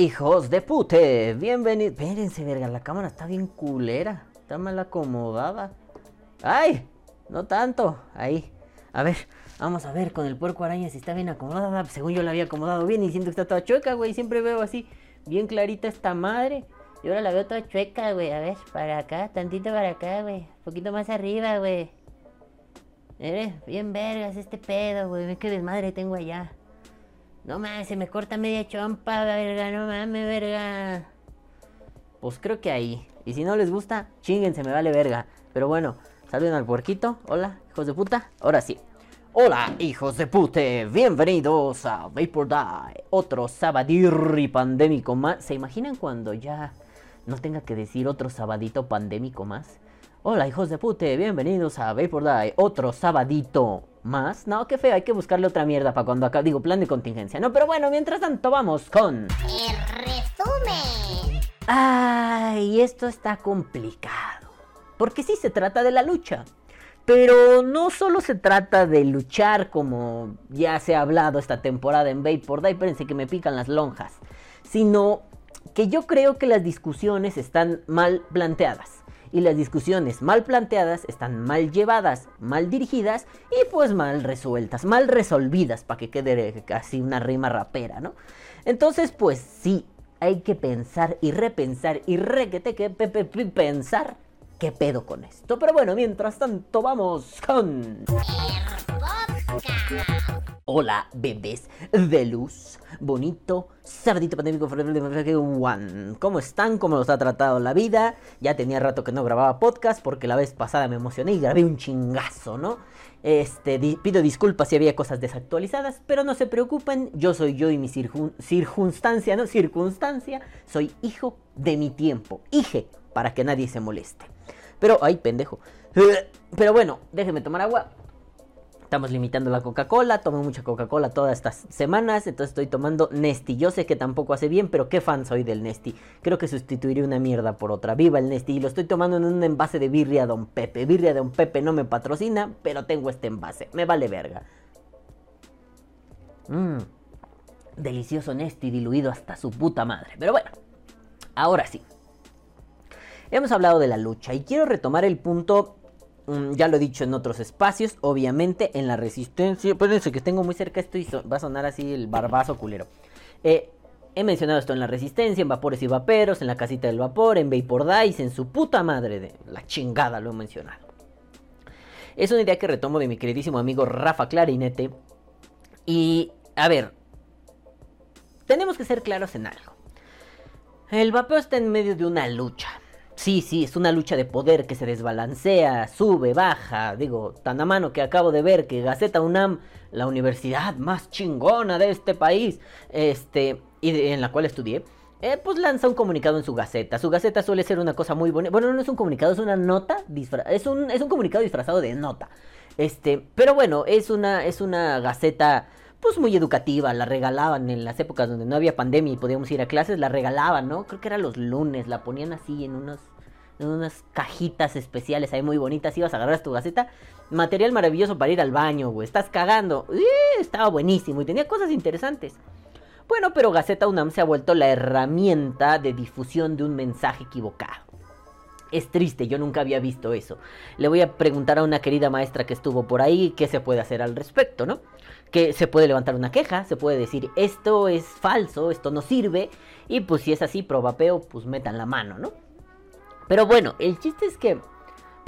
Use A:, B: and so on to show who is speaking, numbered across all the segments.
A: hijos de pute, bienvenidos. Espérense, verga, la cámara está bien culera. Está mal acomodada. ¡Ay! No tanto. Ahí. A ver, vamos a ver con el puerco araña si está bien acomodada. Según yo la había acomodado bien y siento que está toda chueca, güey. Siempre veo así, bien clarita esta madre. Y ahora la veo toda chueca, güey. A ver, para acá, tantito para acá, güey. Un poquito más arriba, güey. Eres bien vergas este pedo, güey. Qué desmadre tengo allá. No mames, se me corta media chompa, verga. No mames, verga. Pues creo que ahí. Y si no les gusta, se me vale verga. Pero bueno, saluden al puerquito. Hola, hijos de puta. Ahora sí. Hola, hijos de pute. Bienvenidos a Vapor Die. Otro sabadirri pandémico más. ¿Se imaginan cuando ya no tenga que decir otro sabadito pandémico más? Hola hijos de pute, bienvenidos a Vapor Die, otro sabadito más. No, qué feo, hay que buscarle otra mierda para cuando acá digo plan de contingencia. No, pero bueno, mientras tanto vamos con...
B: El resumen.
A: Ay, esto está complicado. Porque sí se trata de la lucha. Pero no solo se trata de luchar como ya se ha hablado esta temporada en Vapor Die, espérense que me pican las lonjas. Sino que yo creo que las discusiones están mal planteadas y las discusiones mal planteadas están mal llevadas, mal dirigidas y pues mal resueltas, mal resolvidas para que quede casi una rima rapera, ¿no? Entonces pues sí, hay que pensar y repensar y requete que pensar qué pedo con esto. Pero bueno, mientras tanto vamos con... Hola, bebés de luz, bonito, sabadito pandémico, one. ¿Cómo están? ¿Cómo los ha tratado la vida? Ya tenía rato que no grababa podcast porque la vez pasada me emocioné y grabé un chingazo, ¿no? Este, pido disculpas si había cosas desactualizadas, pero no se preocupen, yo soy yo y mi circunstancia, ¿no? Circunstancia, soy hijo de mi tiempo, hije, para que nadie se moleste. Pero, ay, pendejo. Pero bueno, déjenme tomar agua. Estamos limitando la Coca-Cola, tomo mucha Coca-Cola todas estas semanas, entonces estoy tomando Nesti. Yo sé que tampoco hace bien, pero qué fan soy del Nesti. Creo que sustituiré una mierda por otra. Viva el Nesti. Y lo estoy tomando en un envase de birria Don Pepe. Birria Don Pepe no me patrocina, pero tengo este envase. Me vale verga. Mmm. Delicioso Nesti diluido hasta su puta madre. Pero bueno, ahora sí. Hemos hablado de la lucha y quiero retomar el punto Ya lo he dicho en otros espacios, obviamente en la resistencia. Espérense que tengo muy cerca esto y va a sonar así el barbazo culero. Eh, he mencionado esto en la resistencia, en vapores y vaperos, en la casita del vapor, en Vapor Dice, en su puta madre de la chingada lo he mencionado. Es una idea que retomo de mi queridísimo amigo Rafa Clarinete. Y, a ver, tenemos que ser claros en algo. El vapeo está en medio de una lucha. Sí, sí, es una lucha de poder que se desbalancea, sube, baja. Digo, tan a mano que acabo de ver que Gaceta UNAM, la universidad más chingona de este país, este, y en la cual estudié, eh, pues lanza un comunicado en su gaceta. Su gaceta suele ser una cosa muy bonita. Bueno, no es un comunicado, es una nota. Es un, es un comunicado disfrazado de nota. Este, pero bueno, es una, es una gaceta pues muy educativa, la regalaban en las épocas donde no había pandemia y podíamos ir a clases, la regalaban, ¿no? Creo que era los lunes, la ponían así en unos en unas cajitas especiales ahí muy bonitas, ibas a agarrar tu gaceta, material maravilloso para ir al baño, güey, estás cagando, estaba buenísimo y tenía cosas interesantes. Bueno, pero Gaceta UNAM se ha vuelto la herramienta de difusión de un mensaje equivocado. Es triste, yo nunca había visto eso. Le voy a preguntar a una querida maestra que estuvo por ahí qué se puede hacer al respecto, ¿no? Que se puede levantar una queja, se puede decir esto es falso, esto no sirve, y pues si es así, probapeo, pues metan la mano, ¿no? Pero bueno, el chiste es que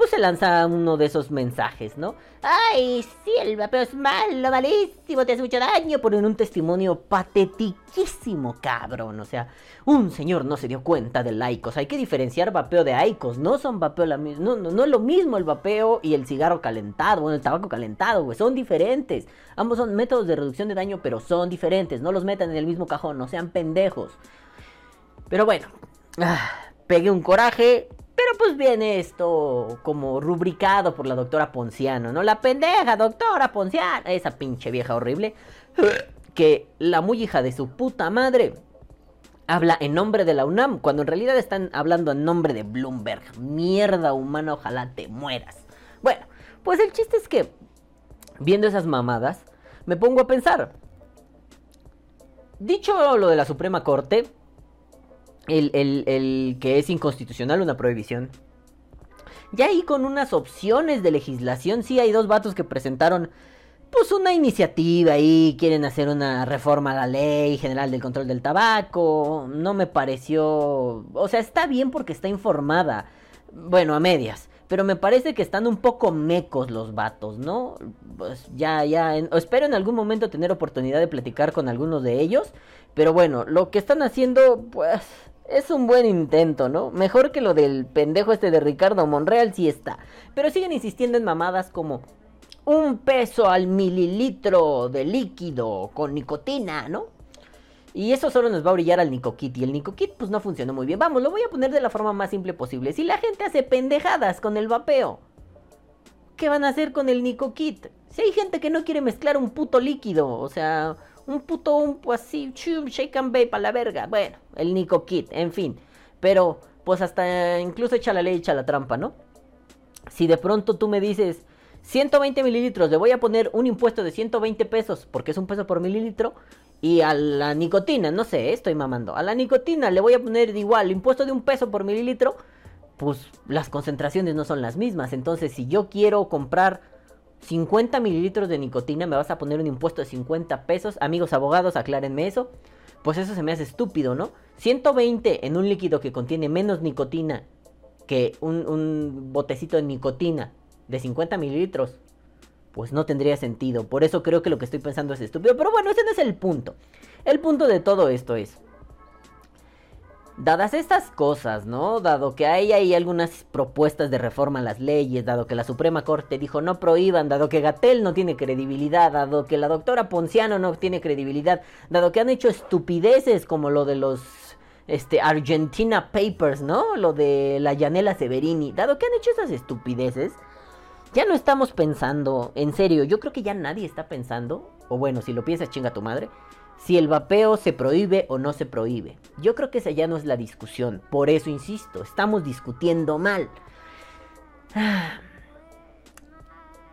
A: pues se lanza uno de esos mensajes, ¿no? Ay, sí, el vapeo es malo, malísimo, te hace mucho daño. Ponen un testimonio patetiquísimo, cabrón. O sea, un señor no se dio cuenta del Aicos. Hay que diferenciar vapeo de Aicos. No son vapeo la. No, no, no es lo mismo el vapeo y el cigarro calentado. Bueno, el tabaco calentado, güey. Son diferentes. Ambos son métodos de reducción de daño, pero son diferentes. No los metan en el mismo cajón, no sean pendejos. Pero bueno. Ah, pegué un coraje. Pero pues viene esto como rubricado por la doctora Ponciano, ¿no? La pendeja doctora Ponciano, esa pinche vieja horrible, que la muy hija de su puta madre habla en nombre de la UNAM, cuando en realidad están hablando en nombre de Bloomberg. Mierda humana, ojalá te mueras. Bueno, pues el chiste es que viendo esas mamadas, me pongo a pensar. Dicho lo de la Suprema Corte, el, el- el que es inconstitucional una prohibición, ya ahí con unas opciones de legislación, sí hay dos vatos que presentaron pues una iniciativa ahí, quieren hacer una reforma a la ley general del control del tabaco, no me pareció, o sea, está bien porque está informada, bueno, a medias, pero me parece que están un poco mecos los vatos, ¿no? Pues ya, ya, espero en algún momento tener oportunidad de platicar con algunos de ellos, pero bueno, lo que están haciendo, pues, es un buen intento, ¿no? Mejor que lo del pendejo este de Ricardo Monreal, sí está, pero siguen insistiendo en mamadas como un peso al mililitro de líquido con nicotina, ¿no? Y eso solo nos va a brillar al Nikokit. Y el Nikokit, pues no funcionó muy bien. Vamos, lo voy a poner de la forma más simple posible. Si la gente hace pendejadas con el vapeo, ¿qué van a hacer con el Nikokit? Si hay gente que no quiere mezclar un puto líquido, o sea, un puto un pues, así, chum, shake and bake a la verga. Bueno, el Nikokit, en fin. Pero, pues hasta incluso echa la ley, echa la trampa, ¿no? Si de pronto tú me dices 120 mililitros, le voy a poner un impuesto de 120 pesos, porque es un peso por mililitro, y a la nicotina, no sé, estoy mamando, a la nicotina le voy a poner igual, impuesto de un peso por mililitro, pues las concentraciones no son las mismas. Entonces, si yo quiero comprar 50 mililitros de nicotina, me vas a poner un impuesto de 50 pesos. Amigos abogados, aclárenme eso. Pues eso se me hace estúpido, ¿no? 120 en un líquido que contiene menos nicotina que un, botecito de nicotina de 50 mililitros, pues no tendría sentido. Por eso creo que lo que estoy pensando es estúpido. Pero bueno, ese no es el punto. El punto de todo esto es, dadas estas cosas, ¿no? Dado que hay ahí algunas propuestas de reforma a las leyes, dado que la Suprema Corte dijo no prohíban, dado que Gatel no tiene credibilidad, dado que la doctora Ponciano no tiene credibilidad, dado que han hecho estupideces como lo de los este Argentina Papers, ¿no? Lo de la Yanela Severini, dado que han hecho esas estupideces, ya no estamos pensando, en serio, yo creo que ya nadie está pensando, o bueno, si lo piensas chinga tu madre, si el vapeo se prohíbe o no se prohíbe. Yo creo que esa ya no es la discusión, por eso insisto, estamos discutiendo mal.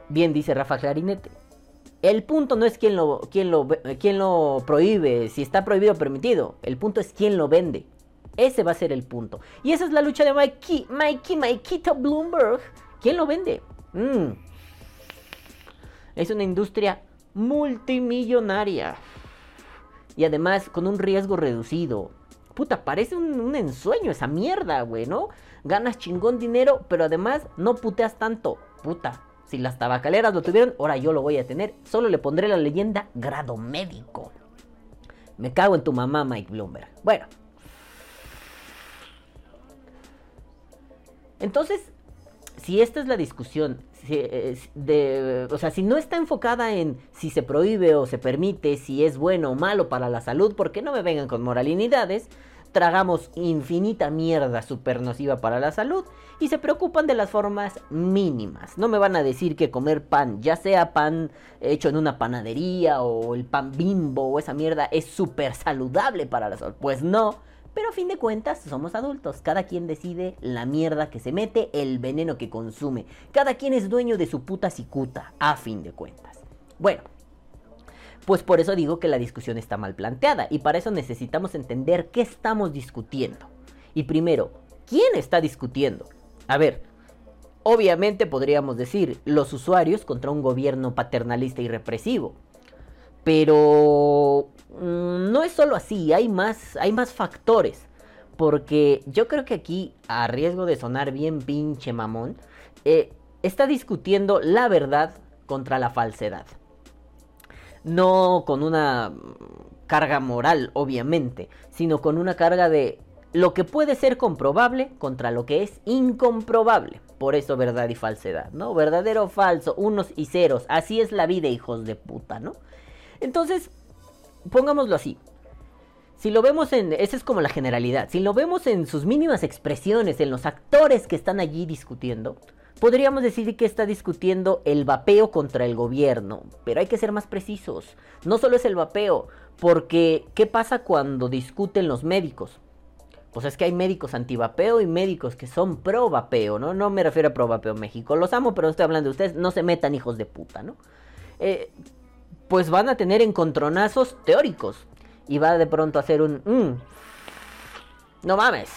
A: Bien dice Rafa Clarinete. El punto no es quién lo, quién lo, ve- quién lo prohíbe, si está prohibido o permitido. El punto es quién lo vende. Ese va a ser el punto. Y esa es la lucha de Mikey, Mikey, Mikito Bloomberg. ¿Quién lo vende? Mm. Es una industria multimillonaria. Y además con un riesgo reducido. Puta, parece un, ensueño esa mierda, güey, ¿no? Ganas chingón dinero, pero además no puteas tanto. Puta, si las tabacaleras lo tuvieron, ahora yo lo voy a tener. Solo le pondré la leyenda grado médico. Me cago en tu mamá, Mike Bloomberg. Bueno. Entonces, si esta es la discusión, si, de, o sea, si no está enfocada en si se prohíbe o se permite, si es bueno o malo para la salud, porque no me vengan con moralinidades, tragamos infinita mierda super nociva para la salud y se preocupan de las formas mínimas. No me van a decir que comer pan, ya sea pan hecho en una panadería o el pan bimbo o esa mierda, es súper saludable para la salud. Pues no. Pero a fin de cuentas somos adultos, cada quien decide la mierda que se mete, el veneno que consume, cada quien es dueño de su puta cicuta, a fin de cuentas. Bueno, pues por eso digo que la discusión está mal planteada y para eso necesitamos entender qué estamos discutiendo. Y primero, ¿quién está discutiendo? A ver, obviamente podríamos decir los usuarios contra un gobierno paternalista y represivo. Pero mm, no es solo así, hay más, hay más factores. Porque yo creo que aquí, a riesgo de sonar bien pinche mamón, eh, está discutiendo la verdad contra la falsedad. No con una carga moral, obviamente, sino con una carga de lo que puede ser comprobable contra lo que es incomprobable. Por eso verdad y falsedad, ¿no? Verdadero o falso, unos y ceros. Así es la vida, hijos de puta, ¿no? Entonces, pongámoslo así. Si lo vemos en, esa es como la generalidad, si lo vemos en sus mínimas expresiones, en los actores que están allí discutiendo, podríamos decir que está discutiendo el vapeo contra el gobierno, pero hay que ser más precisos. No solo es el vapeo, porque ¿qué pasa cuando discuten los médicos? Pues es que hay médicos antivapeo y médicos que son pro vapeo, ¿no? No me refiero a pro vapeo México. Los amo, pero estoy hablando de ustedes. No se metan hijos de puta, ¿no? eh, pues van a tener encontronazos teóricos. Y va de pronto a hacer un... Mm, no mames.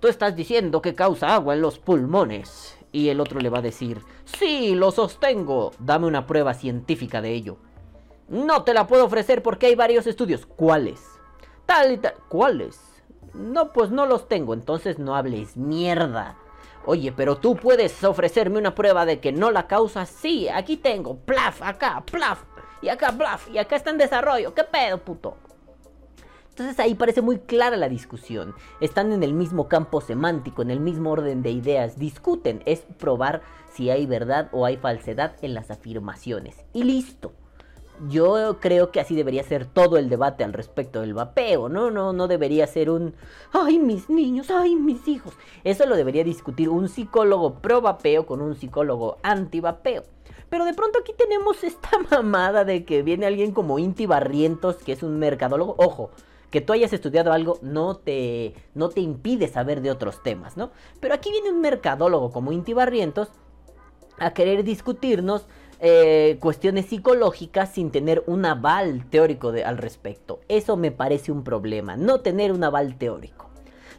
A: Tú estás diciendo que causa agua en los pulmones. Y el otro le va a decir, sí, lo sostengo. Dame una prueba científica de ello. No te la puedo ofrecer porque hay varios estudios. ¿Cuáles? Tal y tal. ¿Cuáles? No, pues no los tengo. Entonces no hables mierda. Oye, pero tú puedes ofrecerme una prueba de que no la causa. Sí, aquí tengo. Plaf, acá, plaf. Y acá, plaf. Y acá está en desarrollo. ¿Qué pedo, puto? Entonces ahí parece muy clara la discusión. Están en el mismo campo semántico, en el mismo orden de ideas. Discuten. Es probar si hay verdad o hay falsedad en las afirmaciones. Y listo yo creo que así debería ser todo el debate al respecto del vapeo, ¿no? No, no debería ser un, ay, mis niños, ay, mis hijos. Eso lo debería discutir un psicólogo pro vapeo con un psicólogo anti vapeo. Pero de pronto aquí tenemos esta mamada de que viene alguien como Inti Barrientos, que es un mercadólogo. Ojo, que tú hayas estudiado algo no te, no te impide saber de otros temas, ¿no? Pero aquí viene un mercadólogo como Inti Barrientos a querer discutirnos eh, cuestiones psicológicas sin tener un aval teórico al respecto. Eso me parece un problema, no tener un aval teórico.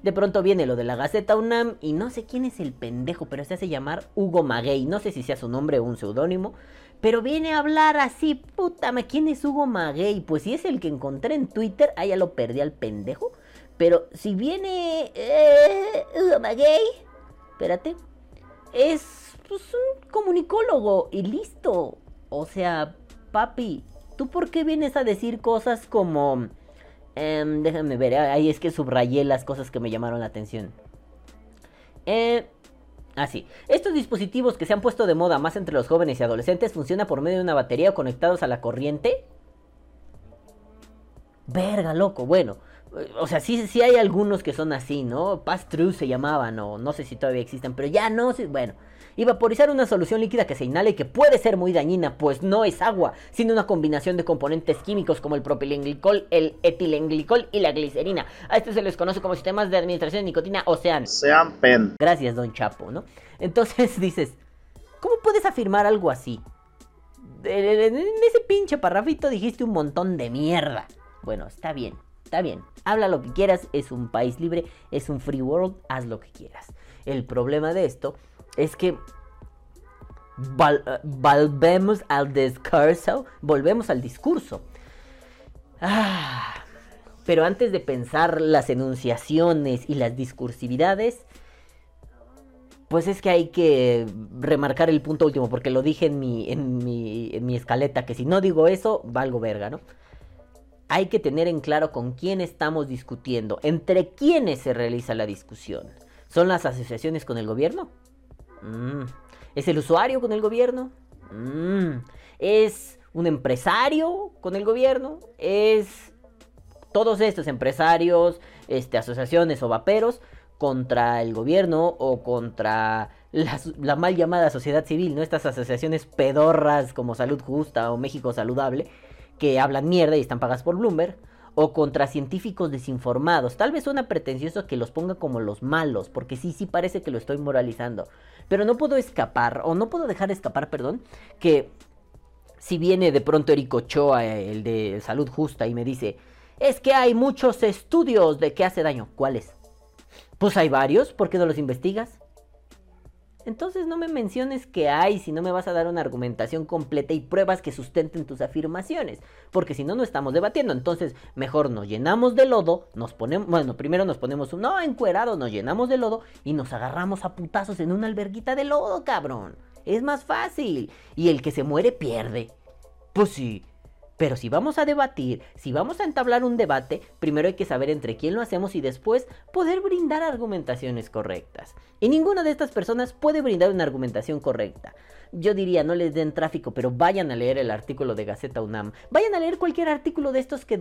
A: De pronto viene lo de la Gaceta UNAM y no sé quién es el pendejo, pero se hace llamar Hugo Maguey. No sé si sea su nombre o un seudónimo. Pero viene a hablar así, puta, ¿quién es Hugo Maguey? Pues si es el que encontré en Twitter, ah, ya lo perdí al pendejo. Pero si viene eh, Hugo Maguey, espérate, es pues un comunicólogo y listo. O sea, papi, ¿tú por qué vienes a decir cosas como... Eh, déjame ver, ahí es que subrayé las cosas que me llamaron la atención. Eh, Así, ah, estos dispositivos que se han puesto de moda más entre los jóvenes y adolescentes funcionan por medio de una batería conectados a la corriente. Verga, loco, bueno. O sea, sí, sí hay algunos que son así, ¿no? Pass-through se llamaban, o no sé si todavía existen, pero ya no, sí, bueno y vaporizar una solución líquida que se inhala y que puede ser muy dañina, pues no es agua, sino una combinación de componentes químicos como el propilenglicol, el etilenglicol y la glicerina. A esto se les conoce como sistemas de administración de nicotina o SEAN.
C: Sean pen.
A: Gracias, don Chapo, ¿no? Entonces dices, ¿cómo puedes afirmar algo así? En ese pinche parrafito dijiste un montón de mierda. Bueno, está bien, está bien. Habla lo que quieras, es un país libre, es un free world, haz lo que quieras. El problema de esto es que volvemos al discurso, volvemos al discurso. Ah, pero antes de pensar las enunciaciones y las discursividades, pues es que hay que remarcar el punto último, porque lo dije en mi, en mi, en mi escaleta, que si no digo eso, valgo verga, ¿no? Hay que tener en claro con quién estamos discutiendo, entre quiénes se realiza la discusión. ¿Son las asociaciones con el gobierno? Mm. ¿Es el usuario con el gobierno? Mm. ¿Es un empresario con el gobierno? ¿Es todos estos empresarios, este, asociaciones o vaperos contra el gobierno o contra la, mal llamada sociedad civil, ¿no? Estas asociaciones pedorras como Salud Justa o México Saludable que hablan mierda y están pagadas por Bloomberg o contra científicos desinformados. Tal vez suena pretencioso que los ponga como los malos, porque sí, sí parece que lo estoy moralizando. Pero no puedo escapar, o no puedo dejar escapar, perdón, que si viene de pronto Eric Ochoa, el de Salud Justa, y me dice, es que hay muchos estudios de que hace daño. ¿Cuáles? Pues hay varios, ¿por qué no los investigas? Entonces no me menciones que hay si no me vas a dar una argumentación completa y pruebas que sustenten tus afirmaciones. Porque si no, no estamos debatiendo. Entonces, mejor nos llenamos de lodo, nos ponemos, bueno, primero nos ponemos un no encuerado, nos llenamos de lodo y nos agarramos a putazos en una alberguita de lodo, cabrón. Es más fácil. Y el que se muere pierde. Pues sí, pero si vamos a debatir, si vamos a entablar un debate, primero hay que saber entre quién lo hacemos y después poder brindar argumentaciones correctas. Y ninguna de estas personas puede brindar una argumentación correcta. Yo diría, no les den tráfico, pero vayan a leer el artículo de Gaceta UNAM. Vayan a leer cualquier artículo de estos que,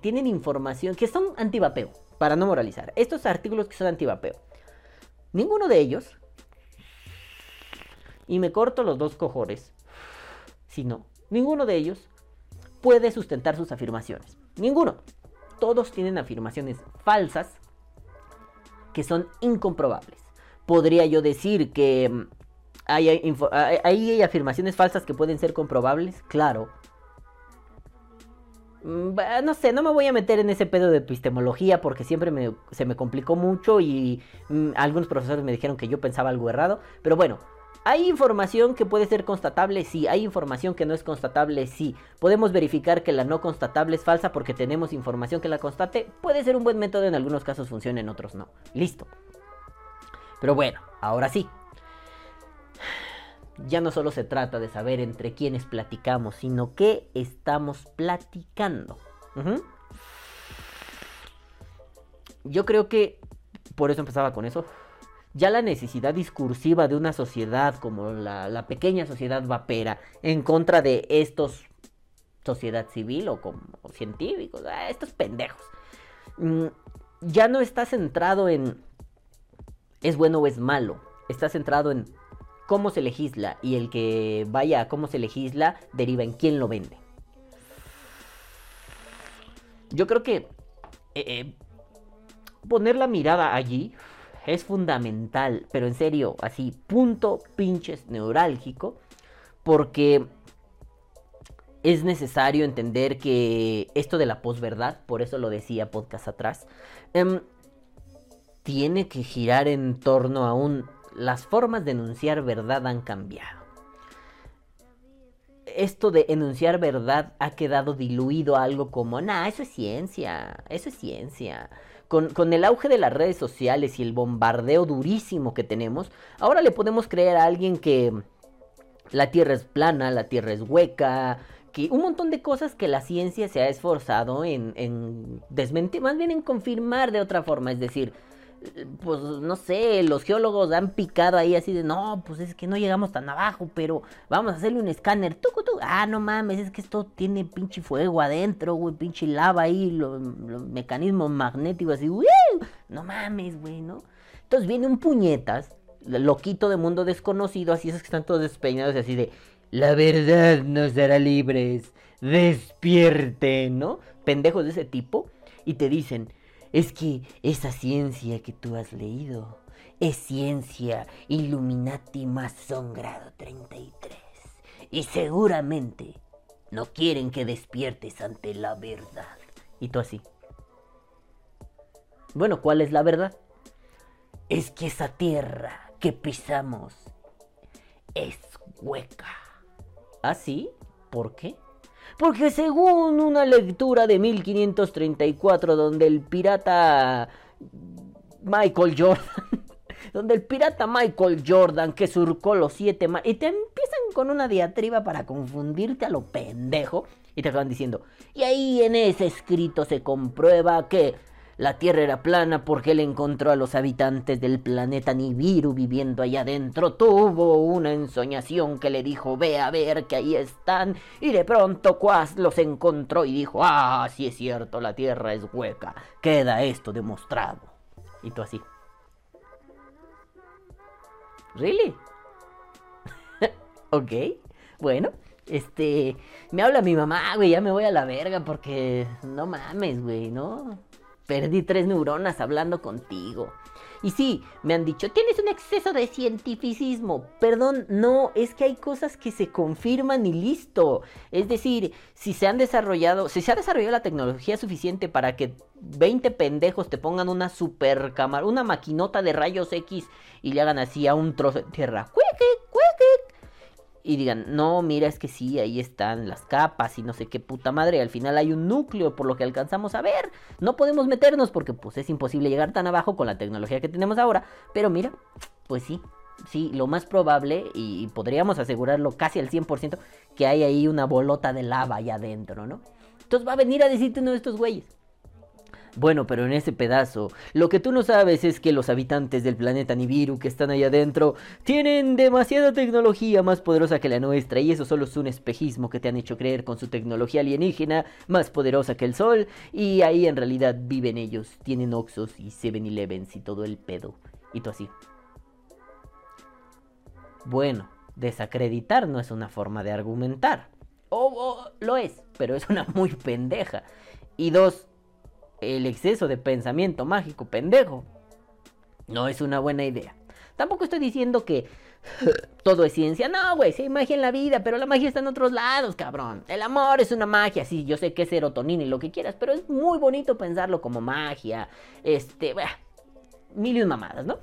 A: tienen información, que son antivapeo, para no moralizar. Estos artículos que son antivapeo. Ninguno de ellos, y me corto los dos cojores, si no, ninguno de ellos puede sustentar sus afirmaciones. Ninguno. Todos tienen afirmaciones falsas que son incomprobables. Podría yo decir que mm, ¿Hay, hay afirmaciones falsas que pueden ser comprobables? Claro. Mm, No sé, no me voy a meter en ese pedo de epistemología porque siempre me- se me complicó mucho y mm, algunos profesores me dijeron que yo pensaba algo errado. Pero bueno, ¿hay información que puede ser constatable? Sí. ¿Hay información que no es constatable? Sí. ¿Podemos verificar que la no constatable es falsa porque tenemos información que la constate? Puede ser un buen método, en algunos casos funciona, en otros no. Listo. Pero bueno, ahora sí. Ya no solo se trata de saber entre quiénes platicamos, sino qué estamos platicando. Yo creo que por eso empezaba con eso. Ya la necesidad discursiva de una sociedad como la, pequeña sociedad vapera en contra de estos sociedad civil o como científicos, ah, estos pendejos, mm, ya no está centrado en es bueno o es malo, está centrado en cómo se legisla y el que vaya a cómo se legisla deriva en quién lo vende. Yo creo que eh, eh, poner la mirada allí es fundamental, pero en serio, así, punto pinches neurálgico, porque es necesario entender que esto de la posverdad, por eso lo decía podcast atrás, em, tiene que girar en torno a un... Las formas de enunciar verdad han cambiado. Esto de enunciar verdad ha quedado diluido algo como, nah, eso es ciencia, eso es ciencia. Con, el auge de las redes sociales y el bombardeo durísimo que tenemos, ahora le podemos creer a alguien que la Tierra es plana, la Tierra es hueca, que un montón de cosas que la ciencia se ha esforzado en, en desmentir, más bien en confirmar de otra forma, es decir, pues no sé, los geólogos han picado ahí así de, no, pues es que no llegamos tan abajo, pero vamos a hacerle un escáner, tucu, tucu. ah, no mames, es que esto tiene pinche fuego adentro, güey, pinche lava ahí, los mecanismos magnéticos así, no mames, güey, ¿no? Entonces viene un puñetas, loquito de mundo desconocido, así esos que están todos despeinados así de, la verdad nos hará libres, despierten, ¿no? Pendejos de ese tipo, y te dicen, es que esa ciencia que tú has leído es ciencia Illuminati Mason grado 33. Y seguramente no quieren que despiertes ante la verdad. Y tú así. Bueno, ¿cuál es la verdad? Es que esa tierra que pisamos es hueca. ¿Ah, sí? ¿Por qué? Porque según una lectura de 1534 donde el pirata Michael Jordan, donde el pirata Michael Jordan que surcó los siete ma- y te empiezan con una diatriba para confundirte a lo pendejo y te acaban diciendo, y ahí en ese escrito se comprueba que la Tierra era plana porque él encontró a los habitantes del planeta Nibiru viviendo allá adentro. Tuvo una ensoñación que le dijo, ve a ver que ahí están. Y de pronto Quas los encontró y dijo, ah, sí es cierto, la Tierra es hueca. Queda esto demostrado. Y tú así. ¿Really? ok, bueno. Este, me habla mi mamá, güey, ya me voy a la verga porque no mames, güey, ¿no? Perdí tres neuronas hablando contigo. Y sí, me han dicho, tienes un exceso de cientificismo. Perdón, no, es que hay cosas que se confirman y listo. Es decir, si se han desarrollado, si se ha desarrollado la tecnología suficiente para que 20 pendejos te pongan una super cámara, una maquinota de rayos X y le hagan así a un trozo de tierra. ¡Cuiquic, cuiquic! Y digan, no, mira, es que sí, ahí están las capas y no sé qué puta madre, al final hay un núcleo por lo que alcanzamos a ver, no podemos meternos porque pues es imposible llegar tan abajo con la tecnología que tenemos ahora, pero mira, pues sí, sí, lo más probable, y podríamos asegurarlo casi al 100%, que hay ahí una bolota de lava allá adentro, ¿no? Entonces va a venir a decirte uno de estos güeyes. Bueno, pero en ese pedazo, lo que tú no sabes es que los habitantes del planeta Nibiru que están allá adentro tienen demasiada tecnología más poderosa que la nuestra y eso solo es un espejismo que te han hecho creer con su tecnología alienígena más poderosa que el sol y ahí en realidad viven ellos, tienen Oxos y 7-Elevens y todo el pedo. Y tú así. Bueno, desacreditar no es una forma de argumentar. O o lo es, pero es una muy pendeja. Y dos, el exceso de pensamiento mágico pendejo no es una buena idea. Tampoco estoy diciendo que todo es ciencia. No, güey, sí hay magia en la vida, pero la magia está en otros lados, cabrón. El amor es una magia, sí, yo sé que es serotonina y lo que quieras, pero es muy bonito pensarlo como magia. Este, bah, mil y un mamadas, ¿no?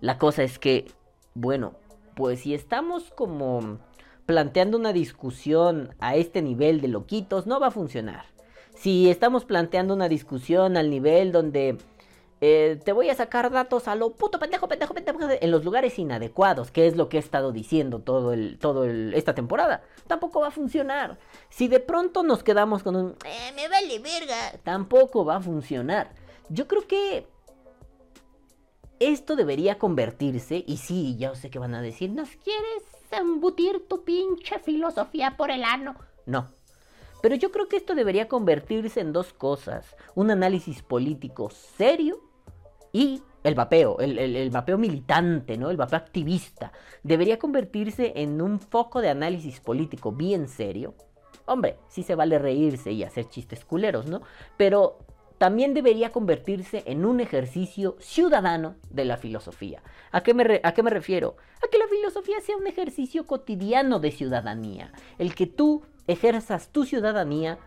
A: La cosa es que, bueno, pues si estamos como planteando una discusión a este nivel de loquitos, no va a funcionar. Si estamos planteando una discusión al nivel donde eh, te voy a sacar datos a lo puto pendejo, pendejo, pendejo, en los lugares inadecuados, que es lo que he estado diciendo todo el, todo esta temporada. Tampoco va a funcionar. Si de pronto nos quedamos con un, eh, me vale verga, tampoco va a funcionar. Yo creo que esto debería convertirse, y sí, ya sé que van a decir, ¿nos quieres embutir tu pinche filosofía por el ano? No. Pero yo creo que esto debería convertirse en dos cosas. Un análisis político serio y el vapeo, el, vapeo militante, ¿no? El vapeo activista. Debería convertirse en un foco de análisis político bien serio. Hombre, sí se vale reírse y hacer chistes culeros, ¿no? Pero también debería convertirse en un ejercicio ciudadano de la filosofía. ¿A qué, me ¿A qué me refiero? A que la filosofía sea un ejercicio cotidiano de ciudadanía. El que tú ejerzas tu ciudadanía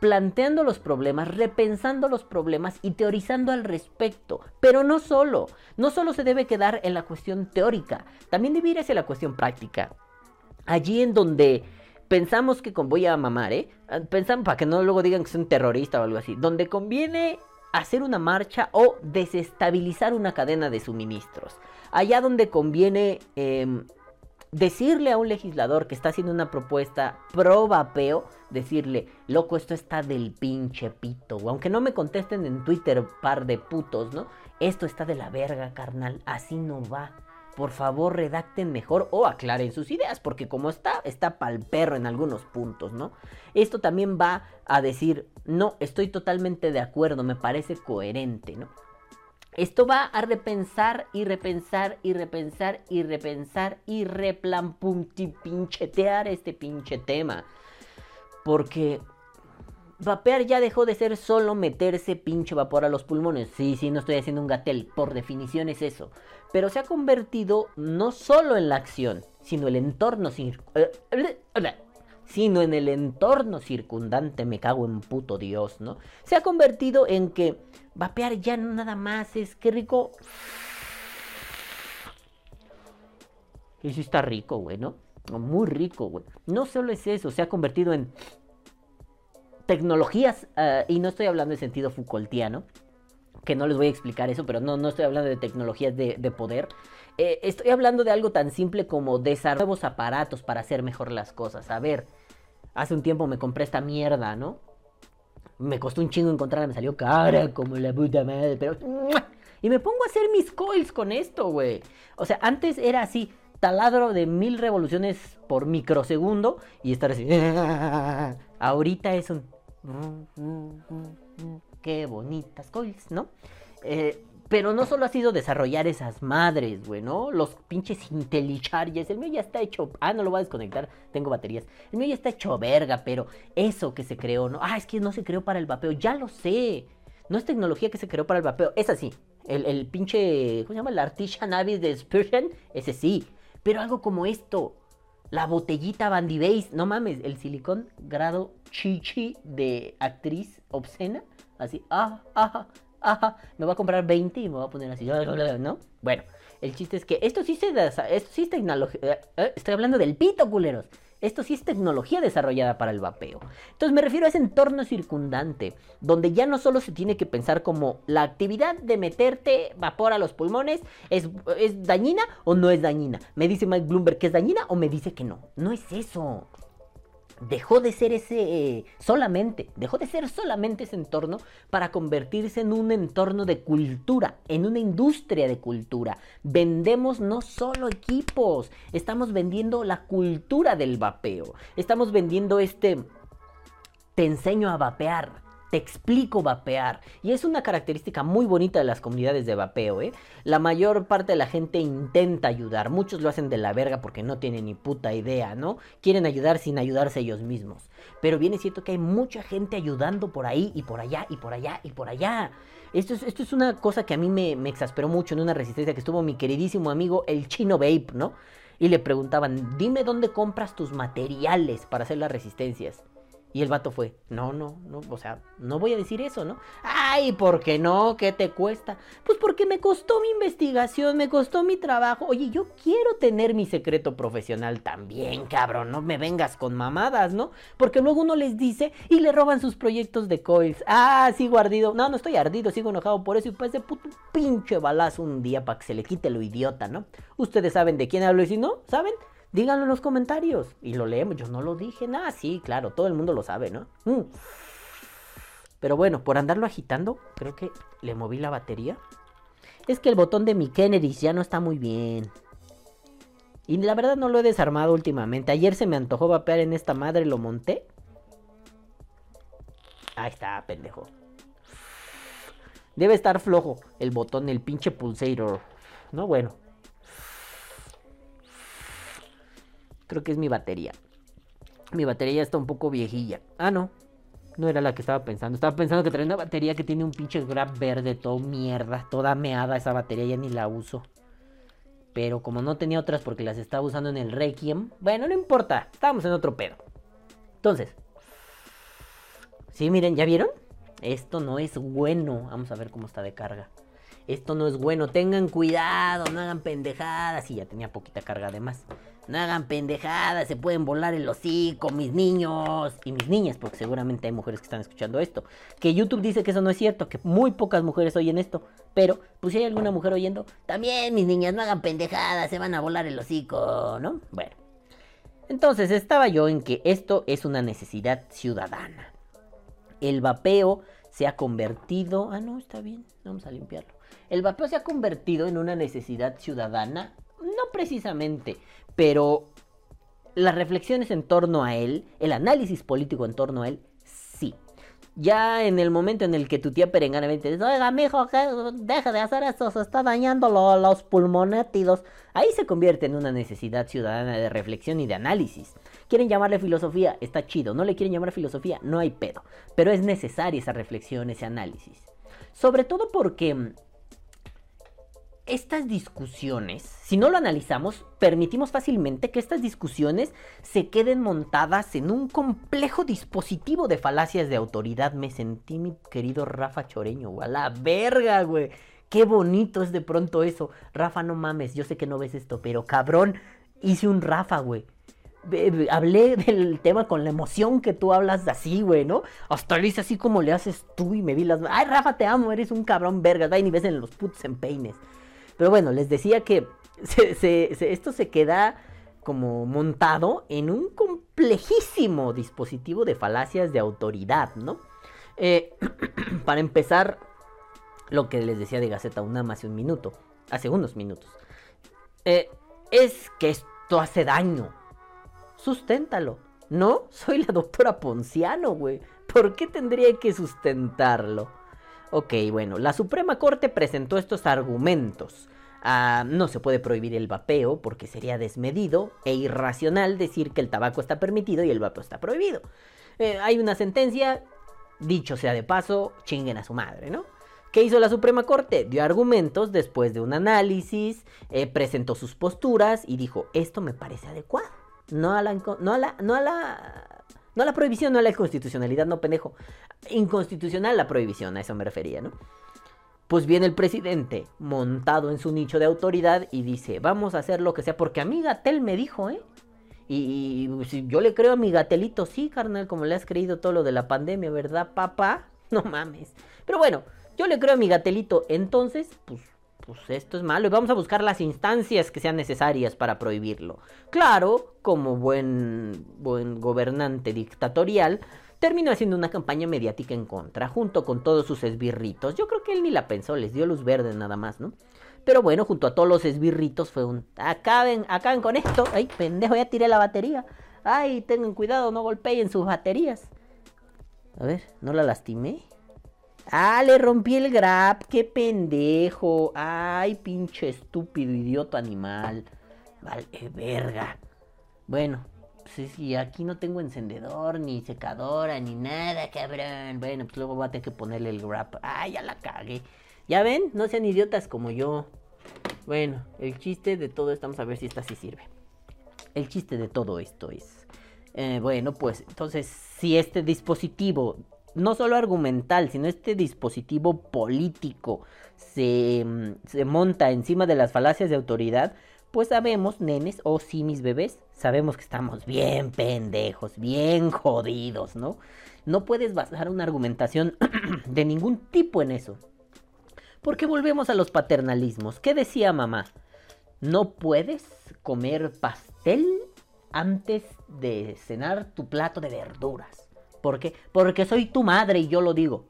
A: planteando los problemas, repensando los problemas y teorizando al respecto. Pero no solo, no solo se debe quedar en la cuestión teórica, también debe ir hacia la cuestión práctica. Allí en donde pensamos que con voy a mamar, ¿eh? Pensamos para que no luego digan que soy un terrorista o algo así, donde conviene hacer una marcha o desestabilizar una cadena de suministros. Allá donde conviene em, decirle a un legislador que está haciendo una propuesta pro vapeo, decirle, loco, esto está del pinche pito, aunque no me contesten en Twitter, par de putos, ¿no? Esto está de la verga, carnal, así no va. Por favor, redacten mejor o aclaren sus ideas, porque como está, está pa'l perro en algunos puntos, ¿no? Esto también va a decir, no, estoy totalmente de acuerdo, me parece coherente, ¿no? Esto va a repensar y repensar y repensar y repensar y replanpunti-pinchetear este pinche tema. Porque vapear ya dejó de ser solo meterse pinche vapor a los pulmones. Sí, sí, no estoy haciendo un gatel, por definición es eso. Pero se ha convertido no solo en la acción, sino el entorno sin sino en el entorno circundante, me cago en puto Dios, ¿no? Se ha convertido en que vapear ya no nada más es que rico. Y sí está rico, güey, ¿no? Muy rico, güey. No solo es eso, se ha convertido en tecnologías, eh, y no estoy hablando en sentido Foucaultiano, que no les voy a explicar eso, pero no, no estoy hablando de tecnologías de, poder. Eh, estoy hablando de algo tan simple como desarrollar nuevos aparatos para hacer mejor las cosas. A ver, hace un tiempo me compré esta mierda, ¿no? Me costó un chingo encontrarla, me salió cara como la puta madre, pero... Y me pongo a hacer mis coils con esto, güey. O sea, antes era así, taladro de mil revoluciones por microsegundo y estar así. Ahorita es un... Qué bonitas coils, ¿no? Eh, pero no solo ha sido desarrollar esas madres, güey, ¿no? Los pinches IntelliChargers. El mío ya está hecho. Ah, no lo voy a desconectar. Tengo baterías. El mío ya está hecho verga, pero eso que se creó, ¿no? Ah, es que no se creó para el vapeo. Ya lo sé. No es tecnología que se creó para el vapeo. Es así. El, pinche. ¿Cómo se llama? El Artisan Avis de Spurgeon. Ese sí. Pero algo como esto. La botellita Bandy Base. No mames. El silicón grado chichi de actriz obscena. Así. Ah, ah, me voy a comprar 20 y me voy a poner así, ¿no? Bueno, el chiste es que esto sí, se esto sí es tecnología, eh, eh, estoy hablando del pito, culeros. Esto sí es tecnología desarrollada para el vapeo. Entonces me refiero a ese entorno circundante, donde ya no solo se tiene que pensar como la actividad de meterte vapor a los pulmones es, es dañina o no es dañina. Me dice Mike Bloomberg que es dañina o me dice que no. No es eso dejó de ser ese eh, solamente, dejó de ser solamente ese entorno para convertirse en un entorno de cultura, en una industria de cultura. Vendemos no solo equipos, estamos vendiendo la cultura del vapeo, estamos vendiendo este, te enseño a vapear, te explico vapear. Y es una característica muy bonita de las comunidades de vapeo, ¿eh? La mayor parte de la gente intenta ayudar. Muchos lo hacen de la verga porque no tienen ni puta idea, ¿no? Quieren ayudar sin ayudarse ellos mismos. Pero viene cierto que hay mucha gente ayudando por ahí y por allá y por allá y por allá. Esto es, esto es una cosa que a mí me, me exasperó mucho en una resistencia que estuvo mi queridísimo amigo el chino Vape, ¿no? Y le preguntaban, dime dónde compras tus materiales para hacer las resistencias. Y el vato fue, no, no, no, o sea, no voy a decir eso, ¿no? Ay, ¿por qué no? ¿Qué te cuesta? Pues porque me costó mi investigación, me costó mi trabajo. Oye, yo quiero tener mi secreto profesional también, cabrón, no me vengas con mamadas, ¿no? Porque luego uno les dice y le roban sus proyectos de coils. Ah, sigo ardido. No, no estoy ardido, sigo enojado por eso y pues de puto pinche balazo un día para que se le quite lo idiota, ¿no? Ustedes saben de quién hablo y si no, ¿saben? Díganlo en los comentarios y lo leemos. Yo no lo dije, nada, sí, claro, todo el mundo lo sabe, ¿no? Mm. Pero bueno, por andarlo agitando, creo que le moví la batería. Es que el botón de mi Kennedy ya no está muy bien. Y la verdad no lo he desarmado últimamente. Ayer se me antojó vapear en esta madre, lo monté. Ahí está, pendejo. Debe estar flojo el botón, el pinche pulsator. No, bueno. Creo que es mi batería. Mi batería ya está un poco viejilla. Ah, no. No era la que estaba pensando. Estaba pensando que traía una batería que tiene un pinche grab verde, todo mierda, toda meada esa batería, ya ni la uso. Pero como no tenía otras porque las estaba usando en el Requiem, bueno, no importa, estábamos en otro pedo. Entonces, sí, miren, ¿ya vieron? Esto no es bueno. Vamos a ver cómo está de carga. Esto no es bueno. Tengan cuidado, no hagan pendejadas. Y ya tenía poquita carga además. No hagan pendejadas, se pueden volar el hocico, mis niños y mis niñas, porque seguramente hay mujeres que están escuchando esto. Que YouTube dice que eso no es cierto, que muy pocas mujeres oyen esto. Pero, pues si hay alguna mujer oyendo, también mis niñas no hagan pendejadas, se van a volar el hocico, ¿no? Bueno. Entonces estaba yo en que esto es una necesidad ciudadana. El vapeo se ha convertido... Ah, no, está bien, vamos a limpiarlo. El vapeo se ha convertido en una necesidad ciudadana no precisamente, pero las reflexiones en torno a él, el análisis político en torno a él, sí. Ya en el momento en el que tu tía perenganamente dice, oiga, mijo, deja de hacer eso, se está dañando los pulmonétidos. Ahí se convierte en una necesidad ciudadana de reflexión y de análisis. Quieren llamarle filosofía, está chido. No le quieren llamar filosofía, no hay pedo. Pero es necesaria esa reflexión, ese análisis. Sobre todo porque estas discusiones, si no lo analizamos, permitimos fácilmente que estas discusiones se queden montadas en un complejo dispositivo de falacias de autoridad. Me sentí mi querido Rafa Choreño. A la verga, güey. Qué bonito es de pronto eso. Rafa, no mames, yo sé que no ves esto, pero cabrón, hice un Rafa, güey. Hablé del tema con la emoción que tú hablas así, güey, ¿no? Hasta lo hice así como le haces tú y me vi las... Ay, Rafa, te amo, eres un cabrón verga. Va y ni ves en los putos empeines. Pero bueno, les decía que esto se queda como montado en un complejísimo dispositivo de falacias de autoridad, ¿no? Eh, para empezar, lo que les decía de Gaceta UNAM hace un minuto, hace unos minutos, eh, es que esto hace daño. Susténtalo. No, soy la doctora Ponciano, güey. ¿Por qué tendría que sustentarlo? Ok, bueno, la Suprema Corte presentó estos argumentos. Ah, no se puede prohibir el vapeo porque sería desmedido e irracional decir que el tabaco está permitido y el vapeo está prohibido. Eh, hay una sentencia, dicho sea de paso, chinguen a su madre, ¿no? ¿Qué hizo la Suprema Corte? Dio argumentos después de un análisis, eh, presentó sus posturas y dijo, esto me parece adecuado. No a la, no a la, no a la no la prohibición, no la inconstitucionalidad, no pendejo. Inconstitucional la prohibición, a eso me refería, ¿no? Pues viene el presidente montado en su nicho de autoridad y dice, vamos a hacer lo que sea, porque a mi Gatel me dijo, ¿eh? Y, si yo le creo a mi Gatelito, sí, carnal, como le has creído todo lo de la pandemia, ¿verdad, papá? No mames. Pero bueno, yo le creo a mi Gatelito, entonces, pues pues esto es malo y vamos a buscar las instancias que sean necesarias para prohibirlo. Claro, como buen, buen gobernante dictatorial, terminó haciendo una campaña mediática en contra, junto con todos sus esbirritos. Yo creo que él ni la pensó, les dio luz verde nada más, ¿no? Pero bueno, junto a todos los esbirritos fue un... Acaben, acaben con esto. Ay, pendejo, ya tiré la batería. Ay, tengan cuidado, no golpeen sus baterías. A ver, ¿no la lastimé? Ah, le rompí el grab, qué pendejo. Ay, pinche estúpido, idiota animal. Vale, verga. Bueno, pues sí, aquí no tengo encendedor, ni secadora, ni nada, cabrón. Bueno, pues luego voy a tener que ponerle el grab. Ay, ya la cagué. Ya ven, no sean idiotas como yo. Bueno, el chiste de todo esto, vamos a ver si esta sí sirve. El chiste de todo esto es... Eh, bueno, pues entonces, si este dispositivo no solo argumental, sino este dispositivo político se, mm, se, monta encima de las falacias de autoridad, pues sabemos, nenes, o sí mis bebés, sabemos que estamos bien pendejos, bien jodidos, ¿no? No puedes basar una argumentación de ningún tipo en eso. Porque volvemos a los paternalismos. ¿Qué decía mamá? No puedes comer pastel antes de cenar tu plato de verduras. ¿Por qué? Porque soy tu madre y yo lo digo.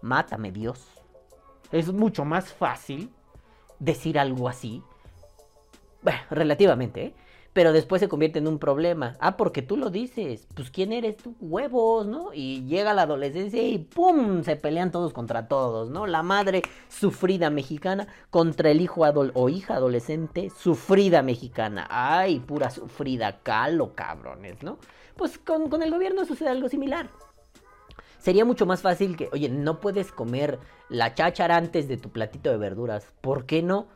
A: Mátame, Dios. Es mucho más fácil decir algo así. Bueno, relativamente, ¿eh? Pero después se convierte en un problema. Ah, porque tú lo dices. Pues quién eres tú, huevos, ¿no? Y llega la adolescencia y ¡pum! Se pelean todos contra todos, ¿no? La madre sufrida mexicana contra el hijo o hija adolescente sufrida mexicana. Ay, pura sufrida, calo, cabrones, ¿no? Pues con, con el gobierno sucede algo similar. Sería mucho más fácil que, oye, no puedes comer la cháchara antes de tu platito de verduras. ¿Por qué no?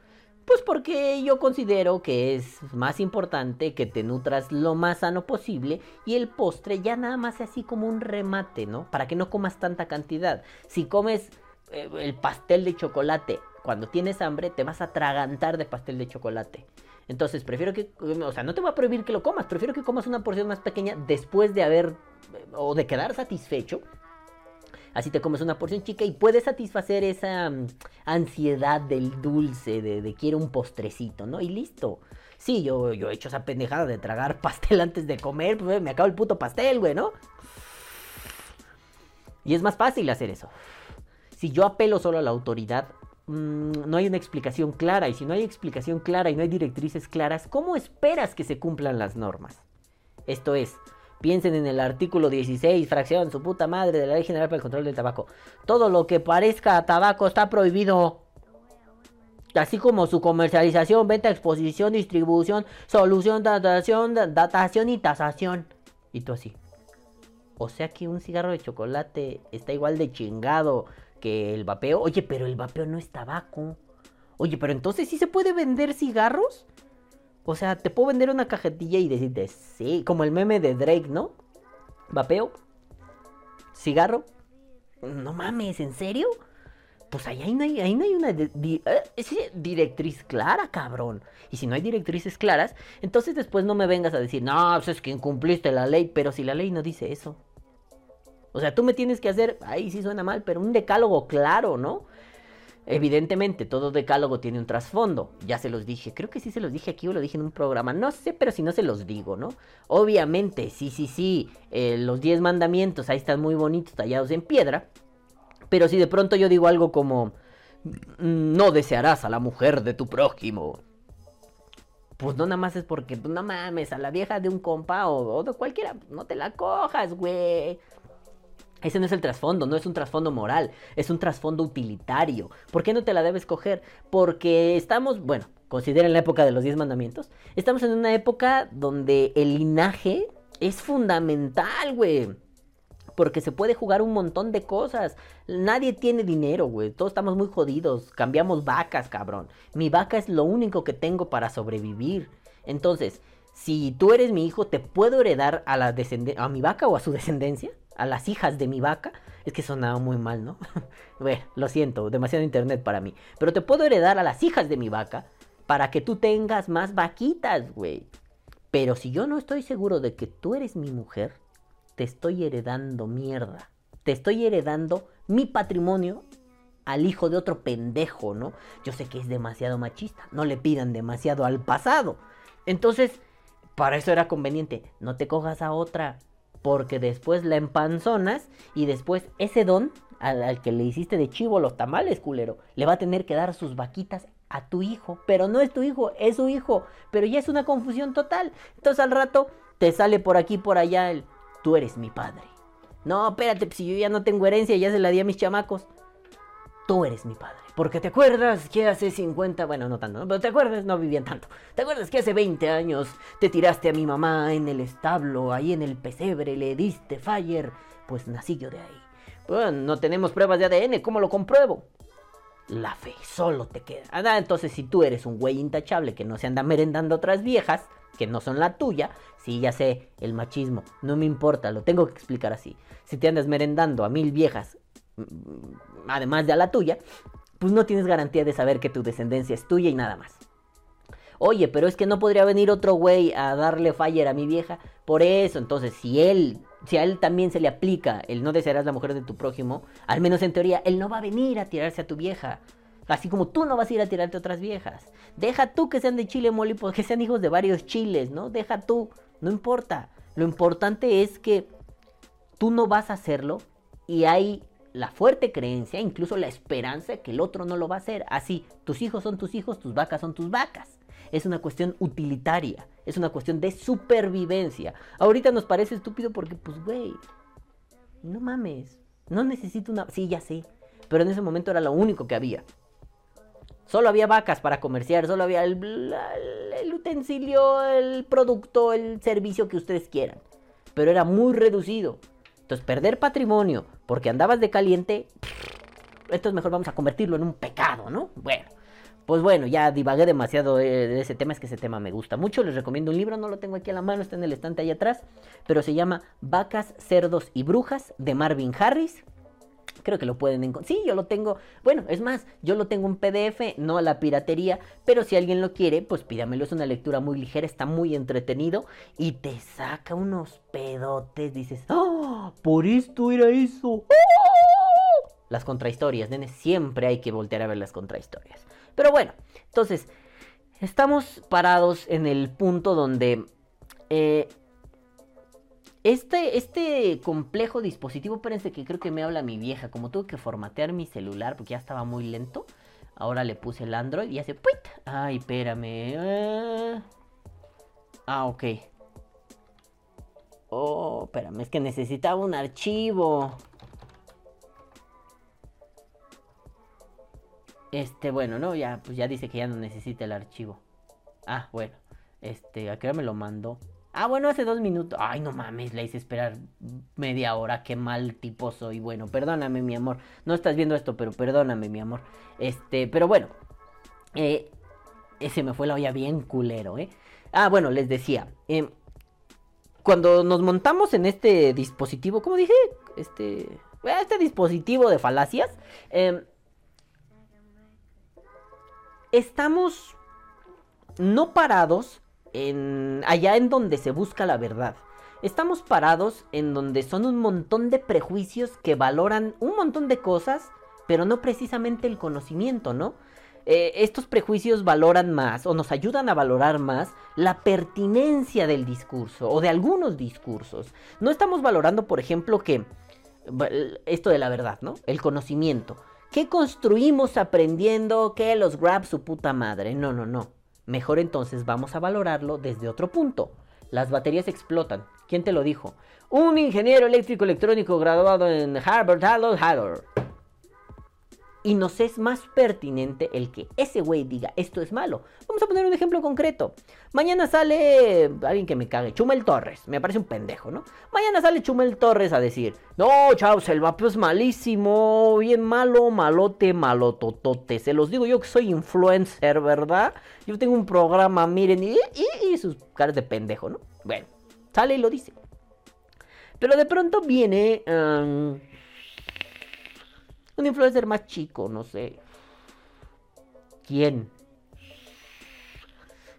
A: Pues porque yo considero que es más importante que te nutras lo más sano posible y el postre ya nada más así como un remate, ¿no? Para que no comas tanta cantidad. Si comes eh, el pastel de chocolate cuando tienes hambre, te vas a atragantar de pastel de chocolate. Entonces, prefiero que, o sea, no te voy a prohibir que lo comas, prefiero que comas una porción más pequeña después de haber o de quedar satisfecho Así te comes una porción chica y puedes satisfacer esa mm, ansiedad del dulce, de, quiero un postrecito, ¿no? Y listo. Sí, yo, yo he hecho esa pendejada de tragar pastel antes de comer, pues me acabo el puto pastel, güey, ¿no? Y es más fácil hacer eso. Si yo apelo solo a la autoridad, mm, no hay una explicación clara. Y si no hay explicación clara y no hay directrices claras, ¿cómo esperas que se cumplan las normas? Esto es, Piensen en el artículo 16, fracción, su puta madre de la Ley General para el Control del Tabaco. Todo lo que parezca a tabaco está prohibido. Así como su comercialización, venta, exposición, distribución, solución, datación, datación y tasación. Y todo así. O sea que un cigarro de chocolate está igual de chingado que el vapeo. Oye, pero el vapeo no es tabaco. Oye, pero entonces sí se puede vender cigarros. O sea, te puedo vender una cajetilla y decirte, sí, como el meme de Drake, ¿no? Vapeo, cigarro. No mames, ¿en serio? Pues ahí no hay, ahí no hay una eh, directriz clara, cabrón. Y si no hay directrices claras, entonces después no me vengas a decir, no, pues es que incumpliste la ley, pero si la ley no dice eso. O sea, tú me tienes que hacer, ahí sí suena mal, pero un decálogo claro, ¿no? Evidentemente, todo decálogo tiene un trasfondo. Ya se los dije. Creo que sí se los dije aquí o lo dije en un programa. No sé, pero si no se los digo, ¿no? Obviamente, sí, sí, sí. Eh, los 10 mandamientos ahí están muy bonitos, tallados en piedra. Pero si de pronto yo digo algo como... Mm, no desearás a la mujer de tu prójimo. Pues no nada más es porque, tú no mames, a la vieja de un compa o, o de cualquiera, no te la cojas, güey. Ese no es el trasfondo, no es un trasfondo moral, es un trasfondo utilitario. ¿Por qué no te la debes coger? Porque estamos, bueno, consideren la época de los 10 mandamientos, estamos en una época donde el linaje es fundamental, güey. Porque se puede jugar un montón de cosas. Nadie tiene dinero, güey. Todos estamos muy jodidos. Cambiamos vacas, cabrón. Mi vaca es lo único que tengo para sobrevivir. Entonces, si tú eres mi hijo, ¿te puedo heredar a, la a mi vaca o a su descendencia? A las hijas de mi vaca. Es que sonaba muy mal, ¿no? bueno, lo siento, demasiado internet para mí. Pero te puedo heredar a las hijas de mi vaca para que tú tengas más vaquitas, güey. Pero si yo no estoy seguro de que tú eres mi mujer, te estoy heredando mierda. Te estoy heredando mi patrimonio al hijo de otro pendejo, ¿no? Yo sé que es demasiado machista. No le pidan demasiado al pasado. Entonces, para eso era conveniente. No te cojas a otra porque después la empanzonas y después ese don al, que le hiciste de chivo los tamales, culero, le va a tener que dar sus vaquitas a tu hijo, pero no es tu hijo, es su hijo, pero ya es una confusión total. Entonces al rato te sale por aquí, por allá el, tú eres mi padre. No, espérate, pues, si yo ya no tengo herencia, ya se la di a mis chamacos. Tú eres mi padre. Porque te acuerdas que hace 50, bueno, no tanto, pero te acuerdas, no vivían tanto. ¿Te acuerdas que hace 20 años te tiraste a mi mamá en el establo, ahí en el pesebre, le diste fire? Pues nací yo de ahí. Bueno, no tenemos pruebas de ADN, ¿cómo lo compruebo? La fe, solo te queda. Ah, entonces si tú eres un güey intachable que no se anda merendando otras viejas, que no son la tuya, sí, ya sé, el machismo, no me importa, lo tengo que explicar así. Si te andas merendando a mil viejas, mm, además de a la tuya, pues no tienes garantía de saber que tu descendencia es tuya y nada más. Oye, pero es que no podría venir otro güey a darle fire a mi vieja. Por eso, entonces, si él, si a él también se le aplica el no desearás la mujer de tu prójimo, al menos en teoría, él no va a venir a tirarse a tu vieja. Así como tú no vas a ir a tirarte a otras viejas. Deja tú que sean de chile mole, que sean hijos de varios chiles, ¿no? Deja tú, no importa. Lo importante es que tú no vas a hacerlo y hay la fuerte creencia, incluso la esperanza de que el otro no lo va a hacer. Así, tus hijos son tus hijos, tus vacas son tus vacas. Es una cuestión utilitaria, es una cuestión de supervivencia. Ahorita nos parece estúpido porque, pues, güey, no mames, no necesito una... Sí, ya sé, pero en ese momento era lo único que había. Solo había vacas para comerciar, solo había el, el, utensilio, el producto, el servicio que ustedes quieran. Pero era muy reducido. Entonces, perder patrimonio porque andabas de caliente, entonces mejor vamos a convertirlo en un pecado, ¿no? Bueno, pues bueno, ya divagué demasiado de ese tema, es que ese tema me gusta mucho. Les recomiendo un libro, no lo tengo aquí a la mano, está en el estante ahí atrás, pero se llama Vacas, Cerdos y Brujas de Marvin Harris. Creo que lo pueden encontrar. Sí, yo lo tengo. Bueno, es más, yo lo tengo en PDF, no a la piratería. Pero si alguien lo quiere, pues pídamelo. Es una lectura muy ligera, está muy entretenido. Y te saca unos pedotes. Dices, ¡ah! Por esto era eso. ¡Ah! Las contrahistorias, nene. Siempre hay que voltear a ver las contrahistorias. Pero bueno, entonces, estamos parados en el punto donde eh, este, este complejo dispositivo, espérense que creo que me habla mi vieja. Como tuve que formatear mi celular porque ya estaba muy lento. Ahora le puse el Android y hace ¡puit! Ay, espérame. Ah, ah, ok. Oh, espérame, es que necesitaba un archivo. Este, bueno, no, ya, pues ya dice que ya no necesita el archivo. Ah, bueno. Este, ¿a qué hora me lo mandó? Ah, bueno, hace dos minutos. Ay, no mames, le hice esperar media hora. Qué mal tipo soy. Bueno, perdóname, mi amor. No estás viendo esto, pero perdóname, mi amor. Este, pero bueno. Eh, ese me fue la olla bien culero, ¿eh? Ah, bueno, les decía. Eh, cuando nos montamos en este dispositivo, ¿cómo dije? Este. Este dispositivo de falacias. Eh, estamos no parados allá en donde se busca la verdad. Estamos parados en donde son un montón de prejuicios que valoran un montón de cosas, pero no precisamente el conocimiento, ¿no? Eh, estos prejuicios valoran más o nos ayudan a valorar más la pertinencia del discurso o de algunos discursos. No estamos valorando, por ejemplo, que esto de la verdad, ¿no? El conocimiento. ¿Qué construimos aprendiendo que los grabs su puta madre? No, no, no. Mejor entonces vamos a valorarlo desde otro punto. Las baterías explotan. ¿Quién te lo dijo? Un ingeniero eléctrico electrónico graduado en Harvard, Harvard y nos es más pertinente el que ese güey diga esto es malo. Vamos a poner un ejemplo concreto. Mañana sale alguien que me cague, Chumel Torres, me parece un pendejo, ¿no? Mañana sale Chumel Torres a decir, no, chavos, el vapeo es malísimo, bien malo, malote, malototote. Se los digo yo que soy influencer, ¿verdad? Yo tengo un programa, miren, y, sus caras de pendejo, ¿no? Bueno, sale y lo dice. Pero de pronto viene... Un influencer más chico, no sé. ¿Quién?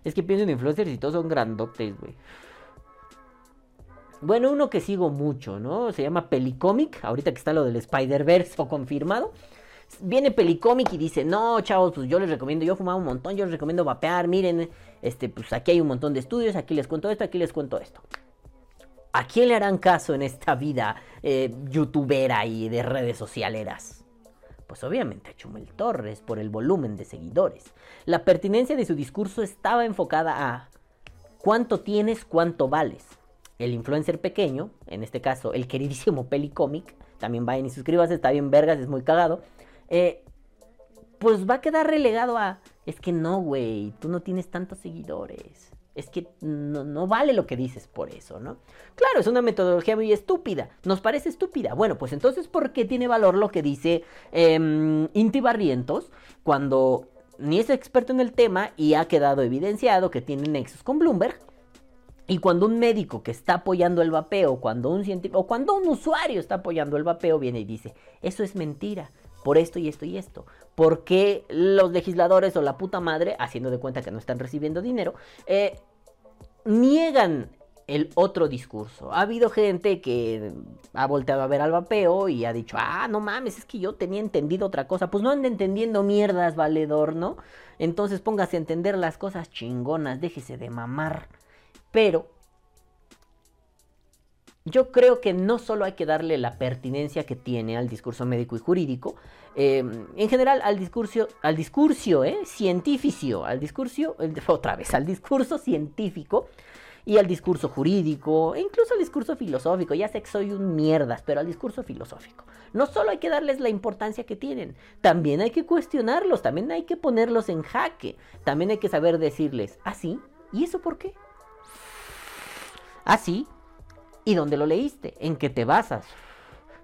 A: Es que pienso en influencers y todos son grandotes, güey. Bueno, uno que sigo mucho, ¿no? Se llama Pelicomic. Ahorita que está lo del Spider-Verse o confirmado. Viene Pelicomic y dice, no, chavos, pues yo les recomiendo, yo he fumado un montón, yo les recomiendo vapear, miren, este, pues aquí hay un montón de estudios, aquí les cuento esto, aquí les cuento esto. ¿A quién le harán caso en esta vida eh, youtubera y de redes socialeras? Pues obviamente a Chumel Torres por el volumen de seguidores. La pertinencia de su discurso estaba enfocada a cuánto tienes, cuánto vales. el influencer pequeño, en este caso el queridísimo Pelicomic, también vayan y suscríbanse, está bien vergas, es muy cagado, eh, pues va a quedar relegado a, es que no, güey, tú no tienes tantos seguidores. Es que no, vale lo que dices por eso, ¿no? Claro, es una metodología muy estúpida. ¿Nos parece estúpida? Bueno, pues entonces, ¿por qué tiene valor lo que dice eh, Inti Barrientos cuando ni es experto en el tema y ha quedado evidenciado que tiene nexos con Bloomberg? Y cuando un médico que está apoyando el vapeo, cuando un científico, o cuando un usuario está apoyando el vapeo, viene y dice, eso es mentira, por esto y esto y esto. ¿Por qué los legisladores o la puta madre, haciendo de cuenta que no están recibiendo dinero, eh, niegan el otro discurso. Ha habido gente que ha volteado a ver al vapeo y ha dicho, ah, no mames, es que yo tenía entendido otra cosa. Pues no anda entendiendo mierdas, valedor, ¿no? Entonces póngase a entender las cosas chingonas, déjese de mamar. Pero yo creo que no solo hay que darle la pertinencia que tiene al discurso médico y jurídico, em, en general al discurso, al discurso ¿eh? científico, al discurso, otra vez, al discurso científico y al discurso jurídico, e incluso al discurso filosófico. Ya sé que soy un mierdas, pero al discurso filosófico. No solo hay que darles la importancia que tienen, también hay que cuestionarlos, también hay que ponerlos en jaque, también hay que saber decirles, ¿ah, sí? ¿Y eso por qué? ¿Ah, sí? ¿Y dónde lo leíste? ¿En qué te basas?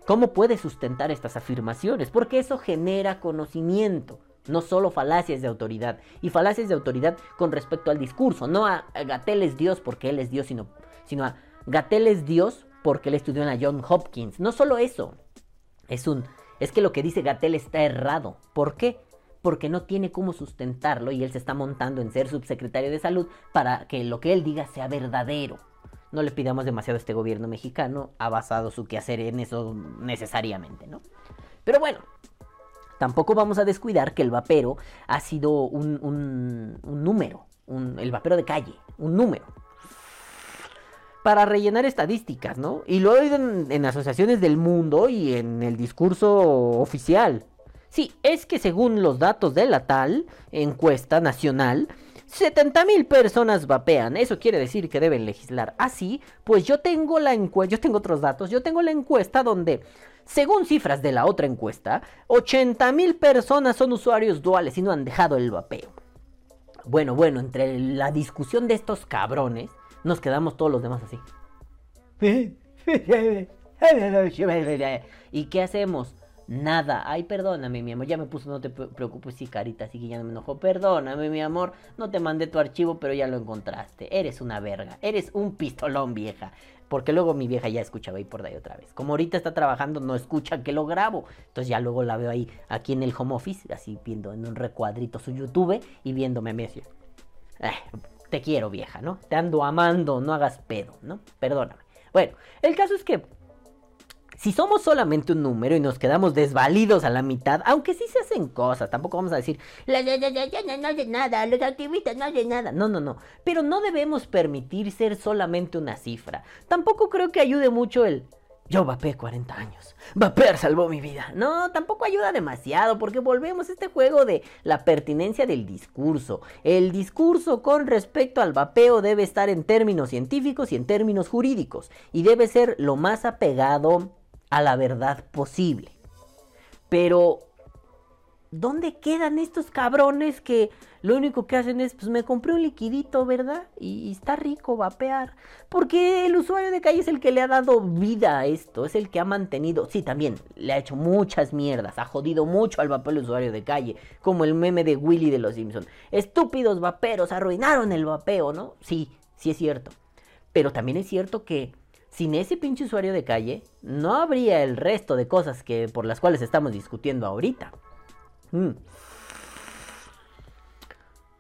A: ¿Cómo puedes sustentar estas afirmaciones? Porque eso genera conocimiento, no solo falacias de autoridad. Y falacias de autoridad con respecto al discurso. No a, Gatel es Dios porque él es Dios, sino, sino a Gatel es Dios porque él estudió en la John Hopkins. No solo eso. Es un... Es que lo que dice Gatel está errado. ¿Por qué? Porque no tiene cómo sustentarlo y él se está montando en ser subsecretario de salud para que lo que él diga sea verdadero. No le pidamos demasiado a este gobierno mexicano, ha basado su quehacer en eso necesariamente, ¿no? Pero bueno, tampoco vamos a descuidar que el vapero ha sido un, número, el vapero de calle, un número. Para rellenar estadísticas, ¿no? Y lo he oído en, en asociaciones del mundo y en el discurso oficial. Sí, es que según los datos de la tal encuesta nacional, 70 mil personas vapean. Eso quiere decir que deben legislar. Así, pues yo tengo la encuesta, yo tengo otros datos, yo tengo la encuesta donde, según cifras de la otra encuesta, 80 mil personas son usuarios duales y no han dejado el vapeo. Bueno, bueno, entre la discusión de estos cabrones, nos quedamos todos los demás así. ¿Y qué hacemos? Nada. Ay, perdóname, mi amor. Ya me puso, no te preocupes, sí, carita, así que ya no me enojó. Perdóname, mi amor. No te mandé tu archivo, pero ya lo encontraste. Eres una verga. Eres un pistolón, vieja. Porque luego mi vieja ya escuchaba ahí por ahí otra vez. Como ahorita está trabajando, no escucha que lo grabo. Entonces ya luego la veo ahí, aquí en el home office, así viendo en un recuadrito su YouTube y viéndome a mí así. te quiero, vieja, ¿no? Te ando amando, no hagas pedo, ¿no? Perdóname. Bueno, el caso es que si somos solamente un número y nos quedamos desvalidos a la mitad, aunque sí se hacen cosas, tampoco vamos a decir, la, no nada, los activistas no hacen nada. No, no, no. Pero no debemos permitir ser solamente una cifra. Tampoco creo que ayude mucho el, yo vapeé 40 años. Vapear salvó mi vida. No, tampoco ayuda demasiado porque volvemos a este juego de la pertinencia del discurso. El discurso con respecto al vapeo debe estar en términos científicos y en términos jurídicos y debe ser lo más apegado a la verdad posible. Pero, ¿dónde quedan estos cabrones que lo único que hacen es, pues me compré un liquidito, ¿verdad? Y, está rico vapear. Porque el usuario de calle es el que le ha dado vida a esto, es el que ha mantenido, sí, también le ha hecho muchas mierdas, ha jodido mucho al vapeo el usuario de calle, como el meme de Willy de los Simpsons. Estúpidos vaperos arruinaron el vapeo, ¿no? Sí, sí es cierto. Pero también es cierto que sin ese pinche usuario de calle, no habría el resto de cosas que por las cuales estamos discutiendo ahorita. Mm.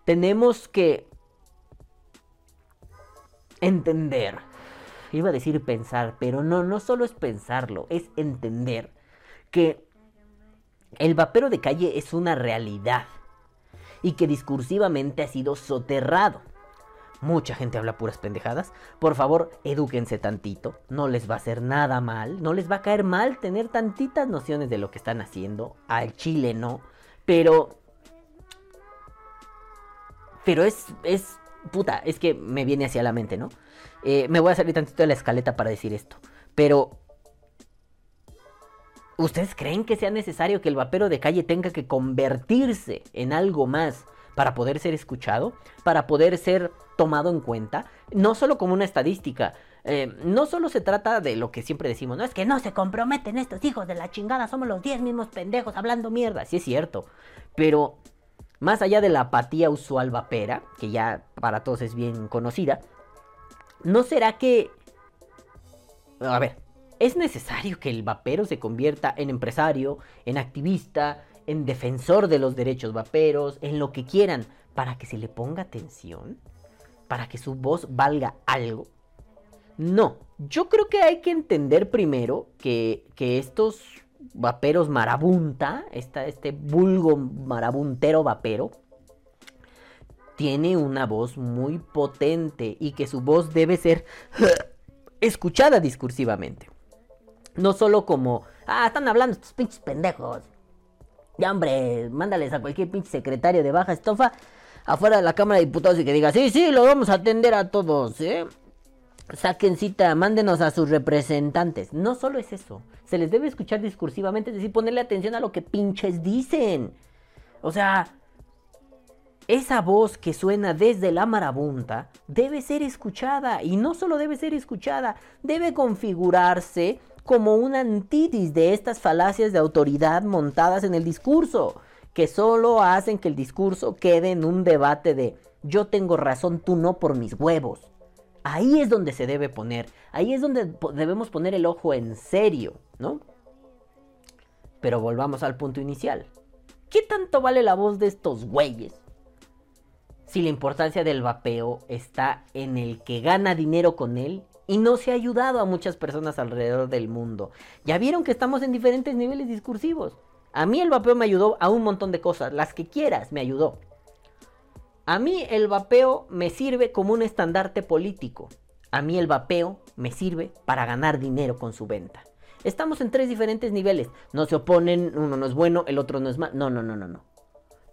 A: Tenemos que entender. Iba a decir pensar, pero no, no solo es pensarlo, es entender que el vapero de calle es una realidad y que discursivamente ha sido soterrado mucha gente habla puras pendejadas. Por favor, edúquense tantito. No les va a hacer nada mal. No les va a caer mal tener tantitas nociones de lo que están haciendo. Al chile no. Pero... Pero es... es puta, es que me viene hacia la mente, ¿no? Eh, me voy a salir tantito de la escaleta para decir esto. Pero ¿Ustedes creen que sea necesario que el vapero de calle tenga que convertirse en algo más para poder ser escuchado, para poder ser tomado en cuenta? No solo como una estadística, eh, no solo se trata de lo que siempre decimos, no es que no se comprometen estos hijos de la chingada, somos los 10 mismos pendejos hablando mierda, sí es cierto, pero más allá de la apatía usual vapera, que ya para todos es bien conocida, ¿no será que... A ver, ¿Es necesario que el vapero se convierta en empresario, en activista, en defensor de los derechos vaperos, en lo que quieran, para que se le ponga atención? ¿Para que su voz valga algo? No, yo creo que hay que entender primero que, estos vaperos marabunta, este vulgo marabuntero vapero, tiene una voz muy potente y que su voz debe ser escuchada discursivamente. No solo como, ah, están hablando estos pinches pendejos. Ya, hombre, mándales a cualquier pinche secretario de baja estofa afuera de la Cámara de Diputados y que diga, sí, sí, lo vamos a atender a todos, ¿eh? Saquen cita, mándenos a sus representantes. No solo es eso, se les debe escuchar discursivamente, es decir, ponerle atención a lo que pinches dicen. O sea, esa voz que suena desde la marabunta debe ser escuchada y no solo debe ser escuchada, debe configurarse como una antítesis de estas falacias de autoridad montadas en el discurso, que solo hacen que el discurso quede en un debate de yo tengo razón, tú no por mis huevos. Ahí es donde se debe poner, ahí es donde debemos poner el ojo en serio, ¿no? Pero volvamos al punto inicial. ¿Qué tanto vale la voz de estos güeyes? Si la importancia del vapeo está en el que gana dinero con él y no se ha ayudado a muchas personas alrededor del mundo. Ya vieron que estamos en diferentes niveles discursivos. A mí el vapeo me ayudó a un montón de cosas, las que quieras me ayudó. A mí el vapeo me sirve como un estandarte político. A mí el vapeo me sirve para ganar dinero con su venta. Estamos en tres diferentes niveles. No se oponen, uno no es bueno, el otro no es malo. No, no, no, no, no.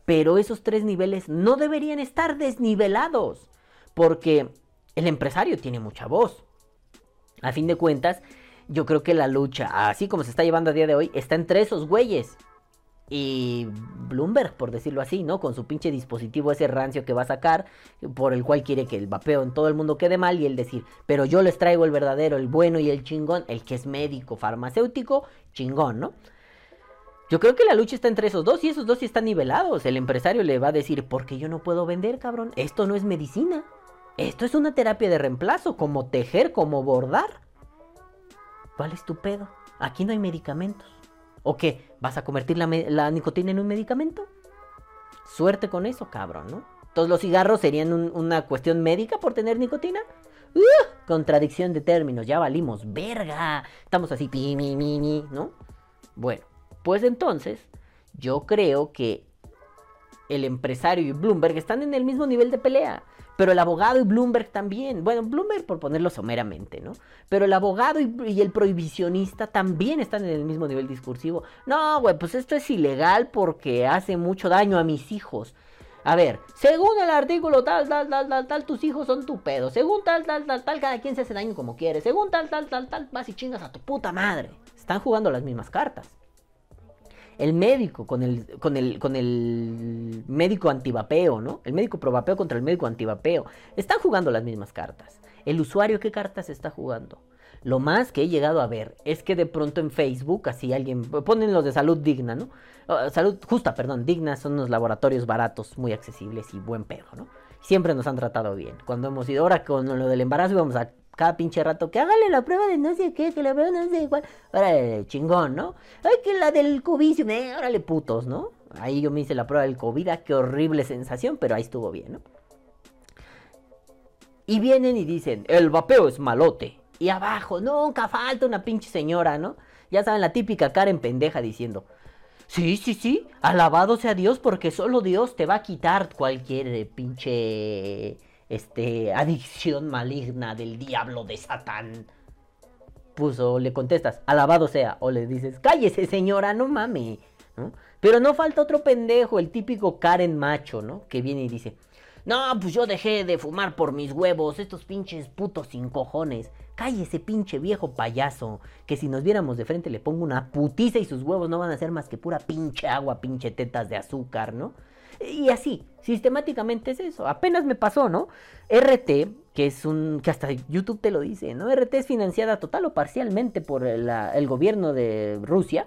A: Pero esos tres niveles no deberían estar desnivelados. Porque el empresario tiene mucha voz. A fin de cuentas, yo creo que la lucha, así como se está llevando a día de hoy, está entre esos güeyes. Y Bloomberg, por decirlo así, ¿no? Con su pinche dispositivo ese rancio que va a sacar, por el cual quiere que el vapeo en todo el mundo quede mal y el decir, pero yo les traigo el verdadero, el bueno y el chingón, el que es médico, farmacéutico, chingón, ¿no? Yo creo que la lucha está entre esos dos y esos dos sí están nivelados. El empresario le va a decir, porque yo no puedo vender, cabrón. Esto no es medicina. Esto es una terapia de reemplazo, como tejer, como bordar. ¿Cuál es tu pedo? Aquí no hay medicamentos. ¿O qué? ¿Vas a convertir la, nicotina en un medicamento? Suerte con eso, cabrón, ¿no? ¿Todos los cigarros serían una cuestión médica por tener nicotina? ¡Uh! Contradicción de términos, ya valimos, verga. Estamos así, pi, mi, mi, mi, ¿no? Bueno, pues entonces, yo creo que el empresario y Bloomberg están en el mismo nivel de pelea. Pero el abogado y Bloomberg también. Bueno, Bloomberg por ponerlo someramente, ¿no? Pero el abogado y, el prohibicionista también están en el mismo nivel discursivo. No, güey, pues esto es ilegal porque hace mucho daño a mis hijos. A ver, según el artículo tal, tal, tal, tal, tal, tus hijos son tu pedo. Según tal, tal, tal, tal, cada quien se hace daño como quiere. Según tal, tal, tal, tal, vas y chingas a tu puta madre. Están jugando las mismas cartas. El médico con el, con el, con el médico antivapeo, ¿no? El médico probapeo contra el médico antivapeo. Están jugando las mismas cartas. El usuario, ¿qué cartas está jugando? Lo más que he llegado a ver es que de pronto en Facebook, así alguien, ponen los de salud digna, ¿no? Ah, salud justa, perdón, digna son unos laboratorios baratos, muy accesibles y buen pedo, ¿no? Siempre nos han tratado bien. Cuando hemos ido ahora con lo del embarazo íbamos a cada pinche rato, que hágale la prueba de no sé qué, que la prueba no sé cuál. Órale, chingón, ¿no? Ay, que la del COVID, eh, órale, putos, ¿no? Ahí yo me hice la prueba del COVID, ah, qué horrible sensación, pero ahí estuvo bien, ¿no? Y vienen y dicen, el vapeo es malote. Y abajo, nunca falta una pinche señora, ¿no? Ya saben, la típica Karen pendeja diciendo, sí, sí, sí, alabado sea Dios porque solo Dios te va a quitar cualquier pinche este, adicción maligna del diablo de Satán. Puso, le contestas, alabado sea, o le dices, cállese señora, no mame, Pero no falta otro pendejo, el típico Karen macho, ¿no? Que viene y dice, No, pues yo dejé de fumar por mis huevos, estos pinches putos sin cojones. Cállese, pinche viejo payaso, que si nos viéramos de frente le pongo una putiza y sus huevos no van a ser más que pura pinche agua, pinche tetas de azúcar, ¿no? Y así, sistemáticamente es eso. Apenas me pasó, ¿no? RT, que es un. que hasta YouTube te lo dice, ¿no? RT es financiada total o parcialmente por el, gobierno de Rusia.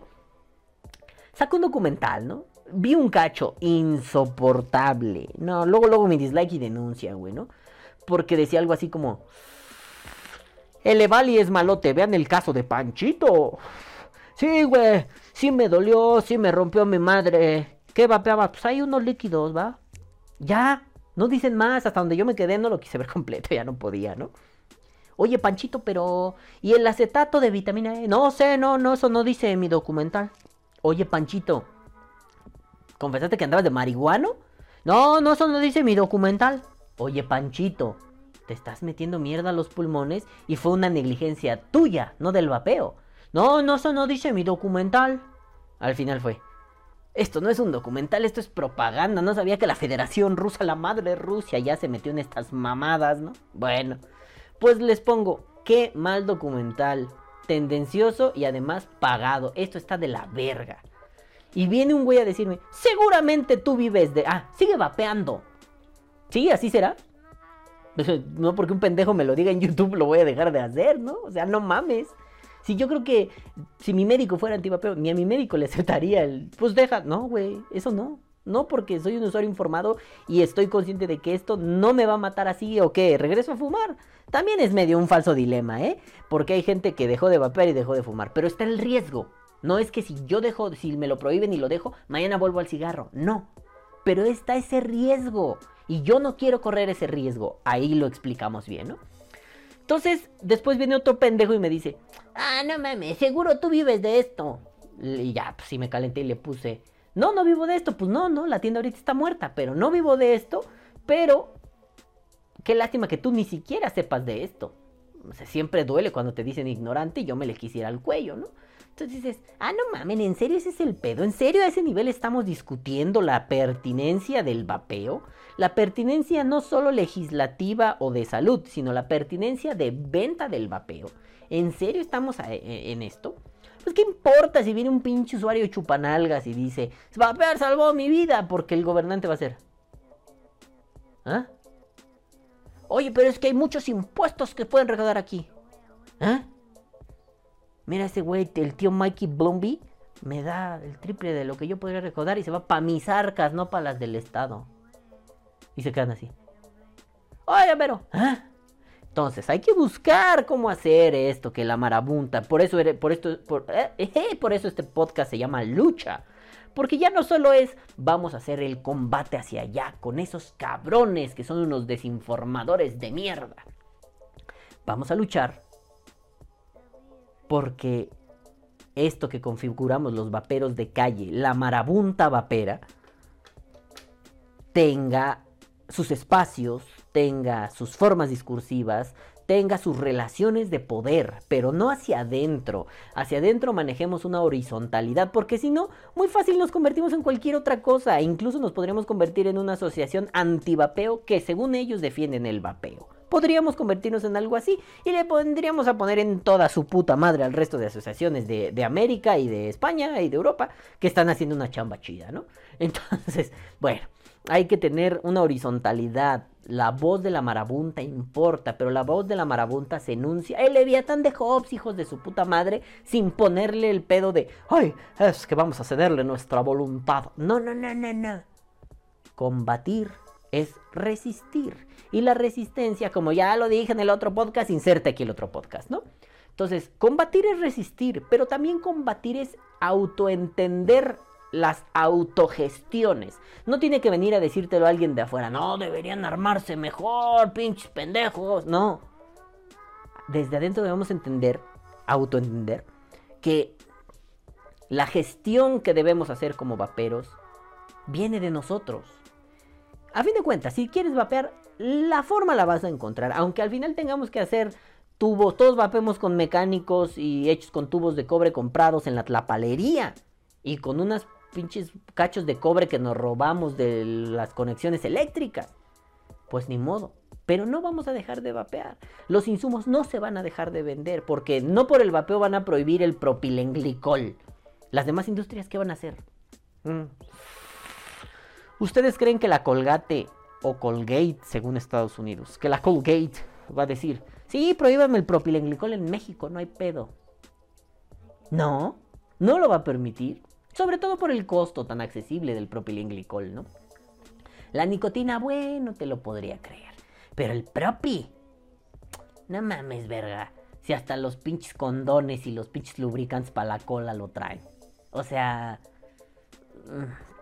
A: Sacó un documental, ¿no? Vi un cacho insoportable. No, luego, luego mi dislike y denuncia, güey, ¿no? Porque decía algo así como. El Evali es malote, vean el caso de Panchito. Sí, güey, sí me dolió, sí me rompió mi madre. ¿Qué vapeaba? Pues hay unos líquidos, ¿va? Ya, no dicen más, hasta donde yo me quedé no lo quise ver completo, ya no podía, ¿no? Oye, Panchito, pero... ¿Y el acetato de vitamina E? No sé, no, no, eso no dice mi documental. Oye, Panchito, ¿confesaste que andabas de marihuano? No, no, eso no dice mi documental. Oye, Panchito, te estás metiendo mierda a los pulmones y fue una negligencia tuya, no del vapeo. No, no, eso no dice mi documental. Al final fue. Esto no es un documental, esto es propaganda. No sabía que la Federación Rusa, la madre Rusia, ya se metió en estas mamadas, ¿no? Bueno, pues les pongo, qué mal documental. Tendencioso y además pagado. Esto está de la verga. Y viene un güey a decirme, seguramente tú vives de... Ah, sigue vapeando. ¿Sí? ¿Así será? No porque un pendejo me lo diga en YouTube lo voy a dejar de hacer, ¿no? O sea, no mames. Si yo creo que si mi médico fuera antivapeo, ni a mi médico le aceptaría el... Pues deja, no, güey, eso no. No, porque soy un usuario informado y estoy consciente de que esto no me va a matar así o que regreso a fumar. También es medio un falso dilema, ¿eh? Porque hay gente que dejó de vapear y dejó de fumar. Pero está el riesgo. No es que si yo dejo, si me lo prohíben y lo dejo, mañana vuelvo al cigarro. No. Pero está ese riesgo. Y yo no quiero correr ese riesgo. Ahí lo explicamos bien, ¿no? Entonces, después viene otro pendejo y me dice, ah, no mames, seguro tú vives de esto. Y ya, pues sí me calenté y le puse, no, no vivo de esto. Pues no, no, la tienda ahorita está muerta, pero no vivo de esto. Pero, qué lástima que tú ni siquiera sepas de esto. O sea, siempre duele cuando te dicen ignorante y yo me le quisiera al cuello, ¿no? Entonces dices, ah, no mamen, ¿en serio ese es el pedo? ¿En serio a ese nivel estamos discutiendo la pertinencia del vapeo? La pertinencia no solo legislativa o de salud, sino la pertinencia de venta del vapeo. ¿En serio estamos e, en esto? Pues qué importa si viene un pinche usuario chupanalgas y dice, vapear salvó mi vida, porque el gobernante va a ser. ¿Ah? Oye, pero es que hay muchos impuestos que pueden recaudar aquí. ¿Ah? Mira ese güey, el tío Mikey Blumby, me da el triple de lo que yo podría recordar y se va para mis arcas, no para las del Estado. Y se quedan así. Oye, pero... ¿ah? Entonces, hay que buscar cómo hacer esto, que la marabunta. Por eso, por esto, por, eh, eh, por eso este podcast se llama Lucha. Porque ya no solo es vamos a hacer el combate hacia allá con esos cabrones que son unos desinformadores de mierda. Vamos a luchar porque esto que configuramos los vaperos de calle, la marabunta vapera, tenga sus espacios, tenga sus formas discursivas, tenga sus relaciones de poder, pero no hacia adentro. Hacia adentro manejemos una horizontalidad, porque si no, muy fácil nos convertimos en cualquier otra cosa, e incluso nos podríamos convertir en una asociación antivapeo que según ellos defienden el vapeo podríamos convertirnos en algo así y le pondríamos a poner en toda su puta madre al resto de asociaciones de, América y de España y de Europa que están haciendo una chamba chida, ¿no? Entonces, bueno, hay que tener una horizontalidad. La voz de la marabunta importa, pero la voz de la marabunta se enuncia. El Leviatán de Hobbes, hijos de su puta madre, sin ponerle el pedo de, ay, es que vamos a cederle nuestra voluntad. No, no, no, no, no. Combatir es resistir. Y la resistencia, como ya lo dije en el otro podcast, inserte aquí el otro podcast, ¿no? Entonces, combatir es resistir, pero también combatir es autoentender las autogestiones. No tiene que venir a decírtelo a alguien de afuera, no, deberían armarse mejor, pinches pendejos. No. Desde adentro debemos entender, autoentender, que la gestión que debemos hacer como vaperos viene de nosotros. A fin de cuentas, si quieres vapear, la forma la vas a encontrar. Aunque al final tengamos que hacer tubos, todos vapemos con mecánicos y hechos con tubos de cobre comprados en la tlapalería. Y con unas pinches cachos de cobre que nos robamos de las conexiones eléctricas. Pues ni modo. Pero no vamos a dejar de vapear. Los insumos no se van a dejar de vender porque no por el vapeo van a prohibir el propilenglicol. Las demás industrias, ¿qué van a hacer? Mm. ¿Ustedes creen que la Colgate o Colgate, según Estados Unidos, que la Colgate va a decir, sí, prohíbame el propilenglicol en México, no hay pedo? No, no lo va a permitir. Sobre todo por el costo tan accesible del propilenglicol, ¿no? La nicotina, bueno, te lo podría creer. Pero el propi. No mames, verga. Si hasta los pinches condones y los pinches lubricantes para la cola lo traen. O sea.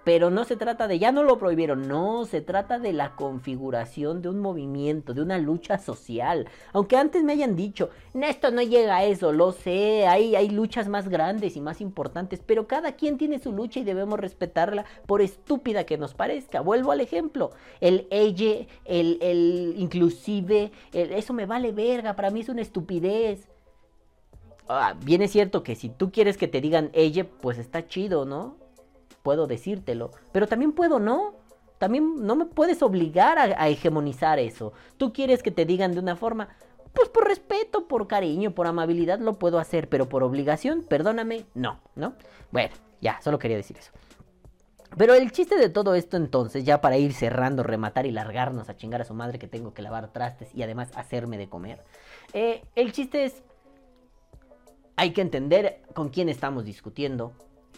A: Pero no se trata de, ya no lo prohibieron, no, se trata de la configuración de un movimiento, de una lucha social. Aunque antes me hayan dicho, esto no llega a eso, lo sé, hay, hay luchas más grandes y más importantes, pero cada quien tiene su lucha y debemos respetarla por estúpida que nos parezca. Vuelvo al ejemplo, el ella, el, el inclusive, eso me vale verga, para mí es una estupidez. Ah, bien es cierto que si tú quieres que te digan ella, pues está chido, ¿no? Puedo decírtelo, pero también puedo no. También no me puedes obligar a, hegemonizar eso. Tú quieres que te digan de una forma, pues por respeto, por cariño, por amabilidad lo puedo hacer, pero por obligación, perdóname, no, ¿no? Bueno, ya, solo quería decir eso. Pero el chiste de todo esto entonces, ya para ir cerrando, rematar y largarnos a chingar a su madre que tengo que lavar trastes y además hacerme de comer, eh, el chiste es, hay que entender con quién estamos discutiendo,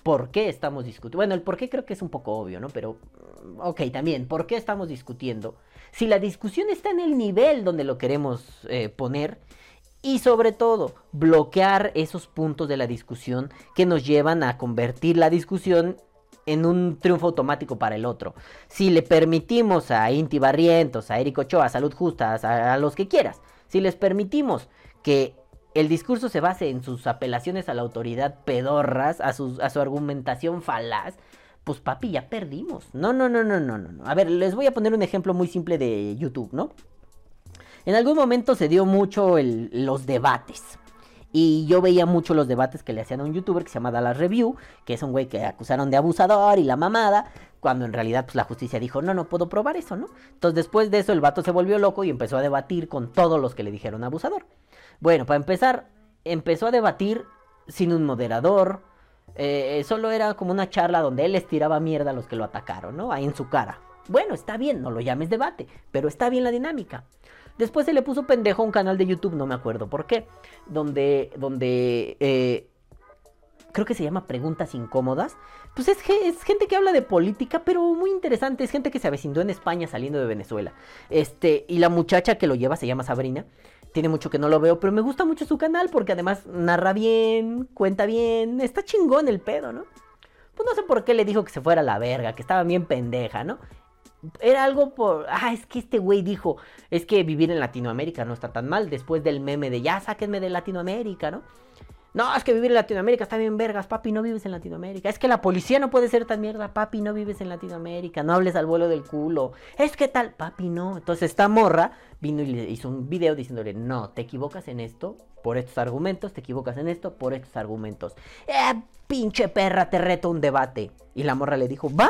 A: por qué estamos discutiendo. Bueno, el por qué creo que es un poco obvio, ¿no? Pero, mm, ok, también, ¿por qué estamos discutiendo? Si la discusión está en el nivel donde lo queremos eh, poner y sobre todo bloquear esos puntos de la discusión que nos llevan a convertir la discusión en un triunfo automático para el otro. Si le permitimos a Inti Barrientos, a Eric Ochoa, a Salud Justa, a los que quieras, si les permitimos que el discurso se base en sus apelaciones a la autoridad pedorras, a, su argumentación falaz, pues papi, ya perdimos. No, no, no, no, no, no. A ver, les voy a poner un ejemplo muy simple de YouTube, ¿no? En algún momento se dio mucho los debates. Y yo veía mucho los debates que le hacían a un youtuber que se llama Dallas Review, que es un güey que acusaron de abusador y la mamada, cuando en realidad pues la justicia dijo, no, no puedo probar eso, ¿no? Entonces después de eso el vato se volvió loco y empezó a debatir con todos los que le dijeron abusador. Bueno, para empezar, empezó a debatir sin un moderador. Eh, solo era como una charla donde él les tiraba mierda a los que lo atacaron, ¿no? Ahí en su cara. Bueno, está bien, no lo llames debate, pero está bien la dinámica. Después se le puso pendejo a un canal de YouTube, no me acuerdo por qué, donde, donde eh, creo que se llama Preguntas Incómodas. Pues es, es, gente que habla de política, pero muy interesante. Es gente que se avecindó en España saliendo de Venezuela. Este, y la muchacha que lo lleva se llama Sabrina. Tiene mucho que no lo veo, pero me gusta mucho su canal porque además narra bien, cuenta bien, está chingón el pedo, ¿no? Pues no sé por qué le dijo que se fuera a la verga, que estaba bien pendeja, ¿no? Era algo por... Ah, es que este güey dijo, es que vivir en Latinoamérica no está tan mal después del meme de ya sáquenme de Latinoamérica, ¿no? No, es que vivir en Latinoamérica está bien vergas, papi, no vives en Latinoamérica. Es que la policía no puede ser tan mierda, papi, no vives en Latinoamérica. No hables al vuelo del culo. Es que tal, papi, no. Entonces esta morra vino y le hizo un video diciéndole, no, te equivocas en esto por estos argumentos, te equivocas en esto por estos argumentos. Eh, pinche perra, te reto un debate. Y la morra le dijo, va.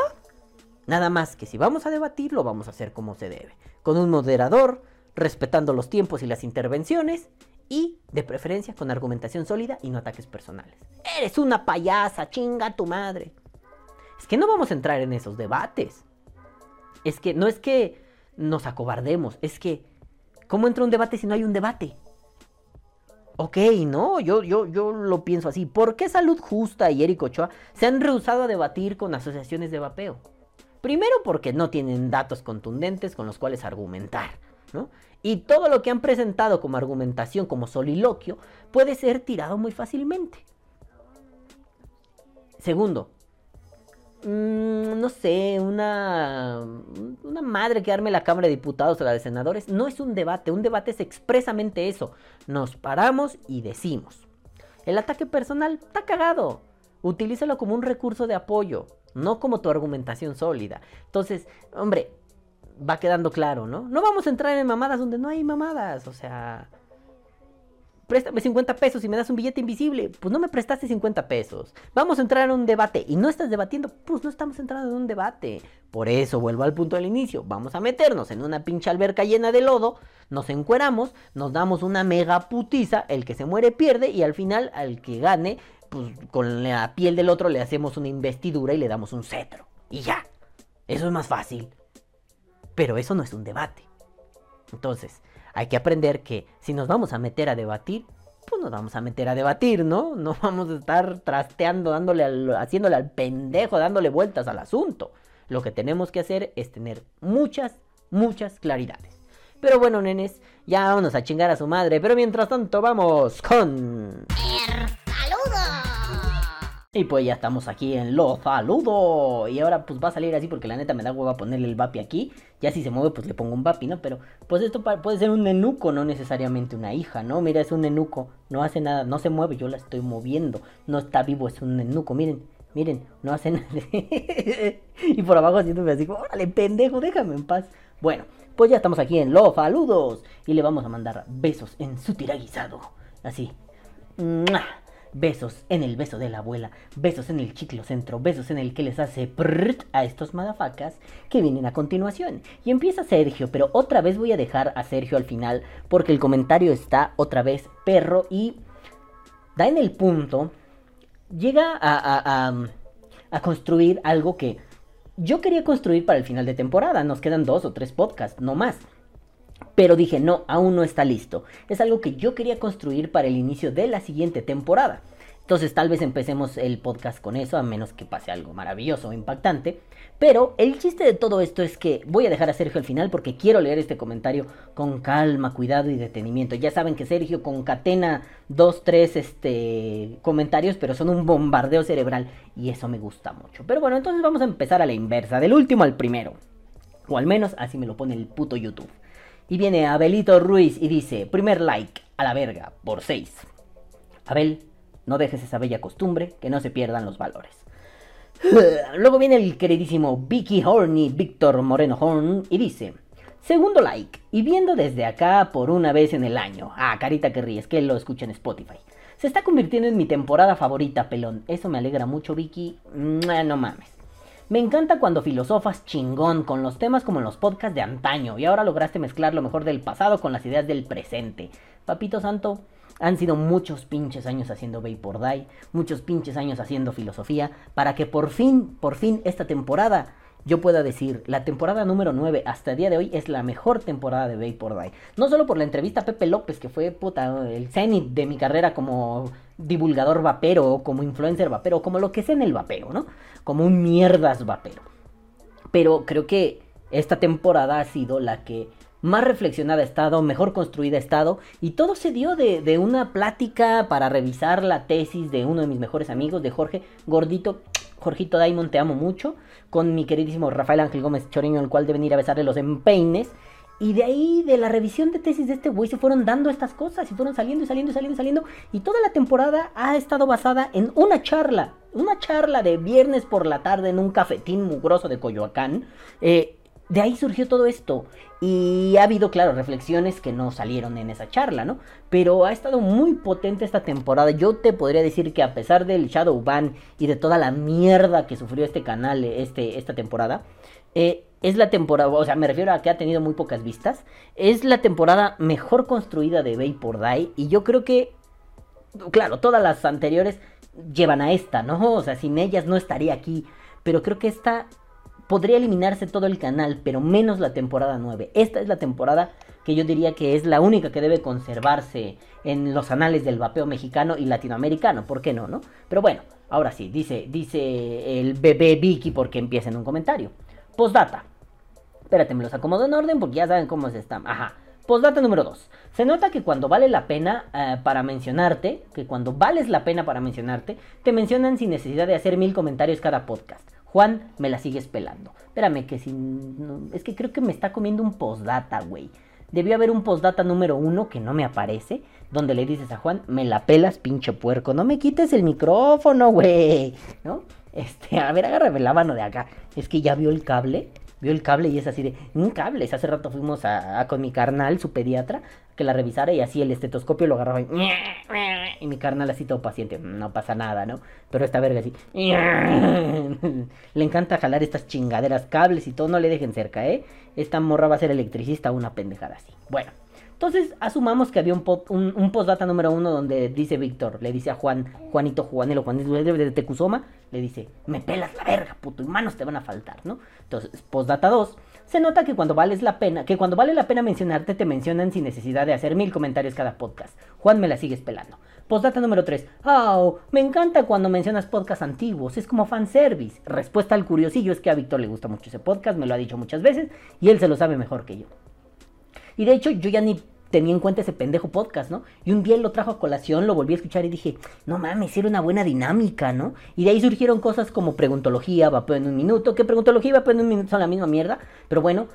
A: Nada más que si vamos a debatir, lo vamos a hacer como se debe. Con un moderador, respetando los tiempos y las intervenciones y, de preferencia, con argumentación sólida y no ataques personales. Eres una payasa, chinga tu madre. Es que no vamos a entrar en esos debates. Es que no es que nos acobardemos, es que ¿cómo entra un debate si no hay un debate? Ok, no, yo, yo, yo lo pienso así. ¿Por qué Salud Justa y Eric Ochoa se han rehusado a debatir con asociaciones de vapeo? Primero porque no tienen datos contundentes con los cuales argumentar, Y todo lo que han presentado como argumentación, como soliloquio, puede ser tirado muy fácilmente. Segundo, mm, no sé, una, una madre que arme la Cámara de Diputados o la de Senadores, no es un debate, un debate es expresamente eso. Nos paramos y decimos. El ataque personal está cagado. Utilízalo como un recurso de apoyo, no como tu argumentación sólida. Entonces, hombre, va quedando claro, ¿no? No vamos a entrar en mamadas donde no hay mamadas, o sea... préstame 50 pesos y me das un billete invisible. Pues no me prestaste 50 pesos. Vamos a entrar en un debate y no estás debatiendo, pues no estamos entrando en un debate. Por eso vuelvo al punto del inicio. Vamos a meternos en una pinche alberca llena de lodo, nos encueramos, nos damos una mega putiza, el que se muere pierde y al final al que gane, pues con la piel del otro le hacemos una investidura y le damos un cetro. Y ya. Eso es más fácil. Pero eso no es un debate. Entonces, hay que aprender que si nos vamos a meter a debatir, pues nos vamos a meter a debatir, ¿no? No vamos a estar trasteando, dándole haciéndole al pendejo, dándole vueltas al asunto. Lo que tenemos que hacer es tener muchas, muchas claridades. Pero bueno, nenes, ya vámonos a chingar a su madre. Pero mientras tanto, vamos con... Y pues ya estamos aquí en Lo Saludo. Y ahora pues va a salir así porque la neta me da hueva ponerle el vapi aquí. Ya si se mueve pues le pongo un vapi, ¿no? Pero pues esto puede ser un nenuco, no necesariamente una hija, ¿no? Mira, es un nenuco. No hace nada, no se mueve, yo la estoy moviendo. No está vivo, es un nenuco. Miren, miren, no hace nada. y por abajo haciéndome así, órale, pendejo, déjame en paz. Bueno, pues ya estamos aquí en Lo Saludos. Y le vamos a mandar besos en su tiraguisado. Así. Besos en el beso de la abuela, besos en el chiclo centro, besos en el que les hace prrrt a estos madafacas que vienen a continuación. Y empieza Sergio, pero otra vez voy a dejar a Sergio al final porque el comentario está otra vez perro y da en el punto, llega a, a- a- a construir algo que yo quería construir para el final de temporada. Nos quedan dos o tres podcasts, no más. Pero dije, no, aún no está listo. Es algo que yo quería construir para el inicio de la siguiente temporada. Entonces tal vez empecemos el podcast con eso, a menos que pase algo maravilloso o impactante. Pero el chiste de todo esto es que voy a dejar a Sergio al final porque quiero leer este comentario con calma, cuidado y detenimiento. Ya saben que Sergio concatena dos, tres este, comentarios, pero son un bombardeo cerebral y eso me gusta mucho. Pero bueno, entonces vamos a empezar a la inversa, del último al primero. O al menos así me lo pone el puto YouTube. Y viene Abelito Ruiz y dice, primer like, a la verga, por 6. Abel, no dejes esa bella costumbre, que no se pierdan los valores. Luego viene el queridísimo Vicky Horny, Víctor Moreno Horn, y dice, segundo like, y viendo desde acá por una vez en el año. Ah, carita que ríes, que lo escucha en Spotify. Se está convirtiendo en mi temporada favorita, pelón. Eso me alegra mucho, Vicky. No mames. Me encanta cuando filosofas chingón con los temas como en los podcasts de antaño y ahora lograste mezclar lo mejor del pasado con las ideas del presente. Papito Santo, han sido muchos pinches años haciendo Vapor Die, muchos pinches años haciendo filosofía, para que por fin, por fin esta temporada yo pueda decir, la temporada número 9 hasta el día de hoy es la mejor temporada de Vapor Die. No solo por la entrevista a Pepe López, que fue puta, el cenit de mi carrera como divulgador vapero, como influencer vapero, como lo que sea en el vapeo, ¿no? Como un mierdas vapero. Pero creo que esta temporada ha sido la que más reflexionada ha estado, mejor construida ha estado, y todo se dio de, de una plática para revisar la tesis de uno de mis mejores amigos, de Jorge Gordito. Jorgito Diamond, te amo mucho. Con mi queridísimo Rafael Ángel Gómez Choreño, el cual deben ir a besarle los empeines. Y de ahí, de la revisión de tesis de este güey, se fueron dando estas cosas y fueron saliendo y saliendo y saliendo y saliendo. Y toda la temporada ha estado basada en una charla. Una charla de viernes por la tarde en un cafetín mugroso de Coyoacán. Eh, de ahí surgió todo esto. Y ha habido, claro, reflexiones que no salieron en esa charla, ¿no? Pero ha estado muy potente esta temporada. Yo te podría decir que a pesar del Shadow Ban y de toda la mierda que sufrió este canal este, esta temporada, eh, es la temporada, o sea, me refiero a que ha tenido muy pocas vistas. Es la temporada mejor construida de Vapor Die. Y yo creo que, claro, todas las anteriores llevan a esta, ¿no? O sea, sin ellas no estaría aquí. Pero creo que esta podría eliminarse todo el canal, pero menos la temporada 9. Esta es la temporada que yo diría que es la única que debe conservarse en los anales del vapeo mexicano y latinoamericano. ¿Por qué no, no? Pero bueno, ahora sí, dice, dice el bebé Vicky porque empieza en un comentario. Postdata. Espérate, me los acomodo en orden porque ya saben cómo se están. Ajá. Postdata número 2. Se nota que cuando vale la pena eh, para mencionarte, que cuando vales la pena para mencionarte, te mencionan sin necesidad de hacer mil comentarios cada podcast. Juan, me la sigues pelando. Espérame, que si. no, es que creo que me está comiendo un postdata, güey. Debió haber un postdata número uno que no me aparece, donde le dices a Juan, me la pelas, pinche puerco, no me quites el micrófono, güey. ¿No? Este, a ver, agárrame la mano de acá. Es que ya vio el cable, vio el cable y es así de, un cable. Hace rato fuimos a, a con mi carnal, su pediatra, que la revisara y así el estetoscopio lo agarraba y, y mi carnal así todo paciente, no pasa nada, ¿no? Pero esta verga así, le encanta jalar estas chingaderas, cables y todo, no le dejen cerca, ¿eh? Esta morra va a ser electricista, una pendejada así. Bueno. Entonces, asumamos que había un, un, postdata número uno donde dice Víctor, le dice a Juan, Juanito, Juanelo, Juanito de Tecusoma, le dice, me pelas la verga, puto, y manos te van a faltar, ¿no? Entonces, postdata 2, se nota que cuando vales la pena, que cuando vale la pena mencionarte, te mencionan sin necesidad de hacer mil comentarios cada podcast. Juan me la sigues pelando. Postdata número 3. Oh, me encanta cuando mencionas podcasts antiguos, es como fanservice. Respuesta al curiosillo es que a Víctor le gusta mucho ese podcast, me lo ha dicho muchas veces, y él se lo sabe mejor que yo. Y de hecho, yo ya ni tenía en cuenta ese pendejo podcast, ¿no? Y un día él lo trajo a colación, lo volví a escuchar y dije, no mames, era una buena dinámica, ¿no? Y de ahí surgieron cosas como preguntología, vapeo en un minuto, que preguntología y vapeo en un minuto son la misma mierda, pero bueno,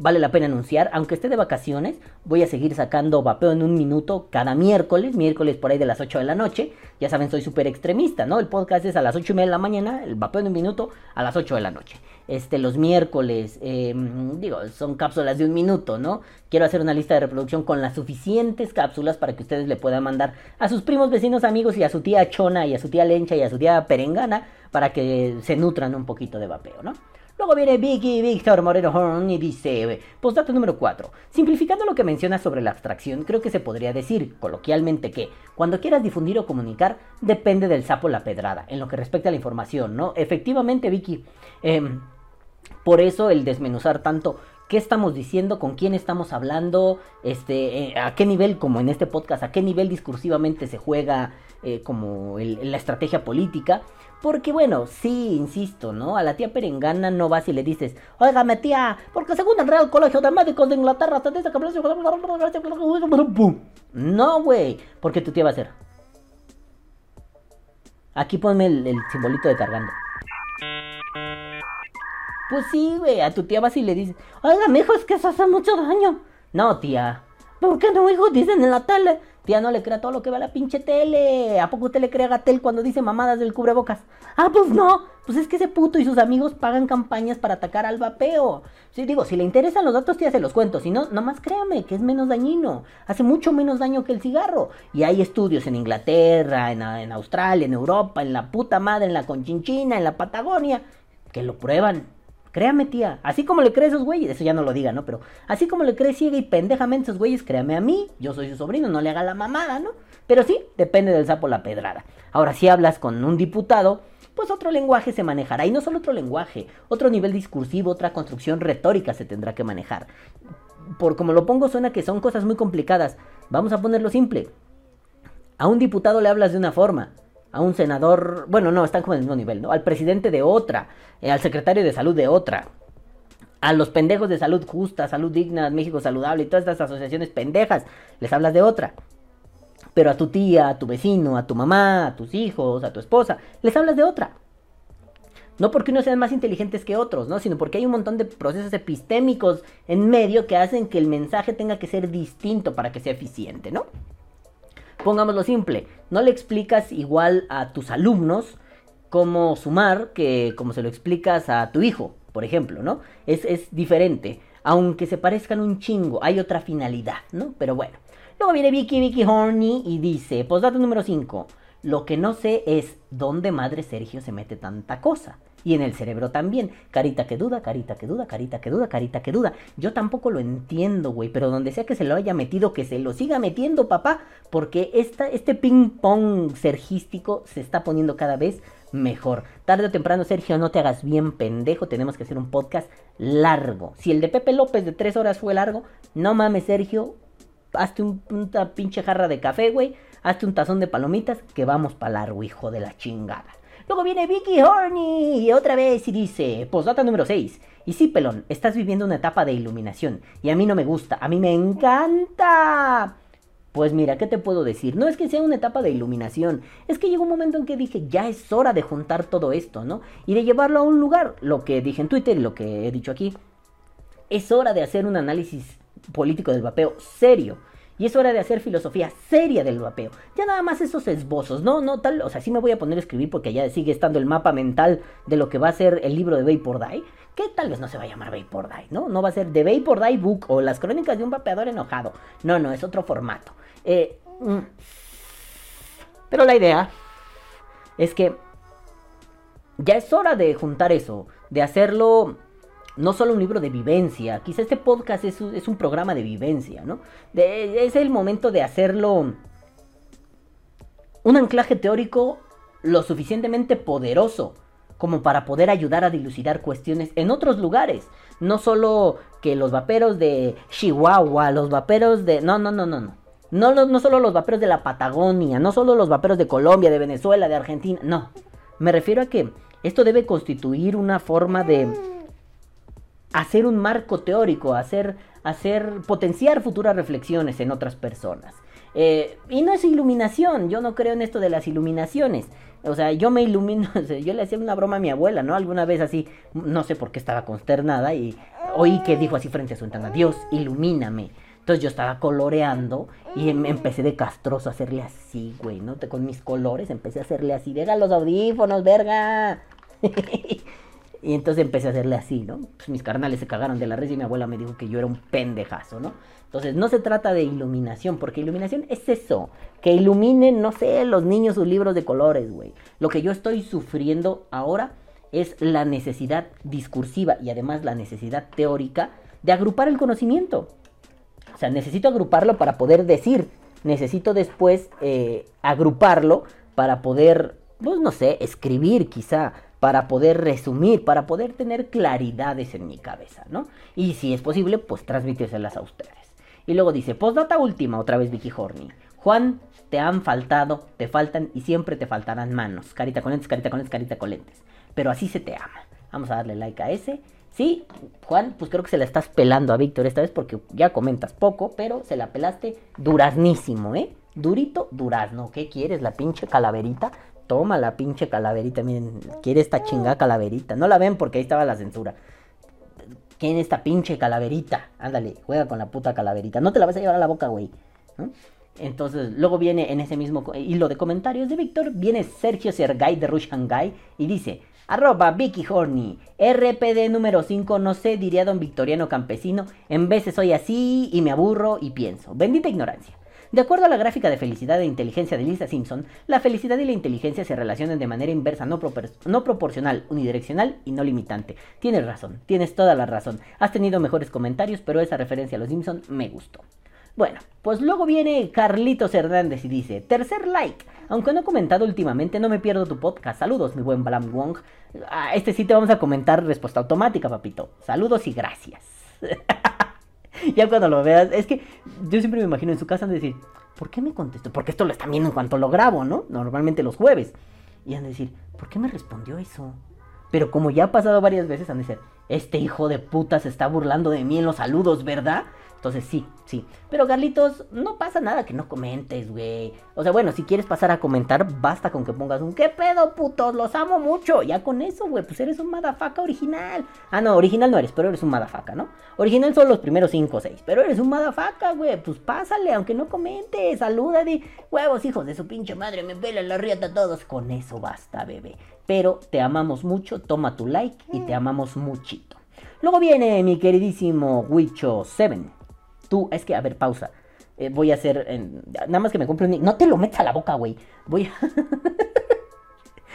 A: vale la pena anunciar, aunque esté de vacaciones, voy a seguir sacando vapeo en un minuto cada miércoles, miércoles por ahí de las 8 de la noche, ya saben, soy súper extremista, ¿no? El podcast es a las 8 y media de la mañana, el vapeo en un minuto a las 8 de la noche este, los miércoles, em, digo, son cápsulas de un minuto, ¿no? Quiero hacer una lista de reproducción con las suficientes cápsulas para que ustedes le puedan mandar a sus primos, vecinos, amigos y a su tía Chona y a su tía Lencha y a su tía Perengana para que se nutran un poquito de vapeo, ¿no? Luego viene Vicky Víctor Moreno Horn y dice, postdato número 4. Simplificando lo que menciona sobre la abstracción, creo que se podría decir, coloquialmente, que cuando quieras difundir o comunicar, depende del sapo la pedrada, en lo que respecta a la información, ¿no? Efectivamente, Vicky, eh, por eso el desmenuzar tanto qué estamos diciendo, con quién estamos hablando, este, eh, a qué nivel, como en este podcast, a qué nivel discursivamente se juega eh, como la estrategia política. Porque bueno, sí, insisto, ¿no? A la tía Perengana no vas y le dices, óigame tía, porque según el Real Colegio de Médicos de Inglaterra te dice. No, güey, porque tu tía va a ser... Aquí ponme el, el simbolito de cargando. Pues sí, güey, a tu tía vas y le dices, oiga, mijo, es que eso hace mucho daño. No, tía. ¿Por qué no, hijo? Dicen en la tele. Tía, no le crea todo lo que ve a la pinche tele. ¿A poco usted le cree a Gatel cuando dice mamadas del cubrebocas? Ah, pues no. Pues es que ese puto y sus amigos pagan campañas para atacar al vapeo. Sí, digo, si le interesan los datos, tía, se los cuento. Si no, nomás créame que es menos dañino. Hace mucho menos daño que el cigarro. Y hay estudios en Inglaterra, en Australia, en Europa, en la puta madre, en la Conchinchina, en la Patagonia, que lo prueban. Créame, tía. Así como le cree a esos güeyes, eso ya no lo diga, ¿no? Pero así como le cree ciega y pendejamente esos güeyes, créame a mí. Yo soy su sobrino, no le haga la mamada, ¿no? Pero sí, depende del sapo la pedrada. Ahora, si hablas con un diputado, pues otro lenguaje se manejará. Y no solo otro lenguaje, otro nivel discursivo, otra construcción retórica se tendrá que manejar. Por como lo pongo, suena que son cosas muy complicadas. Vamos a ponerlo simple. A un diputado le hablas de una forma a un senador, bueno, no, están como en el mismo nivel, ¿no? Al presidente de otra, eh, al secretario de salud de otra, a los pendejos de salud justa, salud digna, México saludable y todas estas asociaciones pendejas, les hablas de otra. Pero a tu tía, a tu vecino, a tu mamá, a tus hijos, a tu esposa, les hablas de otra. No porque unos sean más inteligentes que otros, ¿no? Sino porque hay un montón de procesos epistémicos en medio que hacen que el mensaje tenga que ser distinto para que sea eficiente, ¿no? Pongámoslo simple, no le explicas igual a tus alumnos cómo sumar que como se lo explicas a tu hijo, por ejemplo, ¿no? Es, es diferente, aunque se parezcan un chingo, hay otra finalidad, ¿no? Pero bueno. Luego viene Vicky, Vicky Horny y dice, posdato número 5, lo que no sé es dónde madre Sergio se mete tanta cosa. Y en el cerebro también. Carita que duda, carita que duda, carita que duda, carita que duda. Yo tampoco lo entiendo, güey. Pero donde sea que se lo haya metido, que se lo siga metiendo, papá. Porque esta, este ping-pong sergístico se está poniendo cada vez mejor. Tarde o temprano, Sergio, no te hagas bien pendejo. Tenemos que hacer un podcast largo. Si el de Pepe López de tres horas fue largo, no mames, Sergio. Hazte un, una pinche jarra de café, güey. Hazte un tazón de palomitas que vamos para largo, hijo de la chingada. Luego viene Vicky Horny otra vez y dice, postdata número 6. Y sí, pelón, estás viviendo una etapa de iluminación. Y a mí no me gusta, a mí me encanta. Pues mira, ¿qué te puedo decir? No es que sea una etapa de iluminación, es que llegó un momento en que dije, ya es hora de juntar todo esto, ¿no? Y de llevarlo a un lugar, lo que dije en Twitter y lo que he dicho aquí. Es hora de hacer un análisis político del vapeo serio. Y es hora de hacer filosofía seria del vapeo. Ya nada más esos esbozos, no, no tal, o sea, sí me voy a poner a escribir porque ya sigue estando el mapa mental de lo que va a ser el libro de Vapor Die. que tal vez no se va a llamar Vapor Die, ¿no? No va a ser The Vapor Die Book o las crónicas de un vapeador enojado. No, no, es otro formato. Eh, mm. pero la idea es que ya es hora de juntar eso, de hacerlo no solo un libro de vivencia, quizá este podcast es, un programa de vivencia, ¿no? es el momento de hacerlo un anclaje teórico lo suficientemente poderoso como para poder ayudar a dilucidar cuestiones en otros lugares. No solo que los vaperos de Chihuahua, los vaperos de... No, no, no, no, no. No, no, no solo los vaperos de la Patagonia, no solo los vaperos de Colombia, de Venezuela, de Argentina, no. Me refiero a que esto debe constituir una forma de hacer un marco teórico, hacer, hacer potenciar futuras reflexiones en otras personas. Eh, y no es iluminación, yo no creo en esto de las iluminaciones. O sea, yo me ilumino, yo le hacía una broma a mi abuela, ¿no? Alguna vez así, no sé por qué estaba consternada y oí que dijo así frente a su ventana, Dios, ilumíname. Entonces yo estaba coloreando y em, empecé de castroso a hacerle así, güey, ¿no? Con mis colores empecé a hacerle así, deja los audífonos, verga. y entonces empecé a hacerle así, ¿no? Pues mis carnales se cagaron de la red y mi abuela me dijo que yo era un pendejazo, ¿no? Entonces no se trata de iluminación, porque iluminación es eso, que iluminen, no sé, los niños sus libros de colores, güey. Lo que yo estoy sufriendo ahora es la necesidad discursiva y además la necesidad teórica de agrupar el conocimiento. O sea, necesito agruparlo para poder decir, necesito después eh, agruparlo para poder, pues no sé, escribir quizá, para poder resumir, para poder tener claridades en mi cabeza, ¿no? Y si es posible, pues transmitírselas a ustedes. Y luego dice, postdata última, otra vez Vicky Horny. Juan, te han faltado, te faltan y siempre te faltarán manos. Carita con lentes, carita con lentes, carita con lentes. Pero así se te ama. Vamos a darle like a ese. Sí, Juan, pues creo que se la estás pelando a Víctor esta vez porque ya comentas poco, pero se la pelaste duraznísimo, ¿eh? Durito, durazno. ¿Qué quieres? ¿La pinche calaverita? Toma la pinche calaverita, miren, quiere esta chingada calaverita. No la ven porque ahí estaba la censura. ¿Quién esta pinche calaverita? Ándale, juega con la puta calaverita. No te la vas a llevar a la boca, güey. Entonces, luego viene en ese mismo hilo de comentarios de Víctor, viene Sergio Sergay de Rush Guy y dice, arroba Vicky Horny, RPD número 5, no sé, diría don Victoriano Campesino, en veces soy así y me aburro y pienso. Bendita ignorancia. De acuerdo a la gráfica de felicidad e inteligencia de Lisa Simpson, la felicidad y la inteligencia se relacionan de manera inversa, no, proporcional, unidireccional y no limitante. Tienes razón, tienes toda la razón. Has tenido mejores comentarios, pero esa referencia a los Simpson me gustó. Bueno, pues luego viene Carlitos Hernández y dice, tercer like. Aunque no he comentado últimamente, no me pierdo tu podcast. Saludos, mi buen Balam Wong. A este sí te vamos a comentar respuesta automática, papito. Saludos y gracias. ya cuando lo veas, es que yo siempre me imagino en su casa han de decir, ¿por qué me contestó? Porque esto lo están viendo en cuanto lo grabo, ¿no? Normalmente los jueves. Y han de decir, ¿por qué me respondió eso? Pero como ya ha pasado varias veces, han de decir, este hijo de puta se está burlando de mí en los saludos, ¿verdad? Entonces sí, sí. Pero Carlitos, no pasa nada que no comentes, güey. O sea, bueno, si quieres pasar a comentar, basta con que pongas un ¿qué pedo, putos? Los amo mucho. Ya con eso, güey, pues eres un madafaca original. Ah, no, original no eres, pero eres un madafaca, ¿no? Original son los primeros 5 o 6. Pero eres un madafaca, güey. Pues pásale, aunque no comentes. Saluda de huevos, hijos de su pinche madre. Me pelan la riata todos. Con eso basta, bebé. Pero te amamos mucho. Toma tu like y te amamos muchito. Luego viene mi queridísimo Wicho 7 Tú, es que, a ver, pausa. Eh, voy a hacer. nada más que me compre un. No te lo metas a la boca, güey. Voy a.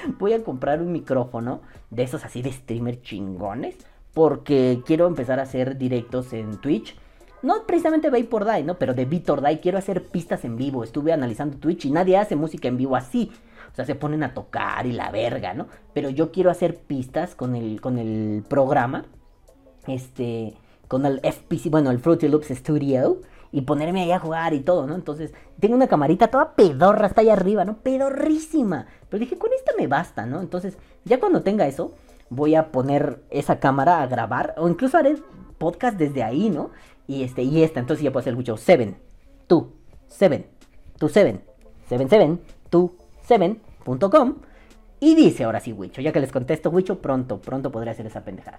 A: voy a comprar un micrófono de esos así de streamer chingones. Porque quiero empezar a hacer directos en Twitch. No precisamente Vapor Die, ¿no? Pero de Vitor Die quiero hacer pistas en vivo. Estuve analizando Twitch y nadie hace música en vivo así. O sea, se ponen a tocar y la verga, ¿no? Pero yo quiero hacer pistas con el, con el programa. Este con el FPC, bueno, el Fruity Loops Studio y ponerme ahí a jugar y todo, ¿no? Entonces, tengo una camarita toda pedorra, está ahí arriba, ¿no? Pedorrísima. Pero dije, con esta me basta, ¿no? Entonces, ya cuando tenga eso, voy a poner esa cámara a grabar, o incluso haré podcast desde ahí, ¿no? Y este, y esta, entonces ya puedo hacer mucho 7, tú, 7, tú 7, 77, tú 7.com Y dice ahora sí, Wicho, ya que les contesto, Wicho, pronto, pronto podré hacer esa pendejada.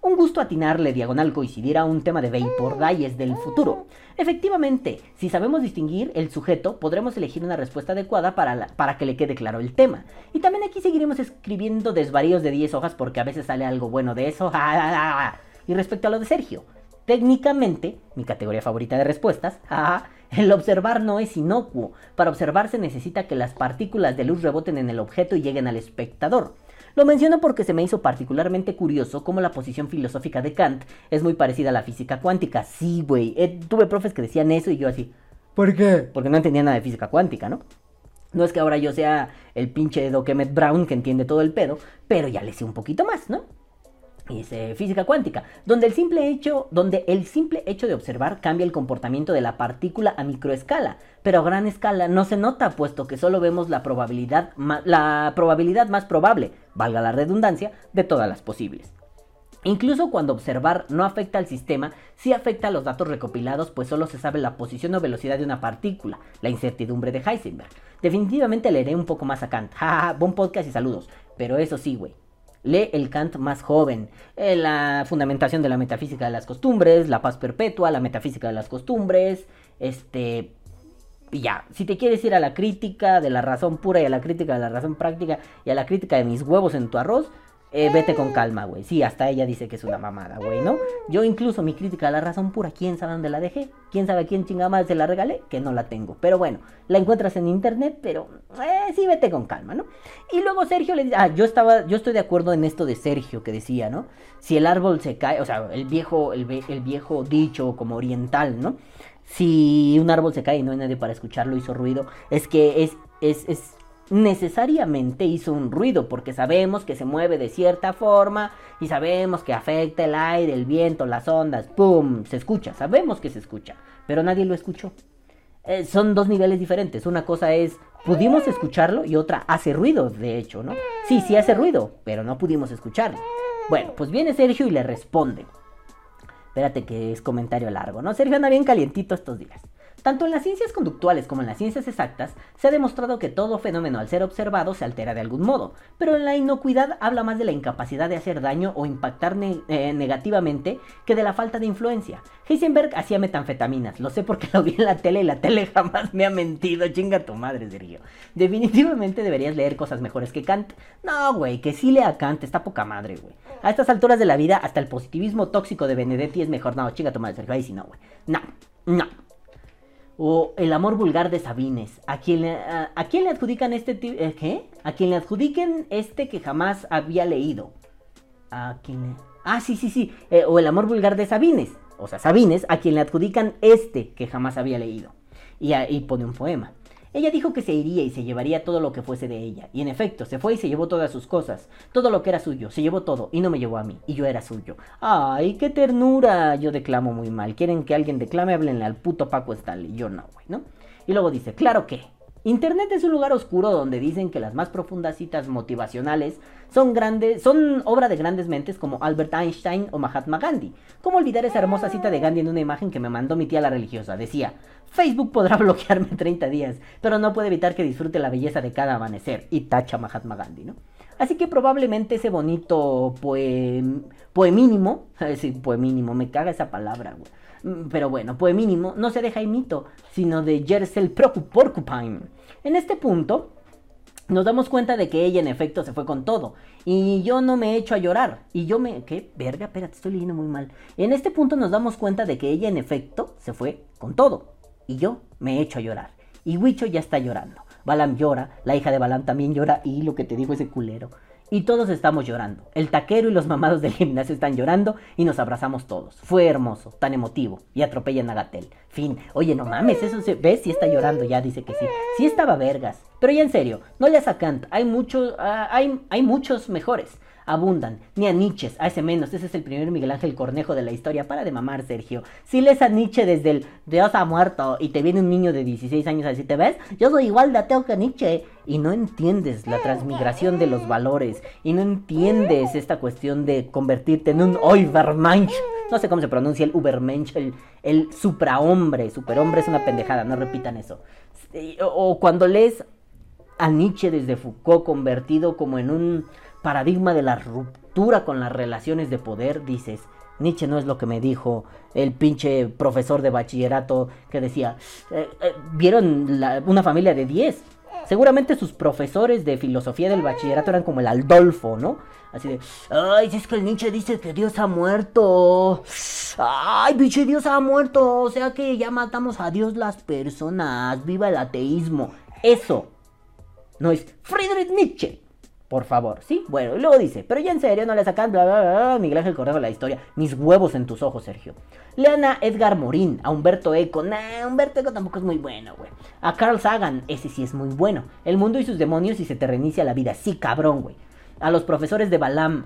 A: Un gusto atinarle diagonal coincidir a un tema de Vapor Dies del futuro. Efectivamente, si sabemos distinguir el sujeto, podremos elegir una respuesta adecuada para, para que le quede claro el tema. Y también aquí seguiremos escribiendo desvaríos de 10 hojas porque a veces sale algo bueno de eso. Y respecto a lo de Sergio, técnicamente, mi categoría favorita de respuestas, el observar no es inocuo. Para observar se necesita que las partículas de luz reboten en el objeto y lleguen al espectador. Lo menciono porque se me hizo particularmente curioso cómo la posición filosófica de Kant es muy parecida a la física cuántica. Sí, güey. eh, tuve profes que decían eso y yo así. ¿Por qué? Porque no entendía nada de física cuántica, ¿no? No es que ahora yo sea el pinche Doc Emmett Brown que entiende todo el pedo, pero ya le sé un poquito más, ¿no? Es eh, física cuántica, donde el, simple hecho, donde el simple hecho de observar cambia el comportamiento de la partícula a microescala, pero a gran escala no se nota, puesto que solo vemos la probabilidad, la probabilidad más probable, valga la redundancia, de todas las posibles. Incluso cuando observar no afecta al sistema, sí afecta a los datos recopilados, pues solo se sabe la posición o velocidad de una partícula, la incertidumbre de Heisenberg. Definitivamente leeré un poco más a Kant. Buen podcast y saludos. Pero eso sí, güey. Lee el Kant más joven, eh, la fundamentación de la metafísica de las costumbres, la paz perpetua, la metafísica de las costumbres, este... Y ya, si te quieres ir a la crítica de la razón pura y a la crítica de la razón práctica y a la crítica de mis huevos en tu arroz, eh, vete con calma, güey. Sí, hasta ella dice que es una mamada, güey, ¿no? Yo incluso mi crítica de la razón pura, ¿quién sabe dónde la dejé? ¿Quién sabe a quién chingada más se la regalé? Que no la tengo. Pero bueno, la encuentras en internet, pero eh, sí, vete con calma, ¿no? Y luego Sergio le dice, ah, yo estaba, yo estoy de acuerdo en esto de Sergio que decía, ¿no? Si el árbol se cae, o sea, el viejo, el viejo dicho como oriental, ¿no? Si un árbol se cae y no hay nadie para escucharlo, hizo ruido, es que es, es, es necesariamente hizo un ruido, porque sabemos que se mueve de cierta forma y sabemos que afecta el aire, el viento, las ondas, ¡pum! Se escucha, sabemos que se escucha, pero nadie lo escuchó. Eh, son dos niveles diferentes. Una cosa es, pudimos escucharlo y otra hace ruido, de hecho, ¿no? Sí, sí hace ruido, pero no pudimos escucharlo. Bueno, pues viene Sergio y le responde. Espérate que es comentario largo, ¿no? Sergio anda bien calientito estos días. Tanto en las ciencias conductuales como en las ciencias exactas se ha demostrado que todo fenómeno al ser observado se altera de algún modo, pero en la inocuidad habla más de la incapacidad de hacer daño o impactar eh, negativamente que de la falta de influencia. Heisenberg hacía metanfetaminas, lo sé porque lo vi en la tele y la tele jamás me ha mentido, chinga tu madre, Sergio. Definitivamente deberías leer cosas mejores que Kant. No, güey, que sí lea Kant, está poca madre, güey. A estas alturas de la vida, hasta el positivismo tóxico de Benedetti es mejor. No, chinga tu madre, Sergio, ahí sí no, güey. No, no. O El amor vulgar de Sabines. ¿A quién le, a, a quién le adjudican este eh, ¿Qué? A quien le adjudiquen este que jamás había leído. A quien Ah, sí, sí, sí. eh, o El amor vulgar de Sabines. O sea, Sabines, a quien le adjudican este que jamás había leído. Y ahí pone un poema. Ella dijo que se iría y se llevaría todo lo que fuese de ella. Y en efecto, se fue y se llevó todas sus cosas. Todo lo que era suyo. Se llevó todo y no me llevó a mí. Y yo era suyo. ¡Ay, qué ternura! Yo declamo muy mal. ¿Quieren que alguien declame? Háblenle al puto Paco Stanley. Yo no, güey, ¿no? Y luego dice, claro que. Internet es un lugar oscuro donde dicen que las más profundas citas motivacionales son grandes, son obra de grandes mentes como Albert Einstein o Mahatma Gandhi. ¿Cómo olvidar esa hermosa cita de Gandhi en una imagen que me mandó mi tía la religiosa? Decía, Facebook podrá bloquearme 30 días, pero no puede evitar que disfrute la belleza de cada amanecer. Y tacha Mahatma Gandhi, ¿no? Así que probablemente ese bonito poem, poemínimo, sí, poemínimo, me caga esa palabra, güey. Mm, Pero bueno, poemínimo no se de Jaimito, sino de Jersel Porcupine. En este punto, nos damos cuenta de que ella en efecto se fue con todo. Y yo no me he hecho a llorar. Y yo me... ¿Qué? Verga, espérate, estoy leyendo muy mal. En este punto nos damos cuenta de que ella en efecto se fue con todo. Y yo me he hecho a llorar. Y Huicho ya está llorando. Balam llora, la hija de Balam también llora y lo que te digo ese culero. Y todos estamos llorando. El taquero y los mamados del gimnasio están llorando y nos abrazamos todos. Fue hermoso, tan emotivo. Y atropellan a Gatel. Fin. Oye, no mames, eso se ves si está llorando, ya dice que sí. Sí estaba vergas. Pero ya en serio, no leas a Kant, hay muchos, ah, hay, hay muchos mejores. Abundan, ni a Nietzsche, a ese menos, ese es el primer Miguel Ángel Cornejo de la historia. Para de mamar, Sergio. Si lees a Nietzsche desde el Dios ha muerto y te viene un niño de 16 años a decirte, ¿ves? Yo soy igual de ateo que Nietzsche. Y no entiendes la transmigración de los valores. Y no entiendes esta cuestión de convertirte en un Overmensch. No sé cómo se pronuncia el Ubermensch, el, el suprahombre. Superhombre es una pendejada, no repitan eso. O cuando lees a Nietzsche desde Foucault convertido como en un paradigma de la ruptura con las relaciones de poder, dices, Nietzsche no es lo que me dijo el pinche profesor de bachillerato que decía, eh, eh, vieron una familia de 10. Seguramente sus profesores de filosofía del bachillerato eran como el Aldolfo, ¿no? Así de, ay, si es que el Nietzsche dice que Dios ha muerto. Ay, pinche Dios ha muerto. O sea que ya matamos a Dios las personas. Viva el ateísmo. Eso no es Friedrich Nietzsche. Por favor, ¿sí? Bueno, y luego dice, pero ya en serio no le sacan bla, bla, bla, Miguel Ángel Correjo la historia. Mis huevos en tus ojos, Sergio. Lean a Edgar Morin, a Humberto Eco. Nah, Humberto Eco tampoco es muy bueno, güey. A Carl Sagan, ese sí es muy bueno. El mundo y sus demonios y se te reinicia la vida. Sí, cabrón, güey. A los profesores de Balam,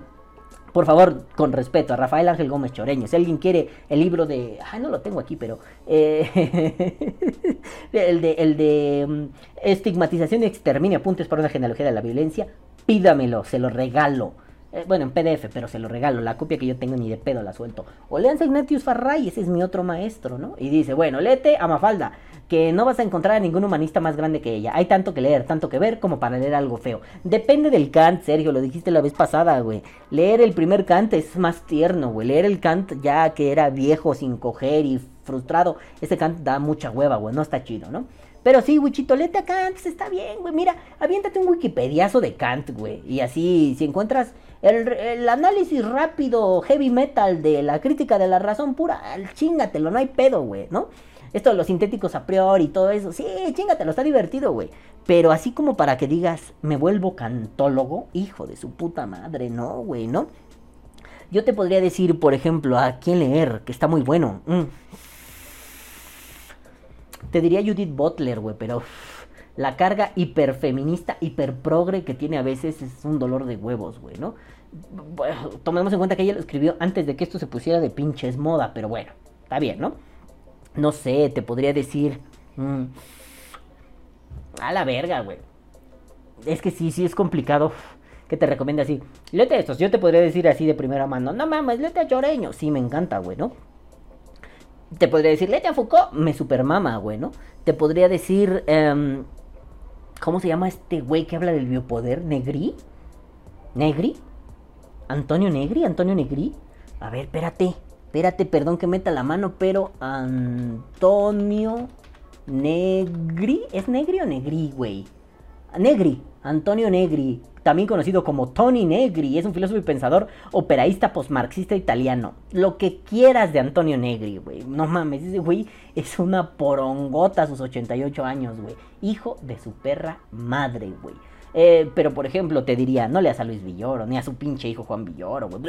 A: por favor, con respeto, a Rafael Ángel Gómez Choreño. Si alguien quiere el libro de. Ay, no lo tengo aquí, pero. Eh, el de. El de mm, Estigmatización y exterminio. Apuntes para una genealogía de la violencia pídamelo, se lo regalo. Eh, bueno, en PDF, pero se lo regalo. La copia que yo tengo ni de pedo la suelto. O leanse Ignatius Farray, ese es mi otro maestro, ¿no? Y dice, bueno, léete a Mafalda, que no vas a encontrar a ningún humanista más grande que ella. Hay tanto que leer, tanto que ver, como para leer algo feo. Depende del Kant, Sergio, lo dijiste la vez pasada, güey. Leer el primer Kant es más tierno, güey. Leer el Kant ya que era viejo, sin coger y frustrado, ese Kant da mucha hueva, güey. No está chido, ¿no? Pero sí, Wichito, léete a Kant, está bien, güey. Mira, aviéntate un Wikipediazo de Kant, güey. Y así, si encuentras el, análisis rápido, heavy metal de la crítica de la razón pura, chingatelo, no hay pedo, güey, ¿no? Esto de los sintéticos a priori y todo eso, sí, chingatelo, está divertido, güey. Pero así como para que digas, me vuelvo cantólogo, hijo de su puta madre, no, güey, ¿no? Yo te podría decir, por ejemplo, a quién leer, que está muy bueno. Mm. Te diría Judith Butler, güey, pero la carga hiperfeminista, hiperprogre que tiene a veces es un dolor de huevos, güey, ¿no? tomemos en cuenta que ella lo escribió antes de que esto se pusiera de pinches moda, pero bueno, está bien, ¿no? No sé, te podría decir... Mm, a la verga, güey. Es que sí, sí es complicado. ¿Qué te recomienda así? Léete estos. Yo te podría decir así de primera mano. No mames, léete a Lloreño. Sí, me encanta, güey, ¿no? Te podría decir, Lete a Foucault, me supermama, güey, ¿no? Te podría decir, em, ¿cómo se llama este güey que habla del biopoder? ¿Negri? ¿Negri? ¿Antonio Negri? ¿Antonio Negri? A ver, espérate, espérate, perdón que meta la mano, pero Antonio Negri, ¿es Negri o Negri, güey? Negri, Antonio Negri, también conocido como Tony Negri, es un filósofo y pensador operaísta postmarxista italiano. Lo que quieras de Antonio Negri, güey. No mames, ese güey es una porongota a sus 88 años, güey. Hijo de su perra madre, güey. Eh, pero, por ejemplo, te diría, no leas a Luis Villoro, ni a su pinche hijo Juan Villoro, güey.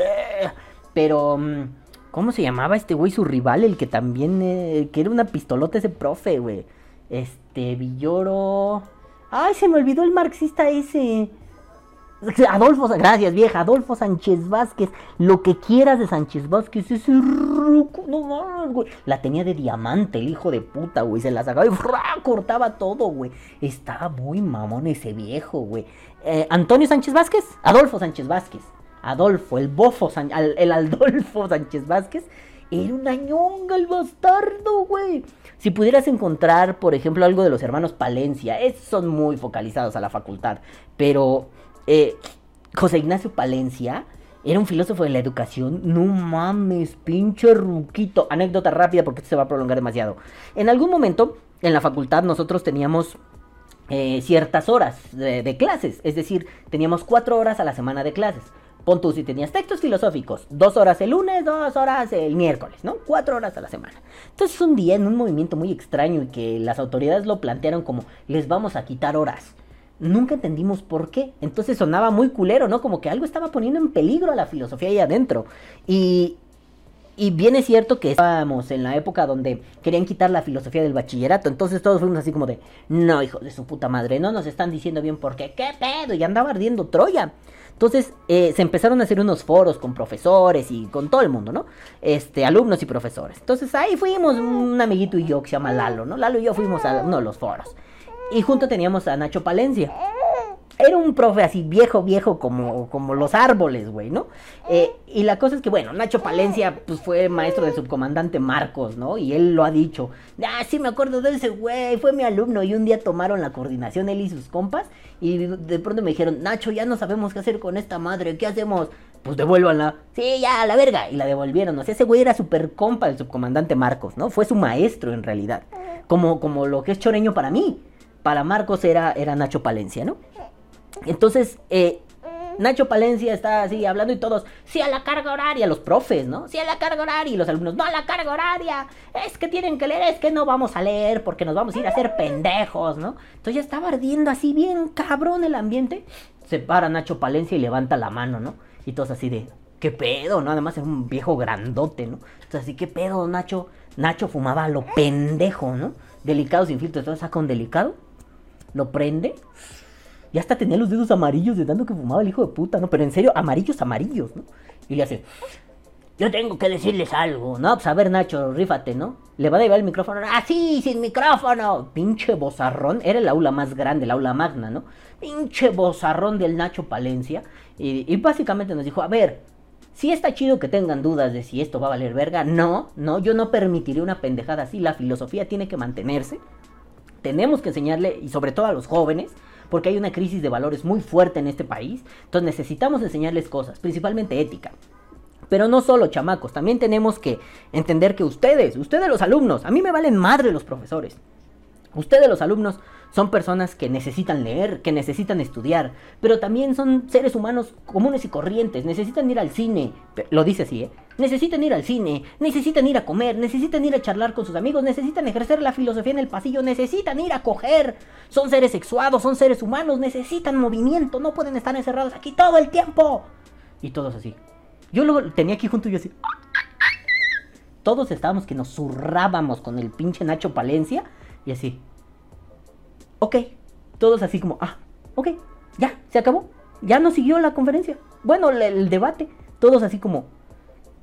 A: Pero, mm, ¿cómo se llamaba este güey, su rival, el que también, eh, que era una pistolota ese profe, güey? Este, Villoro... Ay, se me olvidó el marxista ese. Adolfo, gracias vieja, Adolfo Sánchez Vázquez, lo que quieras de Sánchez Vázquez, ese ruco, no mames, güey. La tenía de diamante el hijo de puta, güey, se la sacaba y cortaba todo, güey. Estaba muy mamón ese viejo, güey. Eh, Antonio Sánchez Vázquez, Adolfo Sánchez Vázquez, Adolfo, el bofo, el Adolfo Sánchez Vázquez, era una ñonga el bastardo, güey. Si pudieras encontrar, por ejemplo, algo de los hermanos Palencia, esos son muy focalizados a la facultad, pero eh, José Ignacio Palencia era un filósofo de la educación. No mames, pinche ruquito. Anécdota rápida porque esto se va a prolongar demasiado. En algún momento, en la facultad, nosotros teníamos eh, ciertas horas de, clases. Es decir, teníamos cuatro horas a la semana de clases. Pon tú si tenías textos filosóficos, dos horas el lunes, dos horas el miércoles, ¿no? Cuatro horas a la semana. Entonces un día en un movimiento muy extraño y que las autoridades lo plantearon como les vamos a quitar horas. Nunca entendimos por qué. Entonces sonaba muy culero, ¿no? Como que algo estaba poniendo en peligro a la filosofía ahí adentro. Y, y bien es cierto que estábamos en la época donde querían quitar la filosofía del bachillerato. Entonces todos fuimos así como de, no, hijo de su puta madre, no nos están diciendo bien por qué, qué pedo. Y andaba ardiendo Troya. Entonces eh, se empezaron a hacer unos foros con profesores y con todo el mundo, ¿no? Este, alumnos y profesores. Entonces ahí fuimos, un amiguito y yo que se llama Lalo, ¿no? Lalo y yo fuimos a uno de los foros. Y junto teníamos a Nacho Palencia. era un profe así viejo, viejo como, como los árboles, güey, ¿no? Eh, y la cosa es que, bueno, Nacho Palencia pues fue maestro del subcomandante Marcos, ¿no? Y él lo ha dicho. Ah, sí, me acuerdo de ese güey, fue mi alumno. Y un día tomaron la coordinación él y sus compas. Y de pronto me dijeron, Nacho, ya no sabemos qué hacer con esta madre, ¿qué hacemos? Pues devuélvanla. Sí, ya, a la verga. Y la devolvieron. O sea, ese güey era super compa del subcomandante Marcos, ¿no? Fue su maestro en realidad. Como, como lo que es choreño para mí. Para Marcos era, era Nacho Palencia, ¿no? Entonces, eh, Nacho Palencia está así hablando y todos, sí a la carga horaria, los profes, ¿no? Sí a la carga horaria y los alumnos, no a la carga horaria, es que tienen que leer, es que no vamos a leer porque nos vamos a ir a hacer pendejos, ¿no? Entonces ya estaba ardiendo así bien cabrón el ambiente. Se para Nacho Palencia y levanta la mano, ¿no? Y todos así de, ¿qué pedo? ¿No? Además es un viejo grandote, ¿no? Entonces así, ¿qué pedo, Nacho? Nacho fumaba lo pendejo, ¿no? Delicado sin filtro, entonces saca un delicado, lo prende ya hasta tenía los dedos amarillos de tanto que fumaba el hijo de puta, ¿no? Pero en serio, amarillos, amarillos, ¿no? Y le hace, yo tengo que decirles algo, ¿no? Pues a ver, Nacho, rífate, ¿no? Le va a llevar el micrófono, ¡ah, sí, sin micrófono! Pinche bozarrón, era el aula más grande, el aula magna, ¿no? Pinche bozarrón del Nacho Palencia. Y, y básicamente nos dijo, a ver, si está chido que tengan dudas de si esto va a valer verga, no, no, yo no permitiré una pendejada así, la filosofía tiene que mantenerse. Tenemos que enseñarle, y sobre todo a los jóvenes, porque hay una crisis de valores muy fuerte en este país. Entonces necesitamos enseñarles cosas, principalmente ética. Pero no solo chamacos, también tenemos que entender que ustedes, ustedes los alumnos, a mí me valen madre los profesores. Ustedes los alumnos son personas que necesitan leer, que necesitan estudiar, pero también son seres humanos comunes y corrientes, necesitan ir al cine, lo dice así, ¿eh? Necesitan ir al cine, necesitan ir a comer, necesitan ir a charlar con sus amigos, necesitan ejercer la filosofía en el pasillo, necesitan ir a coger. Son seres sexuados, son seres humanos, necesitan movimiento, no pueden estar encerrados aquí todo el tiempo. Y todos así. Yo lo tenía aquí junto y yo así. Todos estábamos que nos zurrábamos con el pinche Nacho Palencia y así. Ok. Todos así como, ah, ok, ya, se acabó. Ya no siguió la conferencia. Bueno, el, debate. Todos así como,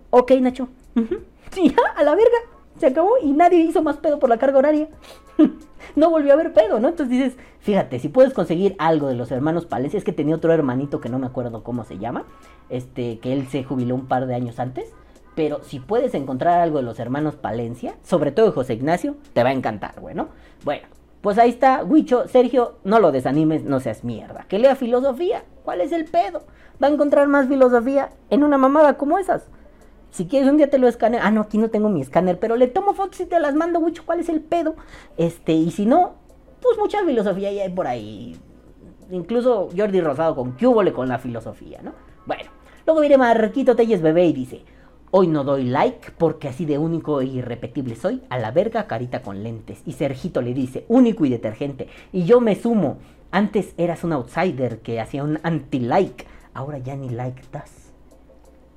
A: ok, Nacho. Sí, ya, a la verga. Se acabó y nadie hizo más pedo por la carga horaria. no volvió a haber pedo, ¿no? Entonces dices, fíjate, si puedes conseguir algo de los hermanos Palencia, es que tenía otro hermanito que no me acuerdo cómo se llama, este, que él se jubiló un par de años antes. Pero si puedes encontrar algo de los hermanos Palencia, sobre todo de José Ignacio, te va a encantar, bueno. Bueno, pues ahí está, Huicho, Sergio, no lo desanimes, no seas mierda. Que lea filosofía. ¿Cuál es el pedo? Va a encontrar más filosofía en una mamada como esas. Si quieres un día te lo escaneo. Ah, no, aquí no tengo mi escáner, pero le tomo fotos y te las mando, Huicho. ¿Cuál es el pedo? Este, y si no, pues mucha filosofía ya hay por ahí. Incluso Jordi Rosado con le con la filosofía, ¿no? Bueno, luego viene Marquito Telles Bebé y dice: Hoy no doy like porque así de único e irrepetible soy. A la verga, carita con lentes. Y Sergito le dice, único y detergente. Y yo me sumo. Antes eras un outsider que hacía un anti-like. Ahora ya ni like das.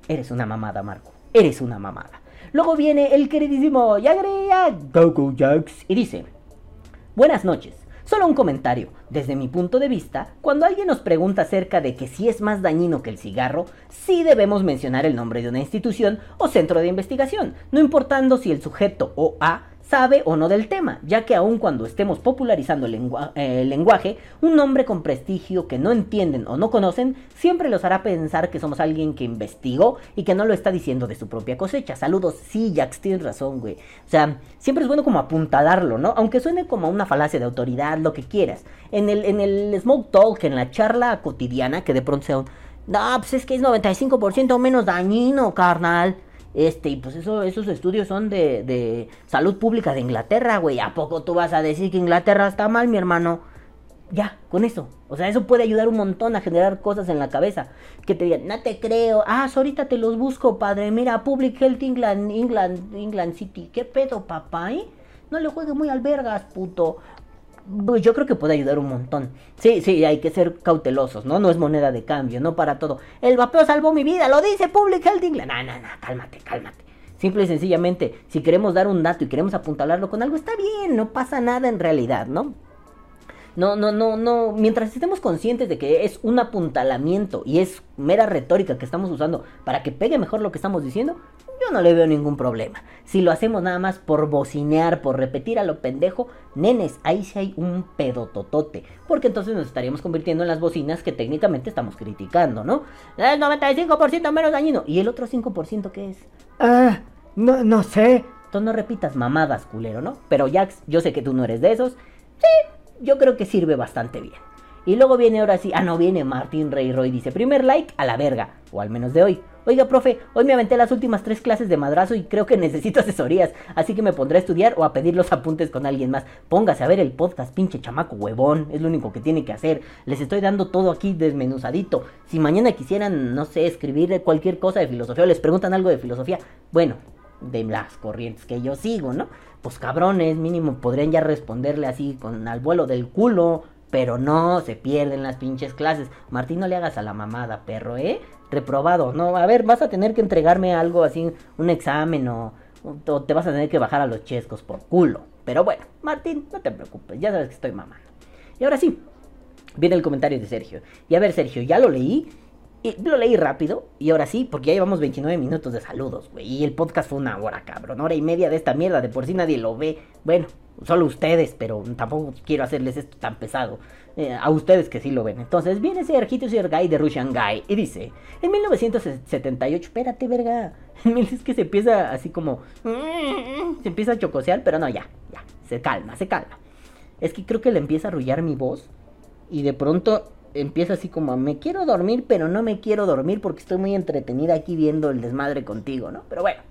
A: Eres una mamada, Marco. Eres una mamada. Luego viene el queridísimo Yagrea Goku Jokes y dice: Buenas noches. Solo un comentario. Desde mi punto de vista, cuando alguien nos pregunta acerca de que si es más dañino que el cigarro, sí debemos mencionar el nombre de una institución o centro de investigación, no importando si el sujeto o A sabe o no del tema, ya que aun cuando estemos popularizando el, eh, lenguaje, un nombre con prestigio que no entienden o no conocen siempre los hará pensar que somos alguien que investigó y que no lo está diciendo de su propia cosecha. Saludos, sí, Jax, tienes razón, güey. O sea, siempre es bueno como apuntalarlo, ¿no? Aunque suene como una falacia de autoridad, lo que quieras. En el, en el smoke talk, en la charla cotidiana, que de pronto sea un... No, pues es que es 95% menos dañino, carnal. Este, y pues eso, esos estudios son de, de salud pública de Inglaterra, güey. ¿A poco tú vas a decir que Inglaterra está mal, mi hermano? Ya, con eso. O sea, eso puede ayudar un montón a generar cosas en la cabeza. Que te digan, no te creo. Ah, ahorita te los busco, padre. Mira, Public Health England, England, England City. ¿Qué pedo, papá? Eh? No le juegues muy albergas, puto yo creo que puede ayudar un montón. Sí, sí, hay que ser cautelosos, ¿no? No es moneda de cambio, no para todo. El vapeo salvó mi vida, lo dice Public Health England. No, no, no, cálmate, cálmate. Simple y sencillamente, si queremos dar un dato y queremos apuntalarlo con algo, está bien, no pasa nada en realidad, ¿no? No, no, no, no. Mientras estemos conscientes de que es un apuntalamiento y es mera retórica que estamos usando para que pegue mejor lo que estamos diciendo, yo no le veo ningún problema. Si lo hacemos nada más por bocinear, por repetir a lo pendejo, nenes, ahí sí hay un pedototote. Porque entonces nos estaríamos convirtiendo en las bocinas que técnicamente estamos criticando, ¿no? El 95% menos dañino. ¿Y el otro 5% qué es?
C: Ah, no, no sé.
A: Entonces no repitas mamadas, culero, ¿no? Pero Jax, yo sé que tú no eres de esos. Sí, yo creo que sirve bastante bien. Y luego viene ahora sí, ah no, viene Martín Rey Roy, dice, primer like a la verga, o al menos de hoy. Oiga, profe, hoy me aventé las últimas tres clases de madrazo y creo que necesito asesorías, así que me pondré a estudiar o a pedir los apuntes con alguien más. Póngase a ver el podcast, pinche chamaco huevón, es lo único que tiene que hacer. Les estoy dando todo aquí desmenuzadito. Si mañana quisieran, no sé, escribir cualquier cosa de filosofía o les preguntan algo de filosofía, bueno, de las corrientes que yo sigo, ¿no? Pues cabrones, mínimo podrían ya responderle así con al vuelo del culo, pero no, se pierden las pinches clases. Martín, no le hagas a la mamada, perro, ¿eh? Reprobado, no, a ver, vas a tener que entregarme algo así, un examen o, o te vas a tener que bajar a los chescos por culo. Pero bueno, Martín, no te preocupes, ya sabes que estoy mamando. Y ahora sí, viene el comentario de Sergio. Y a ver, Sergio, ya lo leí lo leí rápido, y ahora sí, porque ya llevamos 29 minutos de saludos, güey. Y el podcast fue una hora, cabrón. Hora y media de esta mierda, de por sí nadie lo ve. Bueno, solo ustedes, pero tampoco quiero hacerles esto tan pesado. Eh, a ustedes que sí lo ven. Entonces viene Sergito Sergay de Russian Guy y dice: En 1978, espérate, verga. Es que se empieza así como. Se empieza a chocosear, pero no, ya, ya. Se calma, se calma. Es que creo que le empieza a arrullar mi voz. Y de pronto empieza así como, me quiero dormir, pero no me quiero dormir porque estoy muy entretenida aquí viendo el desmadre contigo, ¿no? Pero bueno,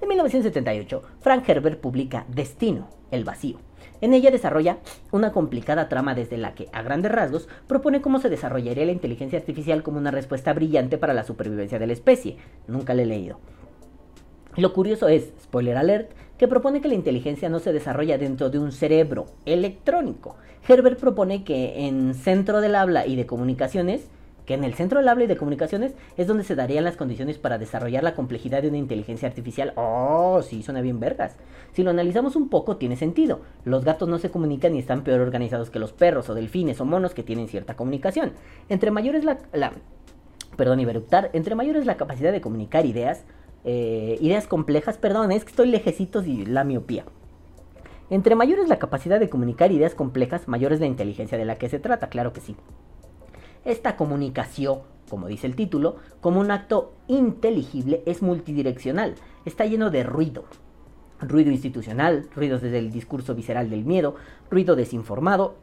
A: en 1978, Frank Herbert publica Destino, el vacío. En ella desarrolla una complicada trama desde la que, a grandes rasgos, propone cómo se desarrollaría la inteligencia artificial como una respuesta brillante para la supervivencia de la especie. Nunca la he leído. Lo curioso es, spoiler alert, que propone que la inteligencia no se desarrolla dentro de un cerebro electrónico. Herbert propone que en centro del habla y de comunicaciones, que en el centro del habla y de comunicaciones es donde se darían las condiciones para desarrollar la complejidad de una inteligencia artificial. Oh, sí, suena bien vergas. Si lo analizamos un poco, tiene sentido. Los gatos no se comunican y están peor organizados que los perros o delfines o monos que tienen cierta comunicación. Entre mayores la, perdón, entre mayores la capacidad de comunicar ideas, eh, ideas complejas, perdón, es que estoy lejecitos y la miopía. Entre mayor es la capacidad de comunicar ideas complejas, mayor es la inteligencia de la que se trata, claro que sí. Esta comunicación, como dice el título, como un acto inteligible, es multidireccional, está lleno de ruido. Ruido institucional, ruidos desde el discurso visceral del miedo, ruido desinformado,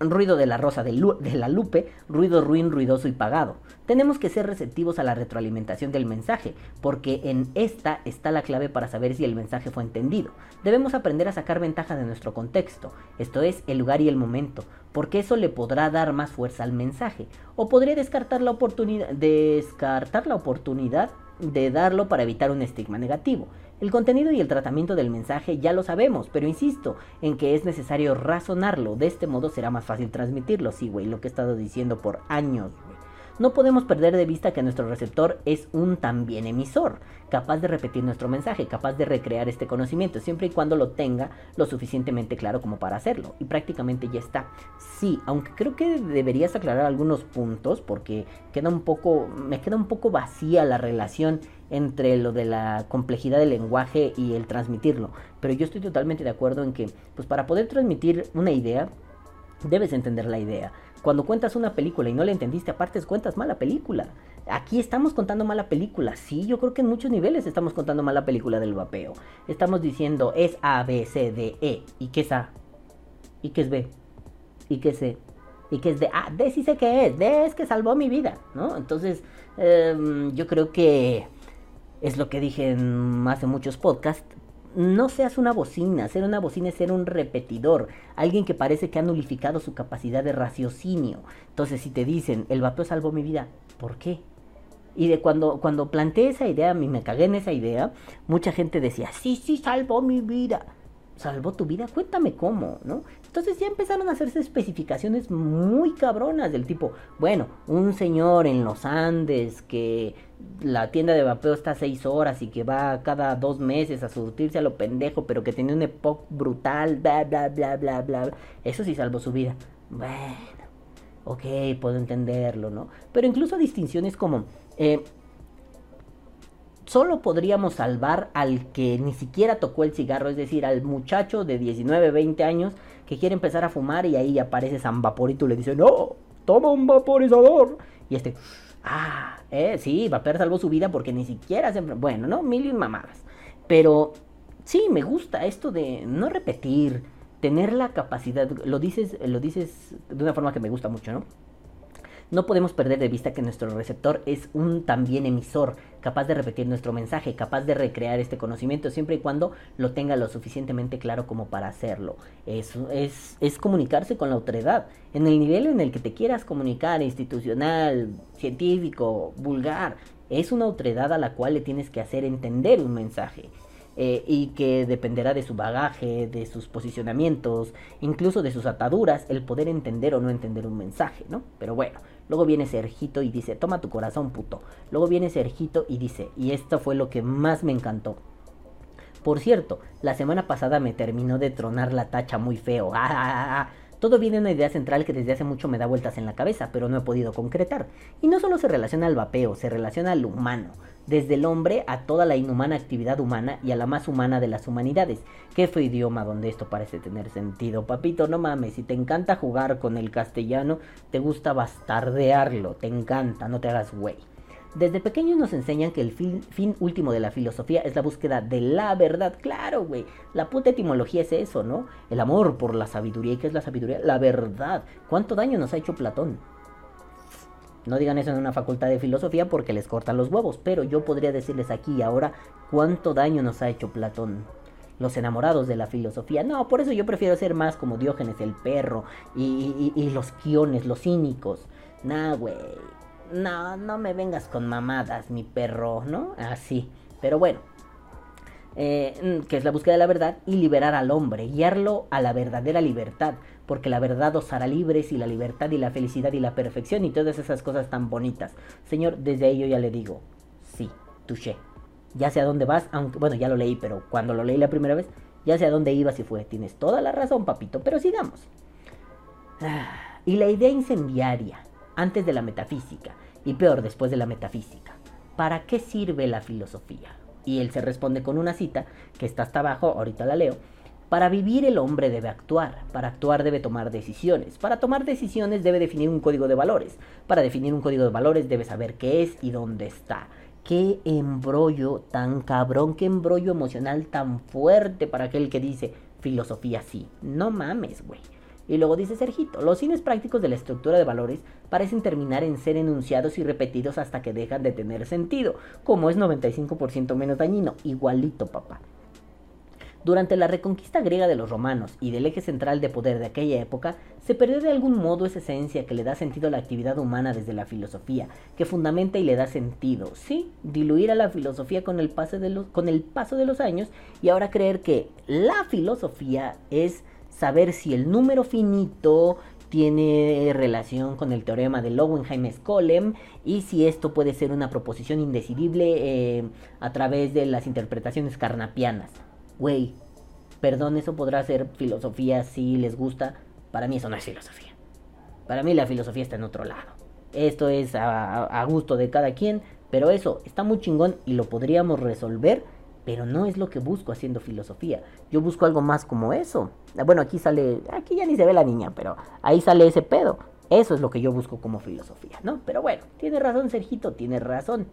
A: ruido de la rosa de, la lupe, ruido ruin, ruidoso y pagado. Tenemos que ser receptivos a la retroalimentación del mensaje, porque en esta está la clave para saber si el mensaje fue entendido. Debemos aprender a sacar ventaja de nuestro contexto, esto es, el lugar y el momento, porque eso le podrá dar más fuerza al mensaje, o podría descartar la oportunidad, descartar la oportunidad de darlo para evitar un estigma negativo. El contenido y el tratamiento del mensaje ya lo sabemos, pero insisto en que es necesario razonarlo. De este modo será más fácil transmitirlo. Sí, güey, lo que he estado diciendo por años, no podemos perder de vista que nuestro receptor es un también emisor, capaz de repetir nuestro mensaje, capaz de recrear este conocimiento, siempre y cuando lo tenga lo suficientemente claro como para hacerlo. Y prácticamente ya está. Sí, aunque creo que deberías aclarar algunos puntos porque queda un poco, me queda un poco vacía la relación entre lo de la complejidad del lenguaje y el transmitirlo. Pero yo estoy totalmente de acuerdo en que, pues para poder transmitir una idea, debes entender la idea. Cuando cuentas una película y no la entendiste, aparte cuentas mala película. Aquí estamos contando mala película. Sí, yo creo que en muchos niveles estamos contando mala película del vapeo. Estamos diciendo es A, B, C, D, E. ¿Y qué es A? ¿Y qué es B? ¿Y qué es C? ¿Y qué es D? Ah, D sí sé qué es. D es que salvó mi vida, ¿no? Entonces, em, yo creo que es lo que dije en hace muchos podcasts no seas una bocina, ser una bocina es ser un repetidor, alguien que parece que ha nulificado su capacidad de raciocinio. Entonces, si te dicen, el vapeo salvó mi vida, ¿por qué? Y de cuando, cuando planteé esa idea, a mí me cagué en esa idea, mucha gente decía, sí, sí, salvó mi vida. ¿Salvó tu vida? Cuéntame cómo, ¿no? Entonces ya empezaron a hacerse especificaciones muy cabronas del tipo, bueno, un señor en los Andes que la tienda de vapeo está a seis horas y que va cada dos meses a surtirse a lo pendejo, pero que tiene un EPOC brutal, bla, bla, bla, bla, bla. Eso sí salvó su vida. Bueno, ok, puedo entenderlo, ¿no? Pero incluso distinciones como... eh, solo podríamos salvar al que ni siquiera tocó el cigarro, es decir, al muchacho de 19, 20 años que quiere empezar a fumar y ahí aparece San Vaporito y le dice, no, toma un vaporizador. Y este, ah, eh, sí, Vaper salvó su vida porque ni siquiera se... Bueno, ¿no? Mil y mamadas. Pero sí, me gusta esto de no repetir, tener la capacidad, lo dices, lo dices de una forma que me gusta mucho, ¿no? No podemos perder de vista que nuestro receptor es un también emisor, capaz de repetir nuestro mensaje, capaz de recrear este conocimiento, siempre y cuando lo tenga lo suficientemente claro como para hacerlo. Es, es, es comunicarse con la autoridad, en el nivel en el que te quieras comunicar, institucional, científico, vulgar. Es una autoridad a la cual le tienes que hacer entender un mensaje. eh, y que dependerá de su bagaje, de sus posicionamientos, incluso de sus ataduras, el poder entender o no entender un mensaje, ¿no? Pero bueno, luego viene Sergito y dice, toma tu corazón, puto. Luego viene Sergito y dice, y esto fue lo que más me encantó. Por cierto, la semana pasada me terminó de tronar la tacha muy feo. Ah, ah, ah, ah. Todo viene de una idea central que desde hace mucho me da vueltas en la cabeza, pero no he podido concretar. Y no solo se relaciona al vapeo, se relaciona al humano, desde el hombre a toda la inhumana actividad humana y a la más humana de las humanidades. Qué fue idioma donde esto parece tener sentido, papito, no mames, si te encanta jugar con el castellano, te gusta bastardearlo, te encanta, no te hagas güey. Desde pequeños nos enseñan que el fin, último de la filosofía es la búsqueda de la verdad. Claro, güey. La puta etimología es eso, ¿no? El amor por la sabiduría. ¿Y qué es la sabiduría? La verdad. ¿Cuánto daño nos ha hecho Platón? No digan eso en una facultad de filosofía porque les cortan los huevos, pero yo podría decirles aquí y ahora cuánto daño nos ha hecho Platón. Los enamorados de la filosofía. No, por eso yo prefiero ser más como Diógenes el perro y, y, los quiones, los cínicos. Nah, güey. No, no me vengas con mamadas, mi perro, ¿no? Así. Pero bueno. Eh, que es la búsqueda de la verdad y liberar al hombre, guiarlo a la verdadera libertad, porque la verdad os hará libres y la libertad y la felicidad y la perfección y todas esas cosas tan bonitas. Señor, desde ahí yo ya le digo, sí, touché. Ya sé a dónde vas, aunque, bueno, ya lo leí, pero cuando lo leí la primera vez, ya sé a dónde ibas y fue. Tienes toda la razón, papito, pero sigamos. Ah, y la idea incendiaria, antes de la metafísica, y peor después de la metafísica. ¿Para qué sirve la filosofía? Y él se responde con una cita, que está hasta abajo, ahorita la leo. Para vivir el hombre debe actuar, para actuar debe tomar decisiones, para tomar decisiones debe definir un código de valores, para definir un código de valores debe saber qué es y dónde está. Qué embrollo tan cabrón, qué embrollo emocional tan fuerte para aquel que dice filosofía sí. No mames, güey. Y luego dice Sergito, los fines prácticos de la estructura de valores parecen terminar en ser enunciados y repetidos hasta que dejan de tener sentido, como es 95% menos dañino, igualito papá. Durante la reconquista griega de los romanos y del eje central de poder de aquella época, se perdió de algún modo esa esencia que le da sentido a la actividad humana desde la filosofía, que fundamenta y le da sentido. Sí, diluir a la filosofía con el, paso de los, con el paso de los años y ahora creer que la filosofía es saber si el número finito tiene relación con el teorema de Lowenheim-Skolem y si esto puede ser una proposición indecidible eh, a través de las interpretaciones carnapianas. Güey, perdón, eso podrá ser filosofía si les gusta. Para mí eso no es filosofía. Para mí la filosofía está en otro lado. Esto es a, a gusto de cada quien, pero eso está muy chingón y lo podríamos resolver pero no es lo que busco haciendo filosofía. Yo busco algo más como eso. Bueno, aquí sale, aquí ya ni se ve la niña, pero ahí sale ese pedo. Eso es lo que yo busco como filosofía, ¿no? Pero bueno, tiene razón Sergito, tiene razón.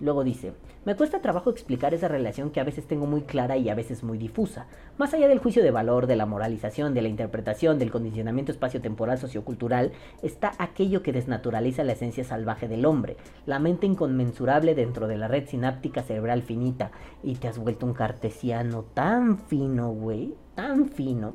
A: Luego dice, me cuesta trabajo explicar esa relación que a veces tengo muy clara y a veces muy difusa. Más allá del juicio de valor, de la moralización, de la interpretación, del condicionamiento espaciotemporal sociocultural, está aquello que desnaturaliza la esencia salvaje del hombre, la mente inconmensurable dentro de la red sináptica cerebral finita. Y te has vuelto un cartesiano tan fino, güey, tan fino.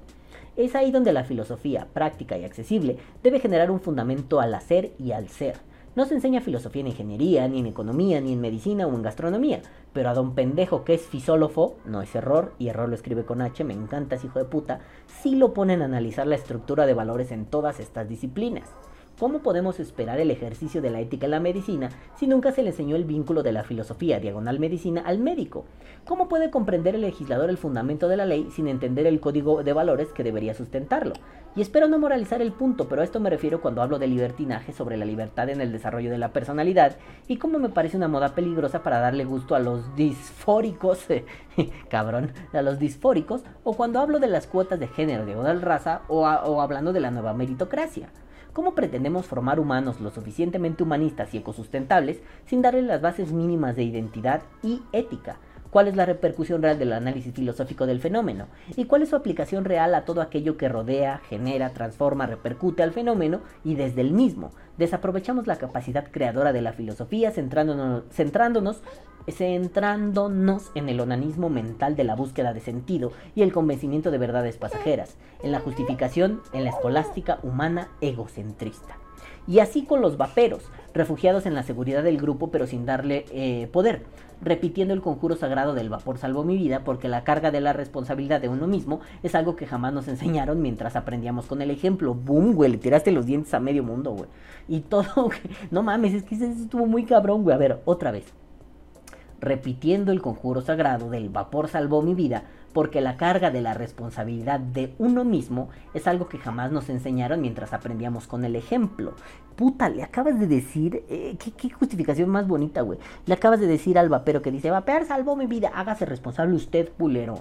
A: Es ahí donde la filosofía, práctica y accesible, debe generar un fundamento al hacer y al ser. No se enseña filosofía en ingeniería, ni en economía, ni en medicina o en gastronomía. Pero a don pendejo que es fisólogo, no es error, y error lo escribe con H, me encanta ese hijo de puta, sí lo ponen a analizar la estructura de valores en todas estas disciplinas. ¿Cómo podemos esperar el ejercicio de la ética en la medicina si nunca se le enseñó el vínculo de la filosofía diagonal medicina al médico? ¿Cómo puede comprender el legislador el fundamento de la ley sin entender el código de valores que debería sustentarlo? Y espero no moralizar el punto, pero a esto me refiero cuando hablo de libertinaje sobre la libertad en el desarrollo de la personalidad y cómo me parece una moda peligrosa para darle gusto a los disfóricos, cabrón, a los disfóricos, o cuando hablo de las cuotas de género diagonal raza o hablando de la nueva meritocracia. ¿Cómo pretendemos formar humanos lo suficientemente humanistas y ecosustentables sin darle las bases mínimas de identidad y ética? ¿Cuál es la repercusión real del análisis filosófico del fenómeno? ¿Y cuál es su aplicación real a todo aquello que rodea, genera, transforma, repercute al fenómeno y desde el mismo? Desaprovechamos la capacidad creadora de la filosofía centrándonos, centrándonos centrándonos en el onanismo mental de la búsqueda de sentido y el convencimiento de verdades pasajeras, en la justificación en la escolástica humana egocentrista. Y así con los vaperos, refugiados en la seguridad del grupo pero sin darle eh, poder, repitiendo el conjuro sagrado del vapor salvó mi vida porque la carga de la responsabilidad de uno mismo es algo que jamás nos enseñaron mientras aprendíamos con el ejemplo. Boom, güey, le tiraste los dientes a medio mundo, güey. Y todo, no mames, es que estuvo muy cabrón, güey. A ver, otra vez repitiendo el conjuro sagrado del vapor salvó mi vida, porque la carga de la responsabilidad de uno mismo es algo que jamás nos enseñaron mientras aprendíamos con el ejemplo. Puta, le acabas de decir, eh, ¿qué, justificación más bonita, güey. Le acabas de decir al vapero que dice, vapor salvó mi vida, hágase responsable usted, culero.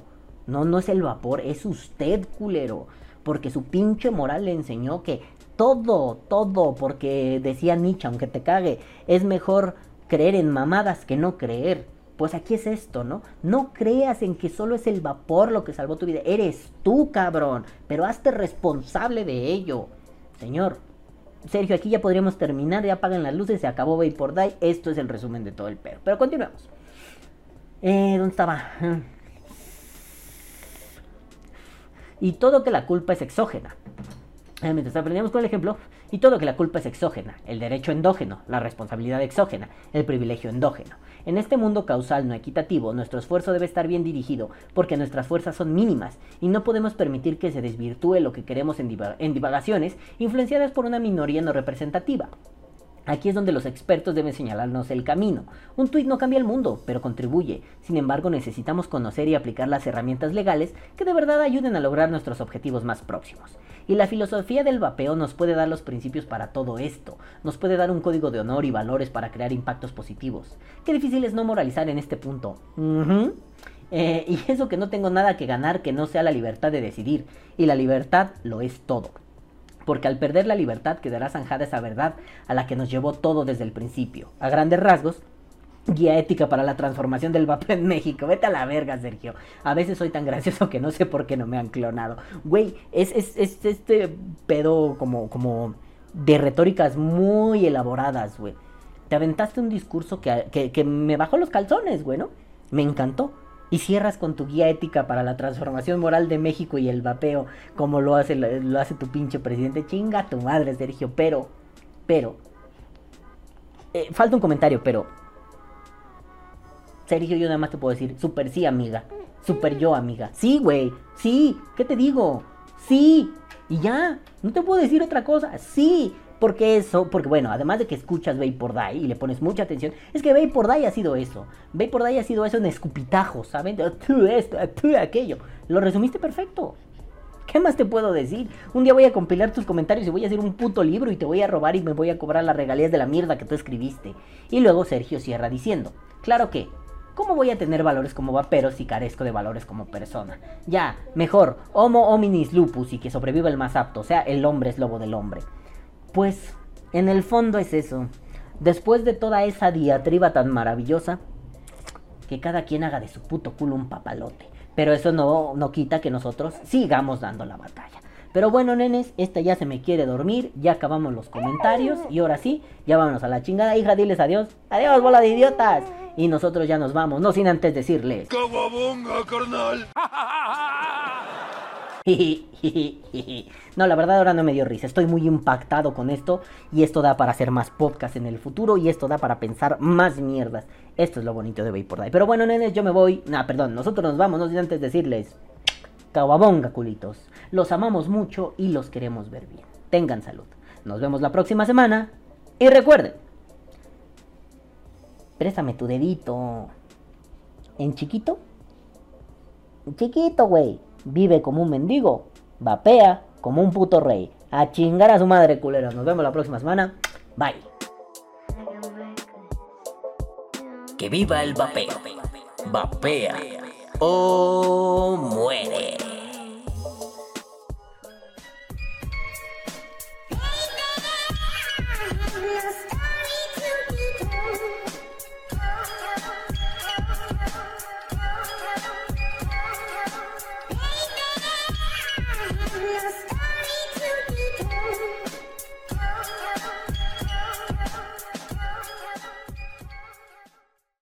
A: No, no es el vapor, es usted, culero. Porque su pinche moral le enseñó que todo, todo, porque decía Nietzsche, aunque te cague, es mejor creer en mamadas que no creer. Pues aquí es esto, ¿no? No creas en que solo es el vapor lo que salvó tu vida. Eres tú, cabrón. Pero hazte responsable de ello. Señor, Sergio, aquí ya podríamos terminar. Ya apagan las luces, se acabó Vapor Die. Esto es el resumen de todo el perro. Pero continuemos. Eh, ¿Dónde estaba? Y todo que la culpa es exógena. Eh, mientras aprendíamos con el ejemplo, y todo que la culpa es exógena, el derecho endógeno, la responsabilidad exógena, el privilegio endógeno. En este mundo causal no equitativo, nuestro esfuerzo debe estar bien dirigido, porque nuestras fuerzas son mínimas, y no podemos permitir que se desvirtúe lo que queremos en, en divagaciones influenciadas por una minoría no representativa. Aquí es donde los expertos deben señalarnos el camino. Un tuit no cambia el mundo, pero contribuye. Sin embargo, necesitamos conocer y aplicar las herramientas legales que de verdad ayuden a lograr nuestros objetivos más próximos. Y la filosofía del vapeo nos puede dar los principios para todo esto. Nos puede dar un código de honor y valores para crear impactos positivos. Qué difícil es no moralizar en este punto. Eh, y eso que no tengo nada que ganar que no sea la libertad de decidir. Y la libertad lo es todo porque al perder la libertad quedará zanjada esa verdad a la que nos llevó todo desde el principio. A grandes rasgos, guía ética para la transformación del vapor en México. Vete a la verga, Sergio. A veces soy tan gracioso que no sé por qué no me han clonado. Güey, es, es, este pedo como, como de retóricas muy elaboradas, güey. Te aventaste un discurso que, que, que me bajó los calzones, güey. Me encantó y cierras con tu guía ética para la transformación moral de México y el vapeo, como lo hace, lo hace tu pinche presidente. Chinga tu madre, Sergio. Pero, pero, eh, falta un comentario, pero, Sergio, yo nada más te puedo decir, super sí, amiga. Super yo, amiga. Sí, güey. Sí. ¿Qué te digo? Sí. Y ya. No te puedo decir otra cosa. Sí. Porque eso, porque bueno, además de que escuchas Vapor Die y le pones mucha atención, es que Vapor Die ha sido eso. Vapor Die ha sido eso en escupitajos, ¿saben? Tú esto, tú aquello. Lo resumiste perfecto. ¿Qué más te puedo decir? Un día voy a compilar tus comentarios y voy a hacer un puto libro y te voy a robar y me voy a cobrar las regalías de la mierda que tú escribiste. Y luego Sergio cierra diciendo, claro que, ¿cómo voy a tener valores como vapero si carezco de valores como persona? Ya, mejor, homo hominis lupus y que sobreviva el más apto, o sea, el hombre es lobo del hombre. Pues en el fondo es eso. Después de toda esa diatriba tan maravillosa, que cada quien haga de su puto culo un papalote. Pero eso no, no quita que nosotros sigamos dando la batalla. Pero bueno, nenes, esta ya se me quiere dormir. Ya acabamos los comentarios. Y ahora sí, ya vámonos a la chingada. Hija, diles adiós. Adiós, bola de idiotas. Y nosotros ya nos vamos, no sin antes decirles.
D: ¡Cababonga, carnal!
A: no, la verdad ahora no me dio risa. Estoy muy impactado con esto. Y esto da para hacer más podcast en el futuro. Y esto da para pensar más mierdas. Esto es lo bonito de Vapor Die. Pero bueno, nenes, yo me voy. Nah, perdón, nosotros nos vamos. No sin antes decirles. Caguabonga, culitos. Los amamos mucho y los queremos ver bien. Tengan salud. Nos vemos la próxima semana. Y recuerden, préstame tu dedito. ¿En chiquito? Chiquito, güey. Vive como un mendigo. Vapea como un puto rey. A chingar a su madre, culeros. Nos vemos la próxima semana. Bye.
E: Que viva el vapeo. Vapea o muere.